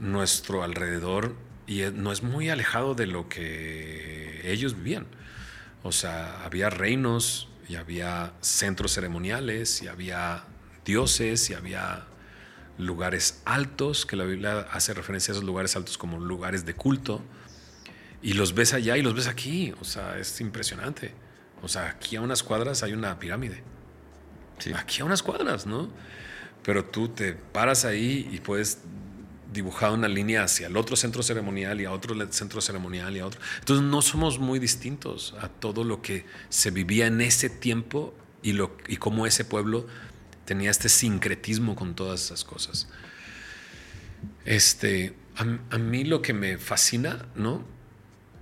nuestro alrededor y no es muy alejado de lo que ellos vivían. O sea, había reinos y había centros ceremoniales, y había dioses, y había lugares altos, que la Biblia hace referencia a esos lugares altos como lugares de culto, y los ves allá y los ves aquí, o sea, es impresionante. O sea, aquí a unas cuadras hay una pirámide. Aquí a unas cuadras, ¿no? Pero tú te paras ahí y puedes dibujado una línea hacia el otro centro ceremonial y a otro centro ceremonial y a otro. Entonces no somos muy distintos a todo lo que se vivía en ese tiempo y, lo, y cómo ese pueblo tenía este sincretismo con todas esas cosas. Este, a, mí lo que me fascina, ¿no?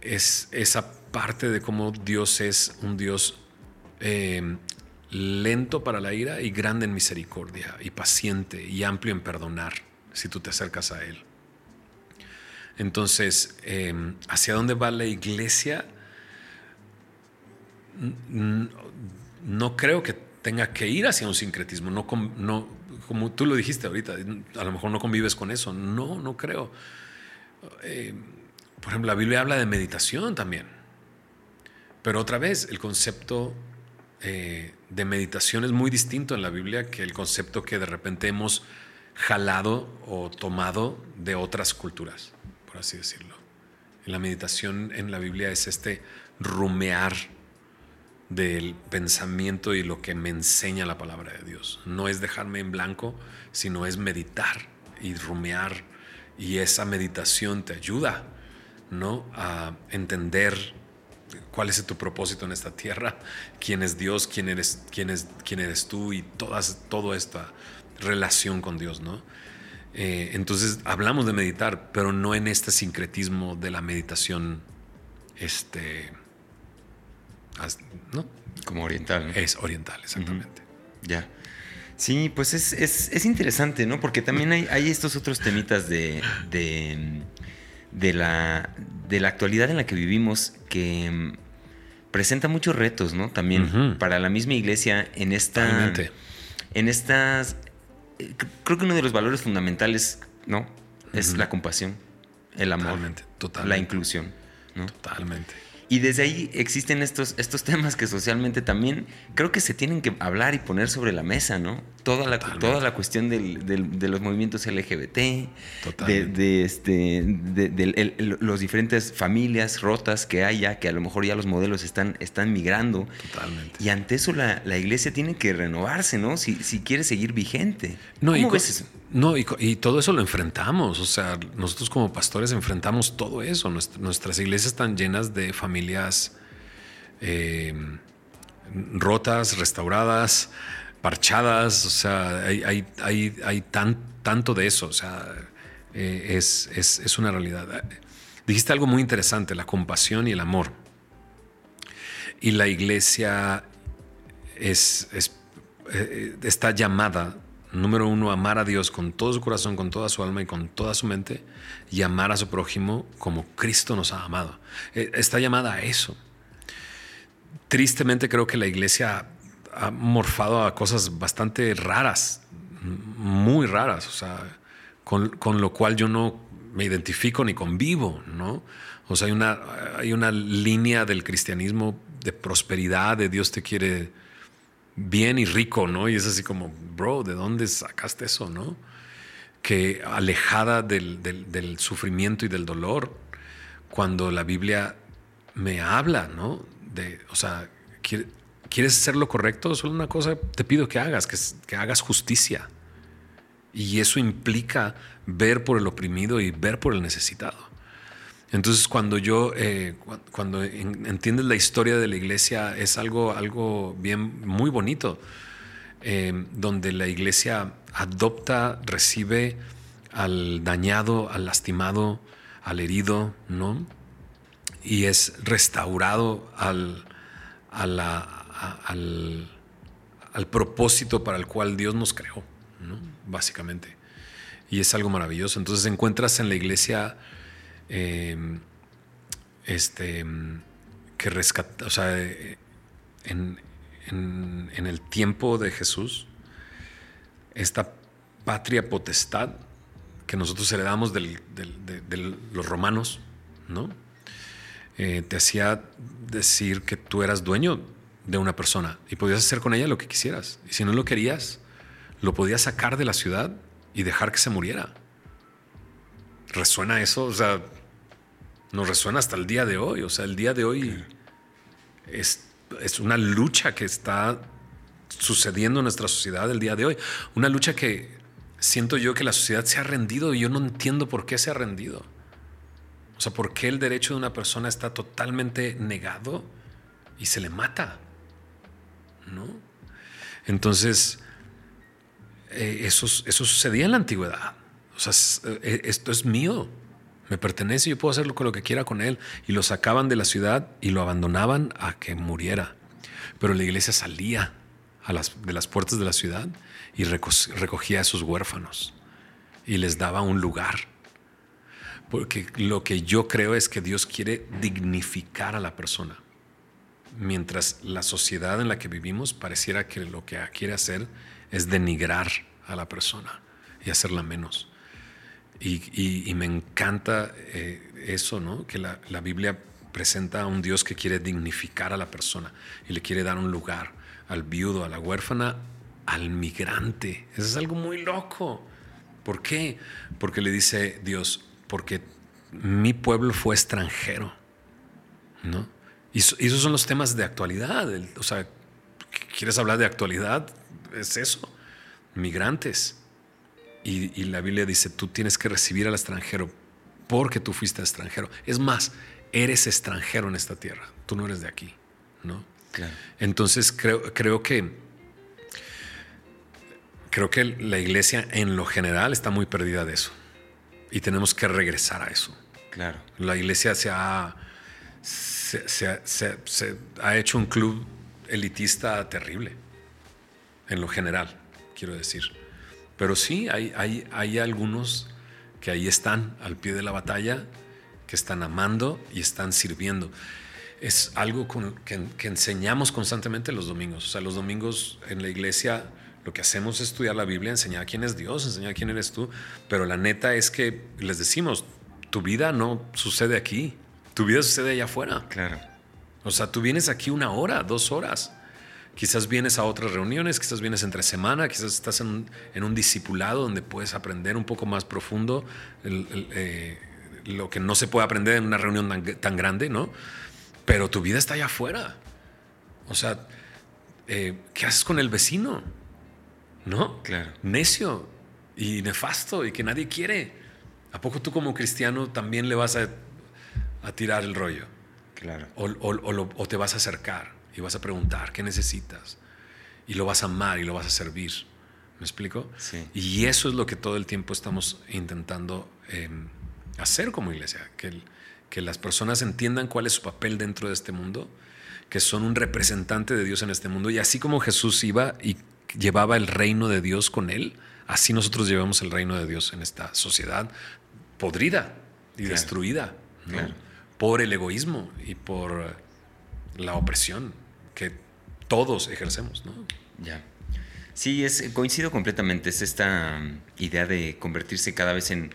Es esa parte de cómo Dios es un Dios eh, lento para la ira y grande en misericordia y paciente y amplio en perdonar si tú te acercas a Él. Entonces, em, ¿hacia dónde va la iglesia? No creo que tenga que ir hacia un sincretismo, no, como tú lo dijiste ahorita, a lo mejor no convives con eso, no, no creo. Em, por ejemplo, la Biblia habla de meditación también, pero otra vez, el concepto eh, de meditación es muy distinto en la Biblia que el concepto que de repente hemos jalado o tomado de otras culturas, por así decirlo. La meditación en la Biblia es este rumear del pensamiento y lo que me enseña la palabra de Dios. No es dejarme en blanco, sino es meditar y rumear. Y esa meditación te ayuda ¿no? a entender cuál es tu propósito en esta tierra, quién es Dios, quién eres, quién es, quién eres tú y todas, todo esta relación con Dios, ¿no? Eh, entonces hablamos de meditar, pero no en este sincretismo de la meditación este, ¿no? Como oriental. Es oriental, exactamente. Ya. Sí, pues es, es, interesante, ¿no? Porque también hay, hay estos otros temitas de, de, la, de la actualidad en la que vivimos que mm, presenta muchos retos, ¿no? También para la misma iglesia en esta... En estas... Eh, creo que uno de los valores fundamentales, ¿no? Es la compasión, el amor, totalmente, la inclusión, ¿no? Totalmente. Y desde ahí existen estos, estos temas que socialmente también creo que se tienen que hablar y poner sobre la mesa, ¿no? Toda la, toda la cuestión de los movimientos LGBT, de, este, de, los diferentes familias rotas que hay ya, que a lo mejor ya los modelos están, están migrando. Totalmente. Y ante eso la, iglesia tiene que renovarse, ¿no? Si, si quiere seguir vigente. No, ¿Cómo ves eso? No, y, todo eso lo enfrentamos. O sea, nosotros como pastores enfrentamos todo eso. nuestras iglesias están llenas de familias eh, rotas, restauradas, parchadas. O sea, hay, hay, tan, tanto de eso. O sea, eh, es, es, una realidad. Dijiste algo muy interesante, la compasión y el amor. Y la iglesia es, eh, está llamada Número uno, amar a Dios con todo su corazón, con toda su alma y con toda su mente y amar a su prójimo como Cristo nos ha amado. E, está llamada a eso. Tristemente creo que la iglesia ha morfado a cosas bastante raras, muy raras, o sea, con, lo cual yo no me identifico ni convivo, ¿no? O sea, hay una, hay una línea del cristianismo de prosperidad, de Dios te quiere bien y rico, ¿no? Y es así como, bro, ¿de dónde sacaste eso, no? Que alejada del, sufrimiento y del dolor, cuando la Biblia me habla, ¿no? De, o sea, ¿quieres hacer lo correcto? Solo una cosa te pido que hagas, que, que hagas justicia. Y eso implica ver por el oprimido y ver por el necesitado. Entonces, cuando yo, eh, cuando entiendes la historia de la iglesia, es algo, algo bien, muy bonito, eh, donde la iglesia adopta, recibe al dañado, al lastimado, al herido, ¿no? Y es restaurado al, al, al propósito para el cual Dios nos creó. Básicamente. Y es algo maravilloso. Entonces encuentras en la iglesia Em, este, que rescata, o sea, en, el tiempo de Jesús, esta patria potestad que nosotros heredamos de, los romanos, ¿no? Eh, te hacía decir que tú eras dueño de una persona y podías hacer con ella lo que quisieras. Y si no lo querías, lo podías sacar de la ciudad y dejar que se muriera. ¿Resuena eso? O sea, nos resuena hasta el día de hoy. O sea, el día de hoy es, es una lucha que está sucediendo en nuestra sociedad el día de hoy. Una lucha que siento yo que la sociedad se ha rendido y yo no entiendo por qué se ha rendido. O sea, por qué el derecho de una persona está totalmente negado y se le mata. ¿No? Entonces, eh, eso, eso sucedía en la antigüedad. O sea, eh, esto es mío me pertenece, yo puedo hacer lo que quiera con él. Y lo sacaban de la ciudad y lo abandonaban a que muriera. Pero la iglesia salía a las, de las puertas de la ciudad y recogía a esos huérfanos y les daba un lugar. Porque lo que yo creo es que Dios quiere dignificar a la persona. Mientras la sociedad en la que vivimos pareciera que lo que quiere hacer es denigrar a la persona y hacerla menos. Y, me encanta eh, eso, ¿no? Que la, Biblia presenta a un Dios que quiere dignificar a la persona y le quiere dar un lugar al viudo, a la huérfana, al migrante. Eso es algo muy loco. ¿Por qué? Porque le dice Dios, porque mi pueblo fue extranjero, ¿no? Y, esos son los temas de actualidad. o sea, ¿quieres hablar de actualidad? Es eso, migrantes. Y, la Biblia dice, tú tienes que recibir al extranjero porque tú fuiste extranjero. Es más, eres extranjero en esta tierra, tú no eres de aquí, ¿no? Entonces creo, creo que creo que la iglesia en lo general está muy perdida de eso y tenemos que regresar a eso. Claro. La iglesia se ha, se, ha hecho un club elitista terrible, en lo general, quiero decir. Pero sí, hay, hay, hay algunos que ahí están al pie de la batalla, que están amando y están sirviendo. Es algo que, que, enseñamos constantemente los domingos. O sea, los domingos en la iglesia lo que hacemos es estudiar la Biblia, enseñar quién es Dios, enseñar quién eres tú. Pero la neta es que les decimos, tu vida no sucede aquí, tu vida sucede allá afuera. Claro. O sea, tú vienes aquí una hora, dos horas. Quizás vienes a otras reuniones, quizás vienes entre semana, quizás estás en, un discipulado donde puedes aprender un poco más profundo eh, lo que no se puede aprender en una reunión tan, grande, ¿no? Pero tu vida está allá afuera. O sea, eh, ¿qué haces con el vecino? ¿No? Claro. Necio y nefasto y que nadie quiere. ¿A poco tú como cristiano también le vas a, tirar el rollo? Claro. O, te vas a acercar y vas a preguntar qué necesitas. Y lo vas a amar y lo vas a servir. ¿Me explico? Sí. Y eso es lo que todo el tiempo estamos intentando em, hacer como iglesia. Que, que las personas entiendan cuál es su papel dentro de este mundo, que son un representante de Dios en este mundo. Y así como Jesús iba y llevaba el reino de Dios con él, así nosotros llevamos el reino de Dios en esta sociedad podrida y destruida por el egoísmo y por la opresión que todos ejercemos. ¿no? Ya. Sí, es, coincido completamente. Es esta um, idea de convertirse cada vez en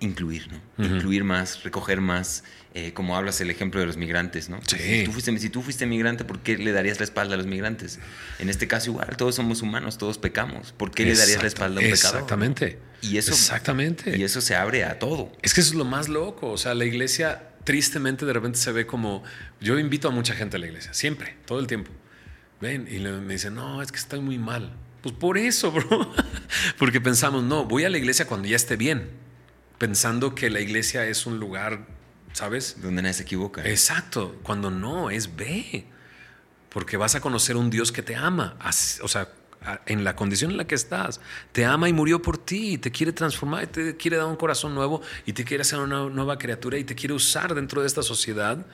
incluir, ¿no? Incluir más, recoger más, eh, como hablas el ejemplo de los migrantes, ¿no? Si, tú fuiste, si tú fuiste migrante, ¿por qué le darías la espalda a los migrantes? En este caso igual, todos somos humanos, todos pecamos. ¿Por qué le darías la espalda a un pecador? Exactamente. Y eso, exactamente. Y eso se abre a todo. Es que eso es lo más loco. O sea, la iglesia tristemente de repente se ve como... Yo invito a mucha gente a la iglesia, siempre, todo el tiempo. Ven y me dicen, no, es que estoy muy mal. Pues por eso, bro. Porque pensamos, no, voy a la iglesia cuando ya esté bien pensando que la iglesia es un lugar, ¿sabes? Donde nadie se equivoca. Exacto, cuando no, es ve. Porque vas a conocer un Dios que te ama, o sea, en la condición en la que estás. Te ama y murió por ti, te quiere transformar, te quiere dar un corazón nuevo y te quiere hacer una nueva criatura y te quiere usar dentro de esta sociedad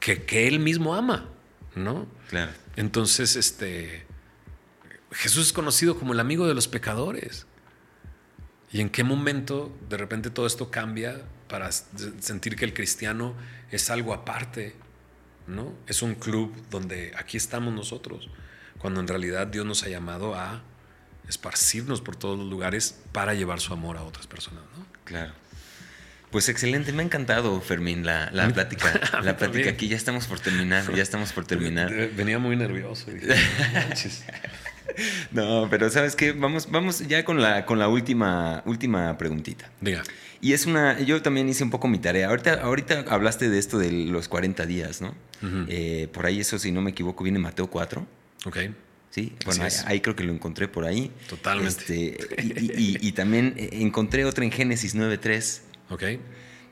que, que Él mismo ama, ¿no? Claro. Entonces, este, Jesús es conocido como el amigo de los pecadores. ¿Y en qué momento de repente todo esto cambia para sentir que el cristiano es algo aparte? ¿no? Es un club donde aquí estamos nosotros, cuando en realidad Dios nos ha llamado a esparcirnos por todos los lugares para llevar su amor a otras personas. ¿no? Claro. Pues excelente, me ha encantado, Fermín, la, la plática. La plática aquí, ya estamos por terminar, ya estamos por terminar. Venía muy nervioso. No, pero ¿sabes qué? Vamos, vamos ya con la, con la última, última preguntita. Diga. Y es una, yo también hice un poco mi tarea. Ahorita, ahorita hablaste de esto de los 40 días, ¿no? Eh, por ahí eso, si no me equivoco, viene Mateo 4. Ok. Sí, bueno, ahí, creo que lo encontré por ahí. Totalmente. Este, y, también encontré otra en Génesis 9.3. Ok.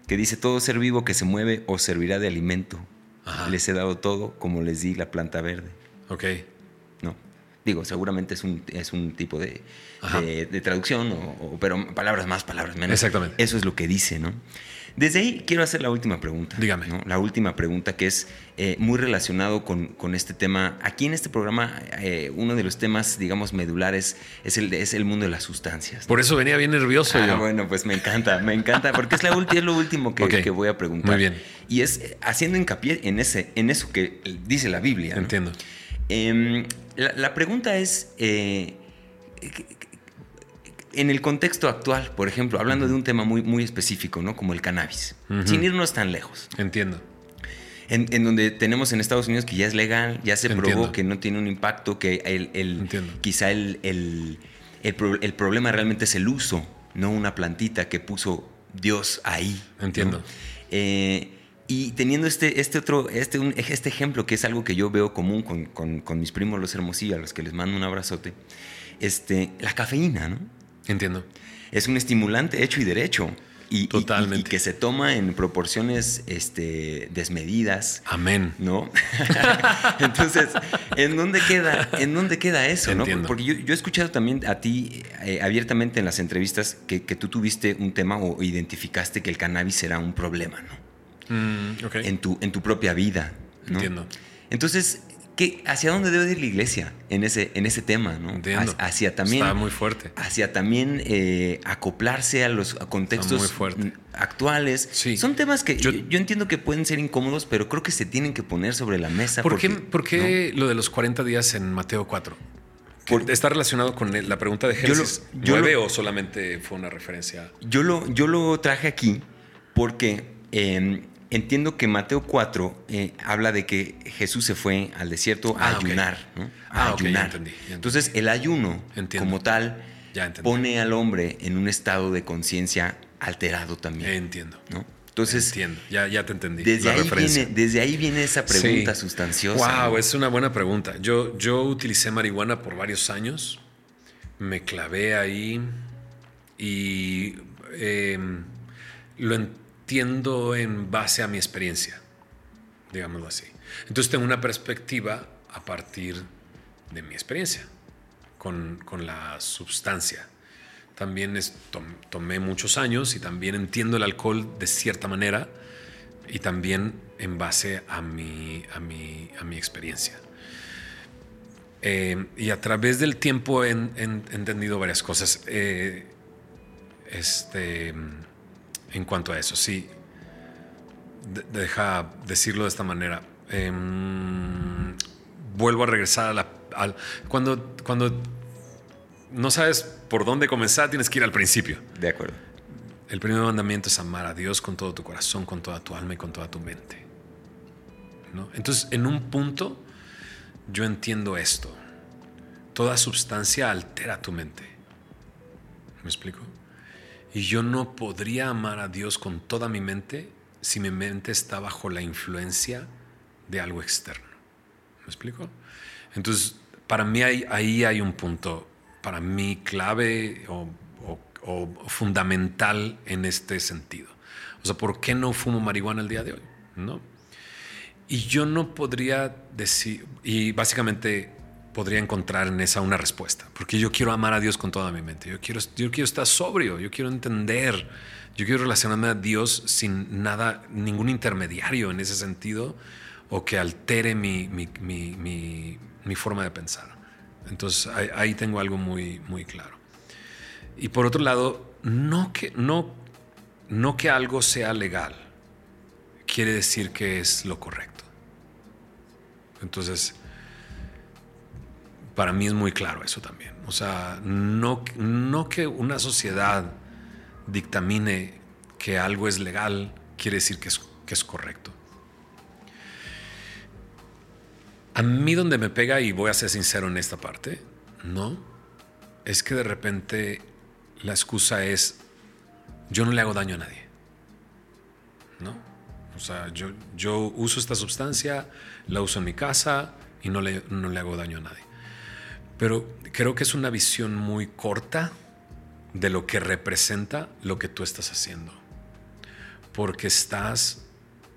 Que dice, todo ser vivo que se mueve os servirá de alimento. Les he dado todo como les di la planta verde. Ok. Digo, seguramente es un, es un tipo de, de, traducción, o, pero palabras más, palabras menos. Exactamente. Eso es lo que dice, ¿no? Desde ahí quiero hacer la última pregunta. Dígame. La última pregunta que es eh, muy relacionado con, con, este tema. Aquí en este programa, eh, uno de los temas, digamos, medulares es el, es el mundo de las sustancias. Por eso venía bien nervioso. Ah, bueno, pues me encanta, me encanta, porque es, la es lo último que, que, voy a preguntar. Muy bien. Y es haciendo hincapié en, ese, en eso que dice la Biblia. Entiendo. Em, la, pregunta es, eh, en el contexto actual, por ejemplo, hablando de un tema muy, muy específico, ¿no? Como el cannabis, sin irnos tan lejos. Entiendo. En, donde tenemos en Estados Unidos que ya es legal, ya se probó que no tiene un impacto, que el, quizá el, el, problema realmente es el uso, no una plantita que puso Dios ahí. Entiendo. Eh, y teniendo este, este otro, este, este ejemplo que es algo que yo veo común con, mis primos los hermosillos, a los que les mando un abrazote, este, la cafeína, ¿no? Entiendo. Es un estimulante hecho y derecho. Y, Totalmente. Y, que se toma en proporciones este, desmedidas. Amén. ¿No? Entonces, ¿en dónde queda, en dónde queda eso? ¿no? Porque yo, he escuchado también a ti eh, abiertamente en las entrevistas que, que, tú tuviste un tema o identificaste que el cannabis era un problema, ¿no? Mm, en, tu, en tu propia vida. ¿no? Entiendo. Entonces, ¿qué, ¿hacia dónde debe ir la iglesia en ese, en ese tema? ¿no? Entiendo. Hacia- también, Está muy fuerte. hacia también eh, acoplarse a los a contextos actuales. Sí. Son temas que yo, entiendo que pueden ser incómodos, pero creo que se tienen que poner sobre la mesa. ¿Por porque, qué, por qué lo de los 40 días en Mateo 4? ¿Que Por- ¿Está relacionado con la pregunta de Yo lo- Génesis yo 9 lo- o solamente fue una referencia? Yo lo, yo lo traje aquí porque eh, entiendo que Mateo 4 eh, habla de que Jesús se fue al desierto a Ah, ayunar. ¿no? A Ah, ya ayunar. entendí, ya entendí. Entonces, el ayuno, Entiendo. como tal, Ya pone al hombre en un estado de conciencia alterado también. Entiendo. ¿no? Entonces, Entiendo. Ya, ya te entendí. desde la ahí, referencia. viene, desde ahí viene esa pregunta Sí. sustanciosa. Wow, ¿no? es una buena pregunta. Yo, yo utilicé marihuana por varios años. Me clavé ahí y eh, lo entiendo en base a mi experiencia, digámoslo así. Entonces tengo una perspectiva a partir de mi experiencia con, con la sustancia. También tomé muchos años y también entiendo el alcohol de cierta manera y también en base a mi, a mi, a mi experiencia. Eh, y a través del tiempo he entendido varias cosas. Eh, este, en cuanto a eso, sí. De- deja decirlo de esta manera. Em, vuelvo a regresar a la. al- cuando, cuando no sabes por dónde comenzar, tienes que ir al principio. De acuerdo. El primer mandamiento es amar a Dios con todo tu corazón, con toda tu alma y con toda tu mente. ¿No? Entonces, en un punto, yo entiendo esto. Toda sustancia altera tu mente. ¿Me explico? Y yo no podría amar a Dios con toda mi mente si mi mente está bajo la influencia de algo externo. ¿Me explico? Entonces, para mí ahí, hay un punto, para mí clave o, o- o fundamental en este sentido. O sea, ¿por qué no fumo marihuana el día de hoy? ¿No? Y yo no podría decir, y básicamente podría encontrar en esa una respuesta, porque yo quiero amar a Dios con toda mi mente, yo quiero, yo quiero estar sobrio, yo quiero entender, yo quiero relacionarme a Dios sin nada, ningún intermediario en ese sentido, o que altere mi, mi, mi- mi- forma de pensar. Entonces ahí, ahí tengo algo muy, muy claro. Y por otro lado, no que, no, no que algo sea legal quiere decir que es lo correcto. Entonces, para mí es muy claro eso también. O sea, no, no que una sociedad dictamine que algo es legal quiere decir que es, que es correcto. A mí donde me pega, y voy a ser sincero en esta parte, ¿no? Es que de repente la excusa es, yo no le hago daño a nadie. ¿No? O sea, yo, yo uso esta sustancia, la uso en mi casa y no le, no le hago daño a nadie. Pero creo que es una visión muy corta de lo que representa lo que tú estás haciendo. Porque estás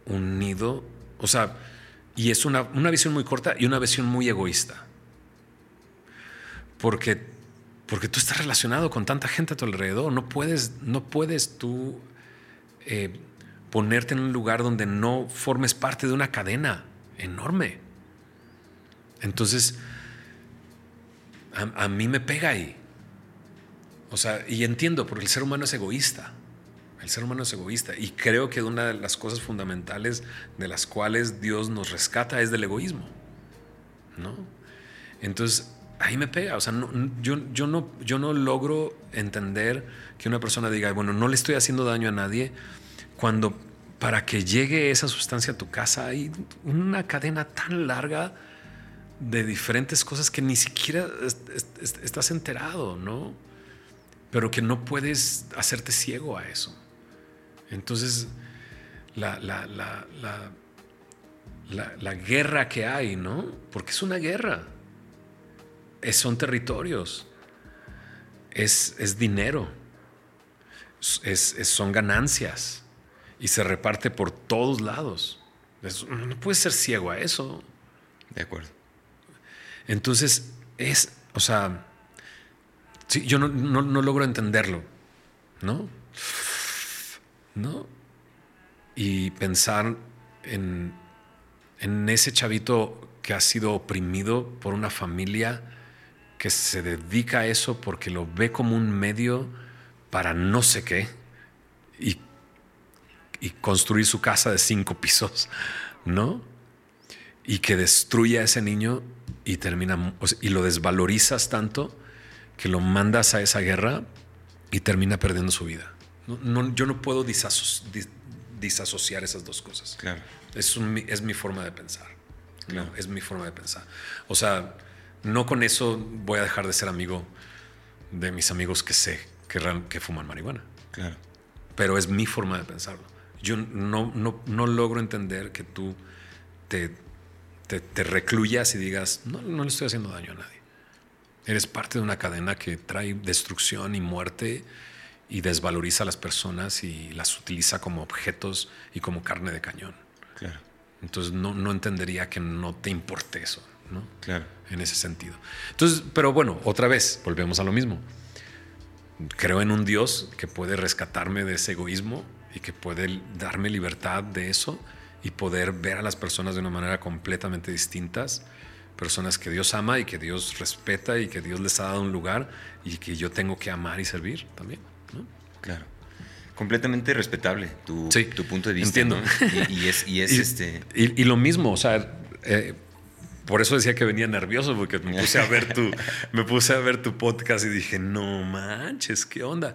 unido, o sea, y es una, una visión muy corta y una visión muy egoísta. Porque, porque tú estás relacionado con tanta gente a tu alrededor, no puedes, no puedes tú eh, ponerte en un lugar donde no formes parte de una cadena enorme. Entonces, a, mí me pega ahí. O sea, y entiendo, porque el ser humano es egoísta. El ser humano es egoísta. Y creo que una de las cosas fundamentales de las cuales Dios nos rescata es del egoísmo. ¿No? Entonces, ahí me pega. O sea, yo, yo, no, yo no logro entender que una persona diga, bueno, no le estoy haciendo daño a nadie, cuando para que llegue esa sustancia a tu casa hay una cadena tan larga de diferentes cosas que ni siquiera est- est- est- estás enterado, ¿no? Pero que no puedes hacerte ciego a eso. Entonces, la, la, la, la, guerra que hay, ¿no? Porque es una guerra. Son territorios. Es, es dinero. Son ganancias. Y se reparte por todos lados. No puedes ser ciego a eso. De acuerdo. Entonces, es, o sea, yo no, no- logro entenderlo, ¿no? ¿No? y pensar en, en ese chavito que ha sido oprimido por una familia que se dedica a eso porque lo ve como un medio para no sé qué y, y construir su casa de cinco pisos, ¿no? Y que destruye a ese niño y termina y lo desvalorizas tanto que lo mandas a esa guerra y termina perdiendo su vida. No, yo no puedo disasociar esas dos cosas. Claro. Es, es mi forma de pensar. Claro. es mi forma de pensar. O sea, no con eso voy a dejar de ser amigo de mis amigos que sé que, que fuman marihuana. Claro. Pero es mi forma de pensarlo. Yo no, no, no logro entender que tú te, te, recluyas y digas, no, no le estoy haciendo daño a nadie. Eres parte de una cadena que trae destrucción y muerte y desvaloriza a las personas y las utiliza como objetos y como carne de cañón. Claro. Entonces no, no entendería que no te importe eso, ¿no? Claro. En ese sentido. Entonces, pero bueno, otra vez, volvemos a lo mismo. Creo en un Dios que puede rescatarme de ese egoísmo y que puede darme libertad de eso y poder ver a las personas de una manera completamente distintas, personas que Dios ama y que Dios respeta y que Dios les ha dado un lugar y que yo tengo que amar y servir también. Claro. Completamente respetable tu, tu punto de vista. Entiendo. Y, es, y, es este... y, lo mismo, o sea, eh, por eso decía que venía nervioso, porque me puse a ver tu, me puse a ver tu podcast y dije, no manches, ¿qué onda?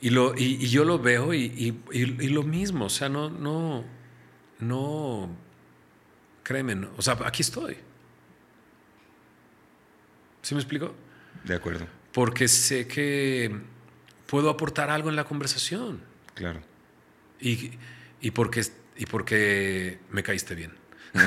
Y, lo, y, yo lo veo y, lo mismo, o sea, no, no, no, créeme, o sea, aquí estoy. ¿Sí me explico? De acuerdo. Porque sé que puedo aportar algo en la conversación. Claro. Y, y, porque, y porque me caíste bien.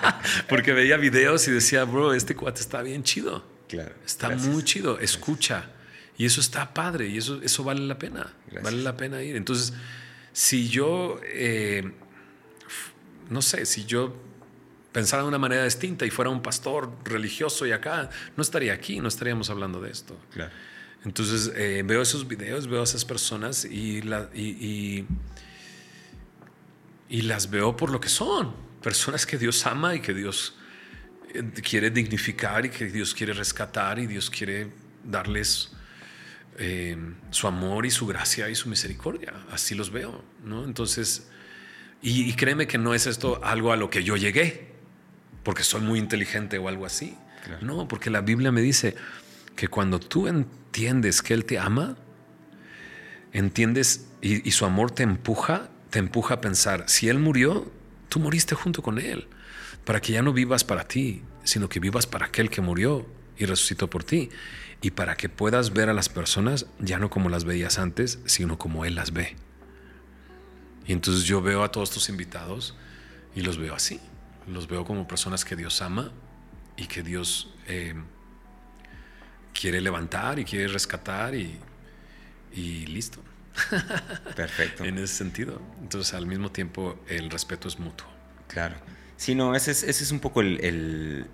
porque veía videos y decía, bro, este cuate está bien chido. Claro. Está muy chido. Escucha. Y eso está padre y eso, eso vale la pena. Vale la pena ir. Entonces, si yo eh, no sé, si yo pensara de una manera distinta y fuera un pastor religioso y acá, no estaría aquí, no estaríamos hablando de esto. Claro. Entonces eh, veo esos videos, veo a esas personas y, y, las veo por lo que son. Personas que Dios ama y que Dios eh, quiere dignificar y que Dios quiere rescatar y Dios quiere darles eh, su amor y su gracia y su misericordia. Así los veo, ¿no? Entonces y, créeme que no es esto algo a lo que yo llegué, porque soy muy inteligente o algo así. No, porque la Biblia me dice que cuando tú entiendes que Él te ama, entiendes y, su amor te empuja, te empuja a pensar, si Él murió, tú moriste junto con Él, para que ya no vivas para ti, sino que vivas para aquel que murió y resucitó por ti, y para que puedas ver a las personas ya no como las veías antes, sino como Él las ve. Y entonces yo veo a todos tus invitados y los veo así. Los veo como personas que Dios ama y que Dios eh, quiere levantar y quiere rescatar y, y listo. Perfecto. en ese sentido. Entonces al mismo tiempo el respeto es mutuo. Claro. Sí, no, ese es, ese es un poco el,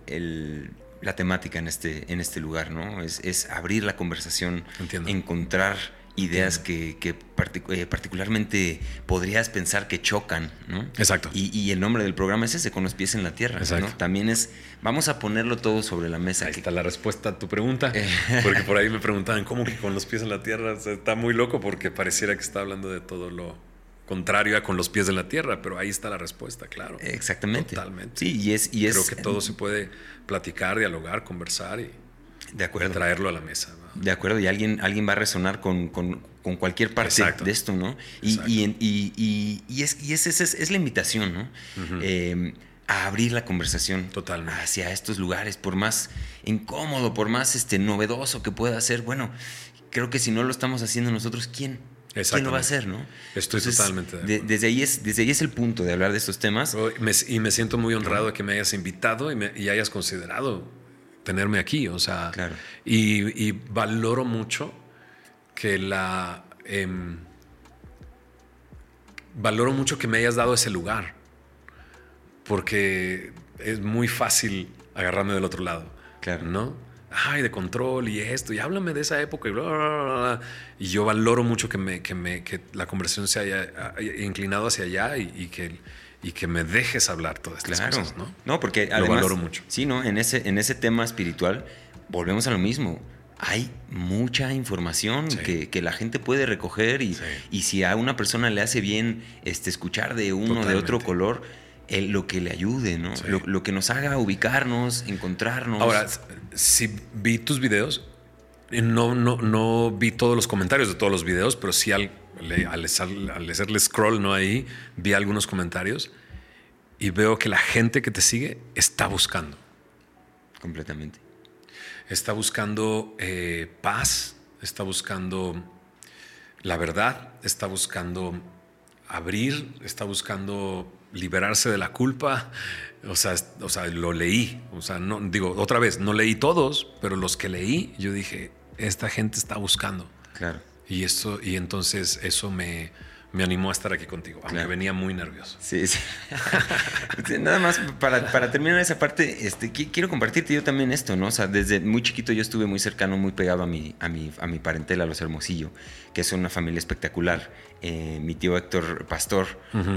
la temática en este, en este lugar, ¿no? Es, es abrir la conversación, Entiendo. encontrar ideas que, eh, particularmente podrías pensar que chocan, ¿no? Exacto. Y, el nombre del programa es ese, con los pies en la tierra. Exacto. También es, vamos a ponerlo todo sobre la mesa. Ahí está la respuesta a tu pregunta, eh. porque por ahí me preguntaban, ¿cómo que con los pies en la tierra? está muy loco porque pareciera que está hablando de todo lo contrario a con los pies en la tierra, pero ahí está la respuesta, claro. Exactamente. Totalmente. Sí, y es... Y es Creo que todo se puede platicar, dialogar, conversar y, de acuerdo. traerlo a la mesa. De acuerdo, y alguien, alguien va a resonar con, cualquier parte de esto, ¿no? Y, y, es, y es, es, la invitación, ¿no? Em, a abrir la conversación Totalmente. hacia estos lugares, por más incómodo, por más este, novedoso que pueda ser. Bueno, creo que si no lo estamos haciendo nosotros, ¿quién? ¿Quién lo va a hacer, no? Estoy totalmente de acuerdo. desde, ahí es, desde ahí es el punto de hablar de estos temas. y me siento muy honrado de que me hayas invitado y, me, y hayas considerado tenerme aquí, o sea, y, valoro mucho que la... Em, valoro mucho que me hayas dado ese lugar, porque es muy fácil agarrarme del otro lado, claro. ¿no? ay, de control y esto, y háblame de esa época y bla, bla, bla, bla. Y yo valoro mucho que, me, que, me, que la conversación se haya haya inclinado hacia allá y, y que, y que me dejes hablar todas estas Claro. cosas, ¿no? No, porque Lo además, valoro mucho. Sí, ¿no? En ese, en ese tema espiritual, volvemos a lo mismo. Hay mucha información Sí. que, que la gente puede recoger y, Sí. y si a una persona le hace bien este, escuchar de uno de otro Totalmente. color, el- lo que le ayude, ¿no? Sí. Lo, lo que nos haga ubicarnos, encontrarnos. Ahora, si vi tus videos, eh, no, no, no vi todos los comentarios de todos los videos, pero sí al, le- al, al- hacerle scroll ¿no? ahí, vi algunos comentarios y veo que la gente que te sigue está buscando. completamente. Está buscando eh, paz, está buscando la verdad, está buscando abrir, está buscando liberarse de la culpa. O sea, o sea, lo leí. O sea, no digo otra vez, no leí todos, pero los que leí, yo dije, esta gente está buscando. Claro. Y esto, y entonces eso me, me animó a estar aquí contigo, aunque Claro. venía muy nervioso. Sí, sí. Nada más para, para terminar esa parte, este, qui- quiero compartirte yo también esto, ¿no? O sea, desde muy chiquito yo estuve muy cercano, muy pegado a mi, a mi, a mi parentela, a los Hermosillo, que es una familia espectacular. Eh, mi tío Héctor Pastor,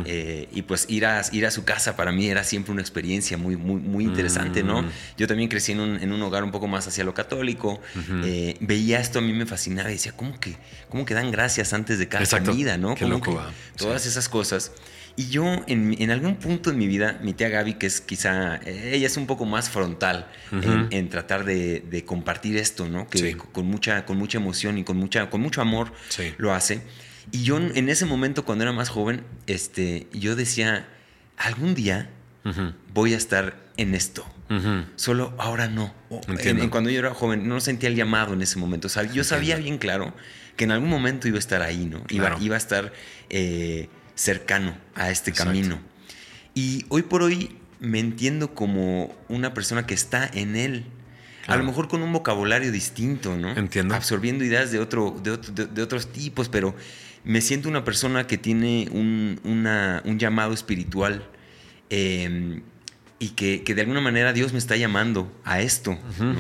eh, y pues ir a, ir a su casa para mí era siempre una experiencia muy, muy, muy interesante, ¿no? Mm. Yo también crecí en un, en un hogar un poco más hacia lo católico, eh, veía esto, a mí me fascinaba y decía, ¿cómo que, cómo que dan gracias antes de cada Exacto. comida, ¿no? Qué ¿Cómo loco, que. Todas Sí. esas cosas. Y yo, en, en algún punto de mi vida, mi tía Gaby, que es quizá, eh, ella es un poco más frontal en, Ujú. en tratar de, de compartir esto, ¿no? Que Sí. con, con mucha, con mucha emoción y con, mucha, con mucho amor Sí. lo hace. Y yo en ese momento, cuando era más joven, este, yo decía, algún día Ujú, voy a estar en esto. ujú. Solo ahora no. En, Entiendo. en cuando yo era joven, no sentía el llamado en ese momento. O sea, yo sabía bien claro que en algún momento iba a estar ahí, ¿no? Iba, Claro. iba a estar eh, cercano a este Exacto. camino. Y hoy por hoy me entiendo como una persona que está en él. A Claro. lo mejor con un vocabulario distinto, ¿no? Entiendo. Absorbiendo ideas de, otro, de, otro- de- de otros tipos, pero me siento una persona que tiene un, una- un llamado espiritual eh, y que, que de alguna manera Dios me está llamando a esto. ¿no?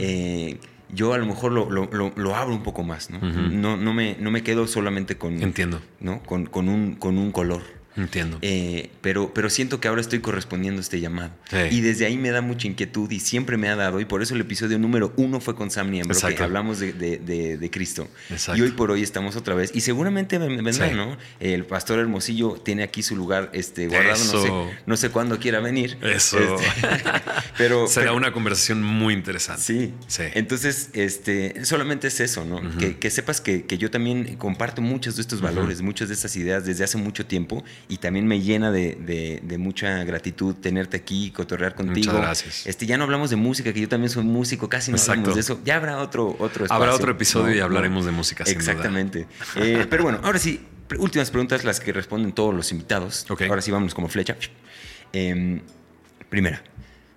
Eh, yo a lo mejor lo, lo- lo- lo abro un poco más, ¿no? No, no, me, no me quedo solamente con, Entiendo, ¿no? con, con un, con un color. Entiendo. Eh, pero, pero siento que ahora estoy correspondiendo a este llamado. Sí. Y desde ahí me da mucha inquietud y siempre me ha dado. Y por eso el episodio número uno fue con Sam Niembro, que Exacto. hablamos de, de- de- de Cristo. Exacto. Y hoy por hoy estamos otra vez. Y seguramente ven- vendrán, Sí. ¿no? El pastor Hermosillo tiene aquí su lugar este, guardado. No Eso. sé, no sé cuándo quiera venir. Eso. Este, pero, Será pero- una conversación muy interesante. Sí. Sí. Entonces, este, solamente es eso, ¿no? Que, que sepas que, que yo también comparto muchos de estos valores, muchas de estas ideas desde hace mucho tiempo y también me llena de, de- de mucha gratitud tenerte aquí, cotorrear contigo. Muchas gracias. Este, ya no hablamos de música, que yo también soy músico, casi no Exacto. hablamos de eso. Ya habrá otro, otro espacio. Habrá otro episodio ¿no? y hablaremos ¿no? de música, sin duda. Exactamente. Eh, pero bueno, ahora sí, últimas preguntas, las que responden todos los invitados. Ok. Ahora sí, vámonos como flecha. Em, primera,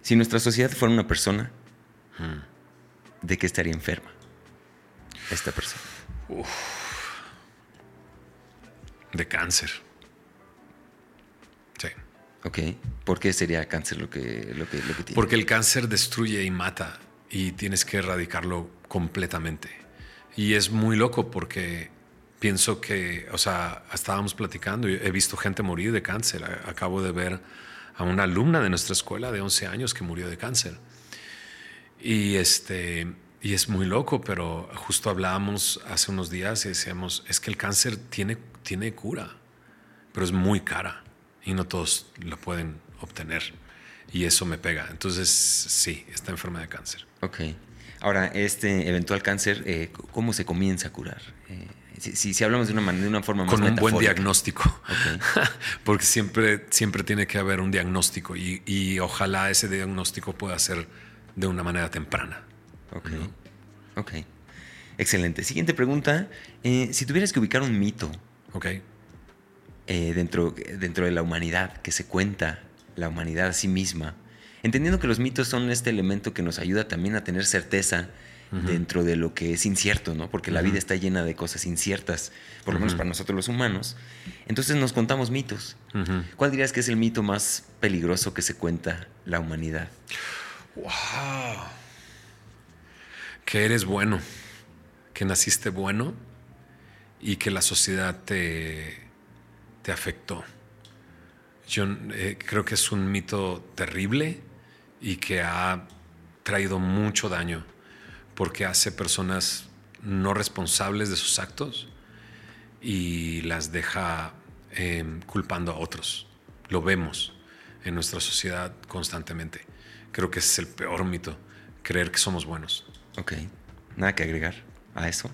si nuestra sociedad fuera una persona, Mm. ¿de qué estaría enferma esta persona? De cáncer. ¿Ok? ¿Por qué sería cáncer lo que, lo que, lo que tiene? Porque el cáncer destruye y mata y tienes que erradicarlo completamente. Y es muy loco porque pienso que, o sea, estábamos platicando y he visto gente morir de cáncer. Acabo de ver a una alumna de nuestra escuela de 11 años que murió de cáncer. Y este y es muy loco, pero justo hablábamos hace unos días y decíamos, es que el cáncer tiene, tiene cura, pero es muy cara y no todos lo pueden obtener. Y eso me pega. Entonces, sí, está enferma de cáncer. Ok. Ahora, este eventual cáncer, eh, ¿cómo se comienza a curar? Eh, si, si- si hablamos de una, manera, de una forma más Con un buen diagnóstico. Porque siempre, siempre tiene que haber un diagnóstico y, y ojalá ese diagnóstico pueda ser de una manera temprana. Ok. Ok. Excelente. Siguiente pregunta. Eh, si tuvieras que ubicar un mito ¿Ok? Eh, dentro, dentro de la humanidad, que se cuenta la humanidad a sí misma, entendiendo que los mitos son este elemento que nos ayuda también a tener certeza dentro de lo que es incierto, ¿no? Porque la vida está llena de cosas inciertas, por lo menos para nosotros los humanos. Entonces nos contamos mitos. ¿Cuál dirías que es el mito más peligroso que se cuenta la humanidad? Wow. que eres bueno, que naciste bueno y que la sociedad te, te afectó. Yo eh, creo que es un mito terrible y que ha traído mucho daño porque hace personas no responsables de sus actos y las deja em, culpando a otros. Lo vemos en nuestra sociedad constantemente. Creo que es el peor mito, creer que somos buenos. Ok, nada que agregar a eso.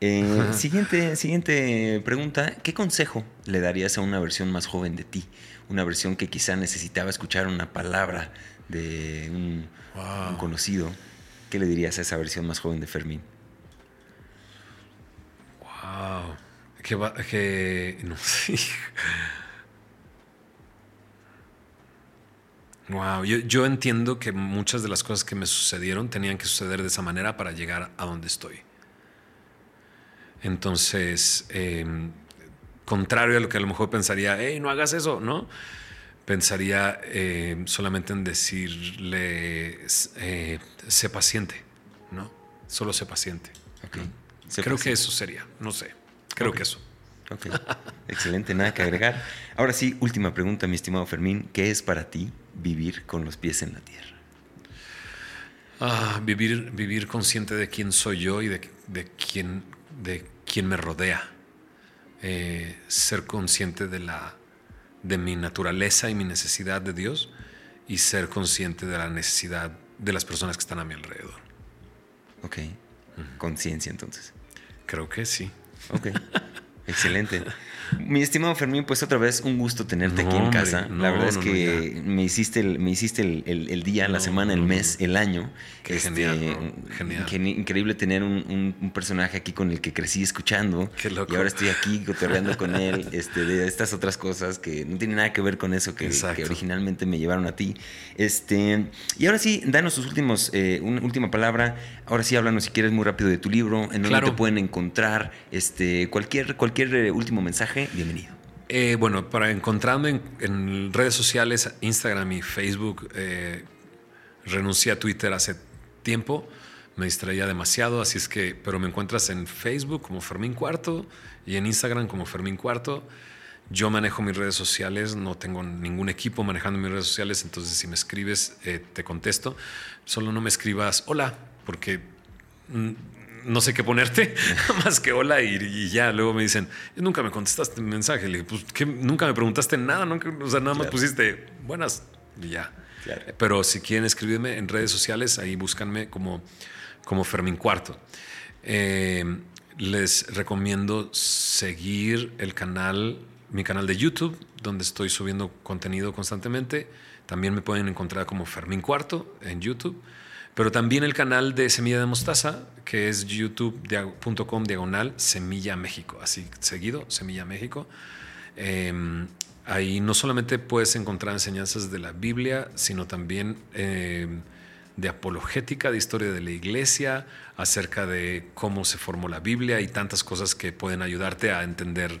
Eh, siguiente, siguiente pregunta, ¿qué consejo le darías a una versión más joven de ti? Una versión que quizá necesitaba escuchar una palabra de un, conocido. ¿Qué le dirías a esa versión más joven de Fermín? Wow. Que, que no sé. Wow, yo, yo, entiendo que muchas de las cosas que me sucedieron tenían que suceder de esa manera para llegar a donde estoy. Entonces, em, contrario a lo que a lo mejor pensaría, hey, no hagas eso, ¿no? Pensaría em, solamente en decirle, eh, sé paciente, ¿no? Solo sé paciente. Creo que eso sería, no sé, creo que eso. Ok, excelente, nada que agregar. Ahora sí, última pregunta, mi estimado Fermín, ¿qué es para ti vivir con los pies en la tierra? Ah, vivir, vivir consciente de quién soy yo y de, de quién, de quién me rodea. Eh, ser consciente de, la, de mi naturaleza y mi necesidad de Dios y ser consciente de la necesidad de las personas que están a mi alrededor. Ok. Conciencia entonces. Creo que sí. Ok. Excelente. Mi estimado Fermín, pues otra vez un gusto tenerte aquí en casa. la verdad es que me hiciste, el, me hiciste el, día, la semana, el mes, el año. Qué este, genial, Increíble tener un, personaje aquí con el que crecí escuchando. Qué loco. Y ahora estoy aquí cotorreando con él este, de estas otras cosas que no tienen nada que ver con eso que, originalmente me llevaron a ti. Este, y ahora sí, danos sus últimos, eh, una última palabra. Ahora sí, háblanos si quieres muy rápido de tu libro, en dónde te pueden encontrar, este, cualquier, cualquier eh, último mensaje bienvenido. Eh, bueno, para encontrarme en, redes sociales, Instagram y Facebook, eh, renuncié a Twitter hace tiempo, me distraía demasiado, así es que, pero me encuentras en Facebook como Fermín Cuarto y en Instagram como Fermín Cuarto. Yo manejo mis redes sociales, no tengo ningún equipo manejando mis redes sociales, entonces si me escribes eh, te contesto. Solo no me escribas hola, porque mm, no sé qué ponerte, más que hola y, ya. Luego me dicen, nunca me contestaste el mensaje. Le dije, pues que nunca me preguntaste nada, nunca, o sea, nada más pusiste buenas y ya. Pero si quieren escribirme en redes sociales, ahí búscanme como, como Fermín Cuarto. Eh, les recomiendo seguir el canal, mi canal de YouTube, donde estoy subiendo contenido constantemente. También me pueden encontrar como Fermín Cuarto en YouTube. Pero también el canal de Semilla de Mostaza, que es youtube.com diagonal Semilla México, así seguido, Semilla México. Em, ahí no solamente puedes encontrar enseñanzas de la Biblia, sino también em, de apologética, de historia de la iglesia, acerca de cómo se formó la Biblia y tantas cosas que pueden ayudarte a entender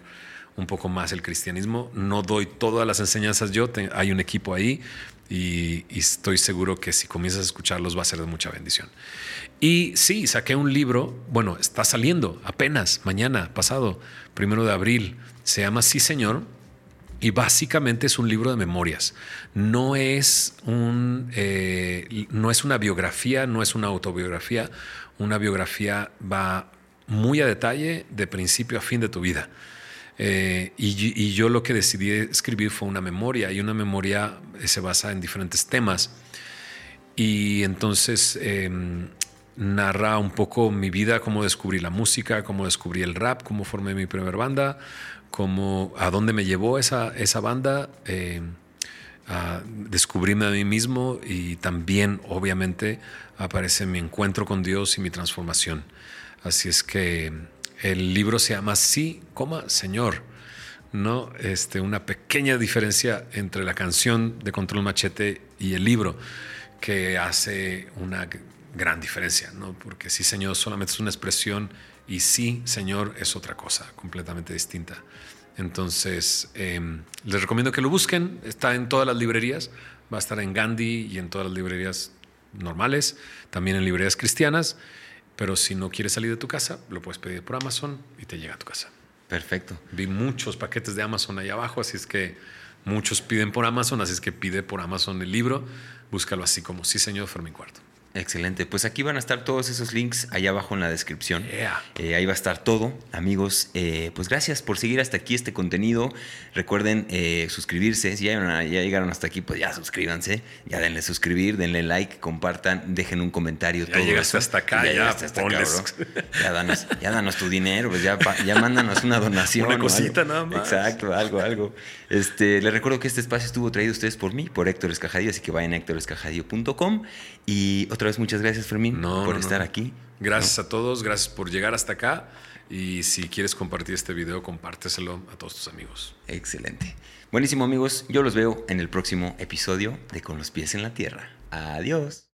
un poco más el cristianismo. No doy todas las enseñanzas yo, hay un equipo ahí, y, estoy seguro que si comienzas a escucharlos va a ser de mucha bendición. Y sí, saqué un libro, bueno, está saliendo apenas mañana, pasado, primero de abril, se llama Sí Señor, y básicamente es un libro de memorias. No es, un, eh, no es una biografía, no es una autobiografía. Una biografía va muy a detalle de principio a fin de tu vida. Eh, y, yo lo que decidí escribir fue una memoria y una memoria eh, se basa en diferentes temas. Y entonces em, narra un poco mi vida, cómo descubrí la música, cómo descubrí el rap, cómo formé mi primera banda, cómo, a dónde me llevó esa, esa banda, em, a descubrirme a mí mismo y también obviamente aparece mi encuentro con Dios y mi transformación. Así es que el libro se llama Sí, coma, Señor. ¿no? Este, una pequeña diferencia entre la canción de Control Machete y el libro, que hace una gran diferencia, ¿no? porque sí, Señor solamente es una expresión y sí, Señor es otra cosa completamente distinta. Entonces, em, les recomiendo que lo busquen, está en todas las librerías, va a estar en Gandhi y en todas las librerías normales, también en librerías cristianas. Pero si no quieres salir de tu casa, lo puedes pedir por Amazon y te llega a tu casa. Perfecto. Vi muchos paquetes de Amazon ahí abajo, así es que muchos piden por Amazon, así es que pide por Amazon el libro. Búscalo así como Sí, señor Fermín Cuarto. Excelente. Pues aquí van a estar todos esos links allá abajo en la descripción. Yeah. Eh, ahí va a estar todo. Amigos, eh, pues gracias por seguir hasta aquí este contenido. Recuerden eh, suscribirse. Si ya, llegaron ya hasta aquí, pues ya suscríbanse. Ya denle suscribir, denle like, compartan, dejen un comentario. Ya todo llegaste eso. hasta acá, ya, llegaste hasta acá, bro. Ya danos, ya danos tu dinero, pues ya, ya mándanos una donación. Una cosita nada más. Exacto, algo, algo. Este, les recuerdo que este espacio estuvo traído a ustedes por mí, por Héctor Escajadillo, así que vayan a héctorescajadillo.com. Y otra vez muchas gracias, Fermín, No, por no, estar no. aquí. Gracias a todos, gracias por llegar hasta acá. Y si quieres compartir este video, compárteselo a todos tus amigos. Excelente. Buenísimo, amigos. Yo los veo en el próximo episodio de Con los pies en la tierra. Adiós.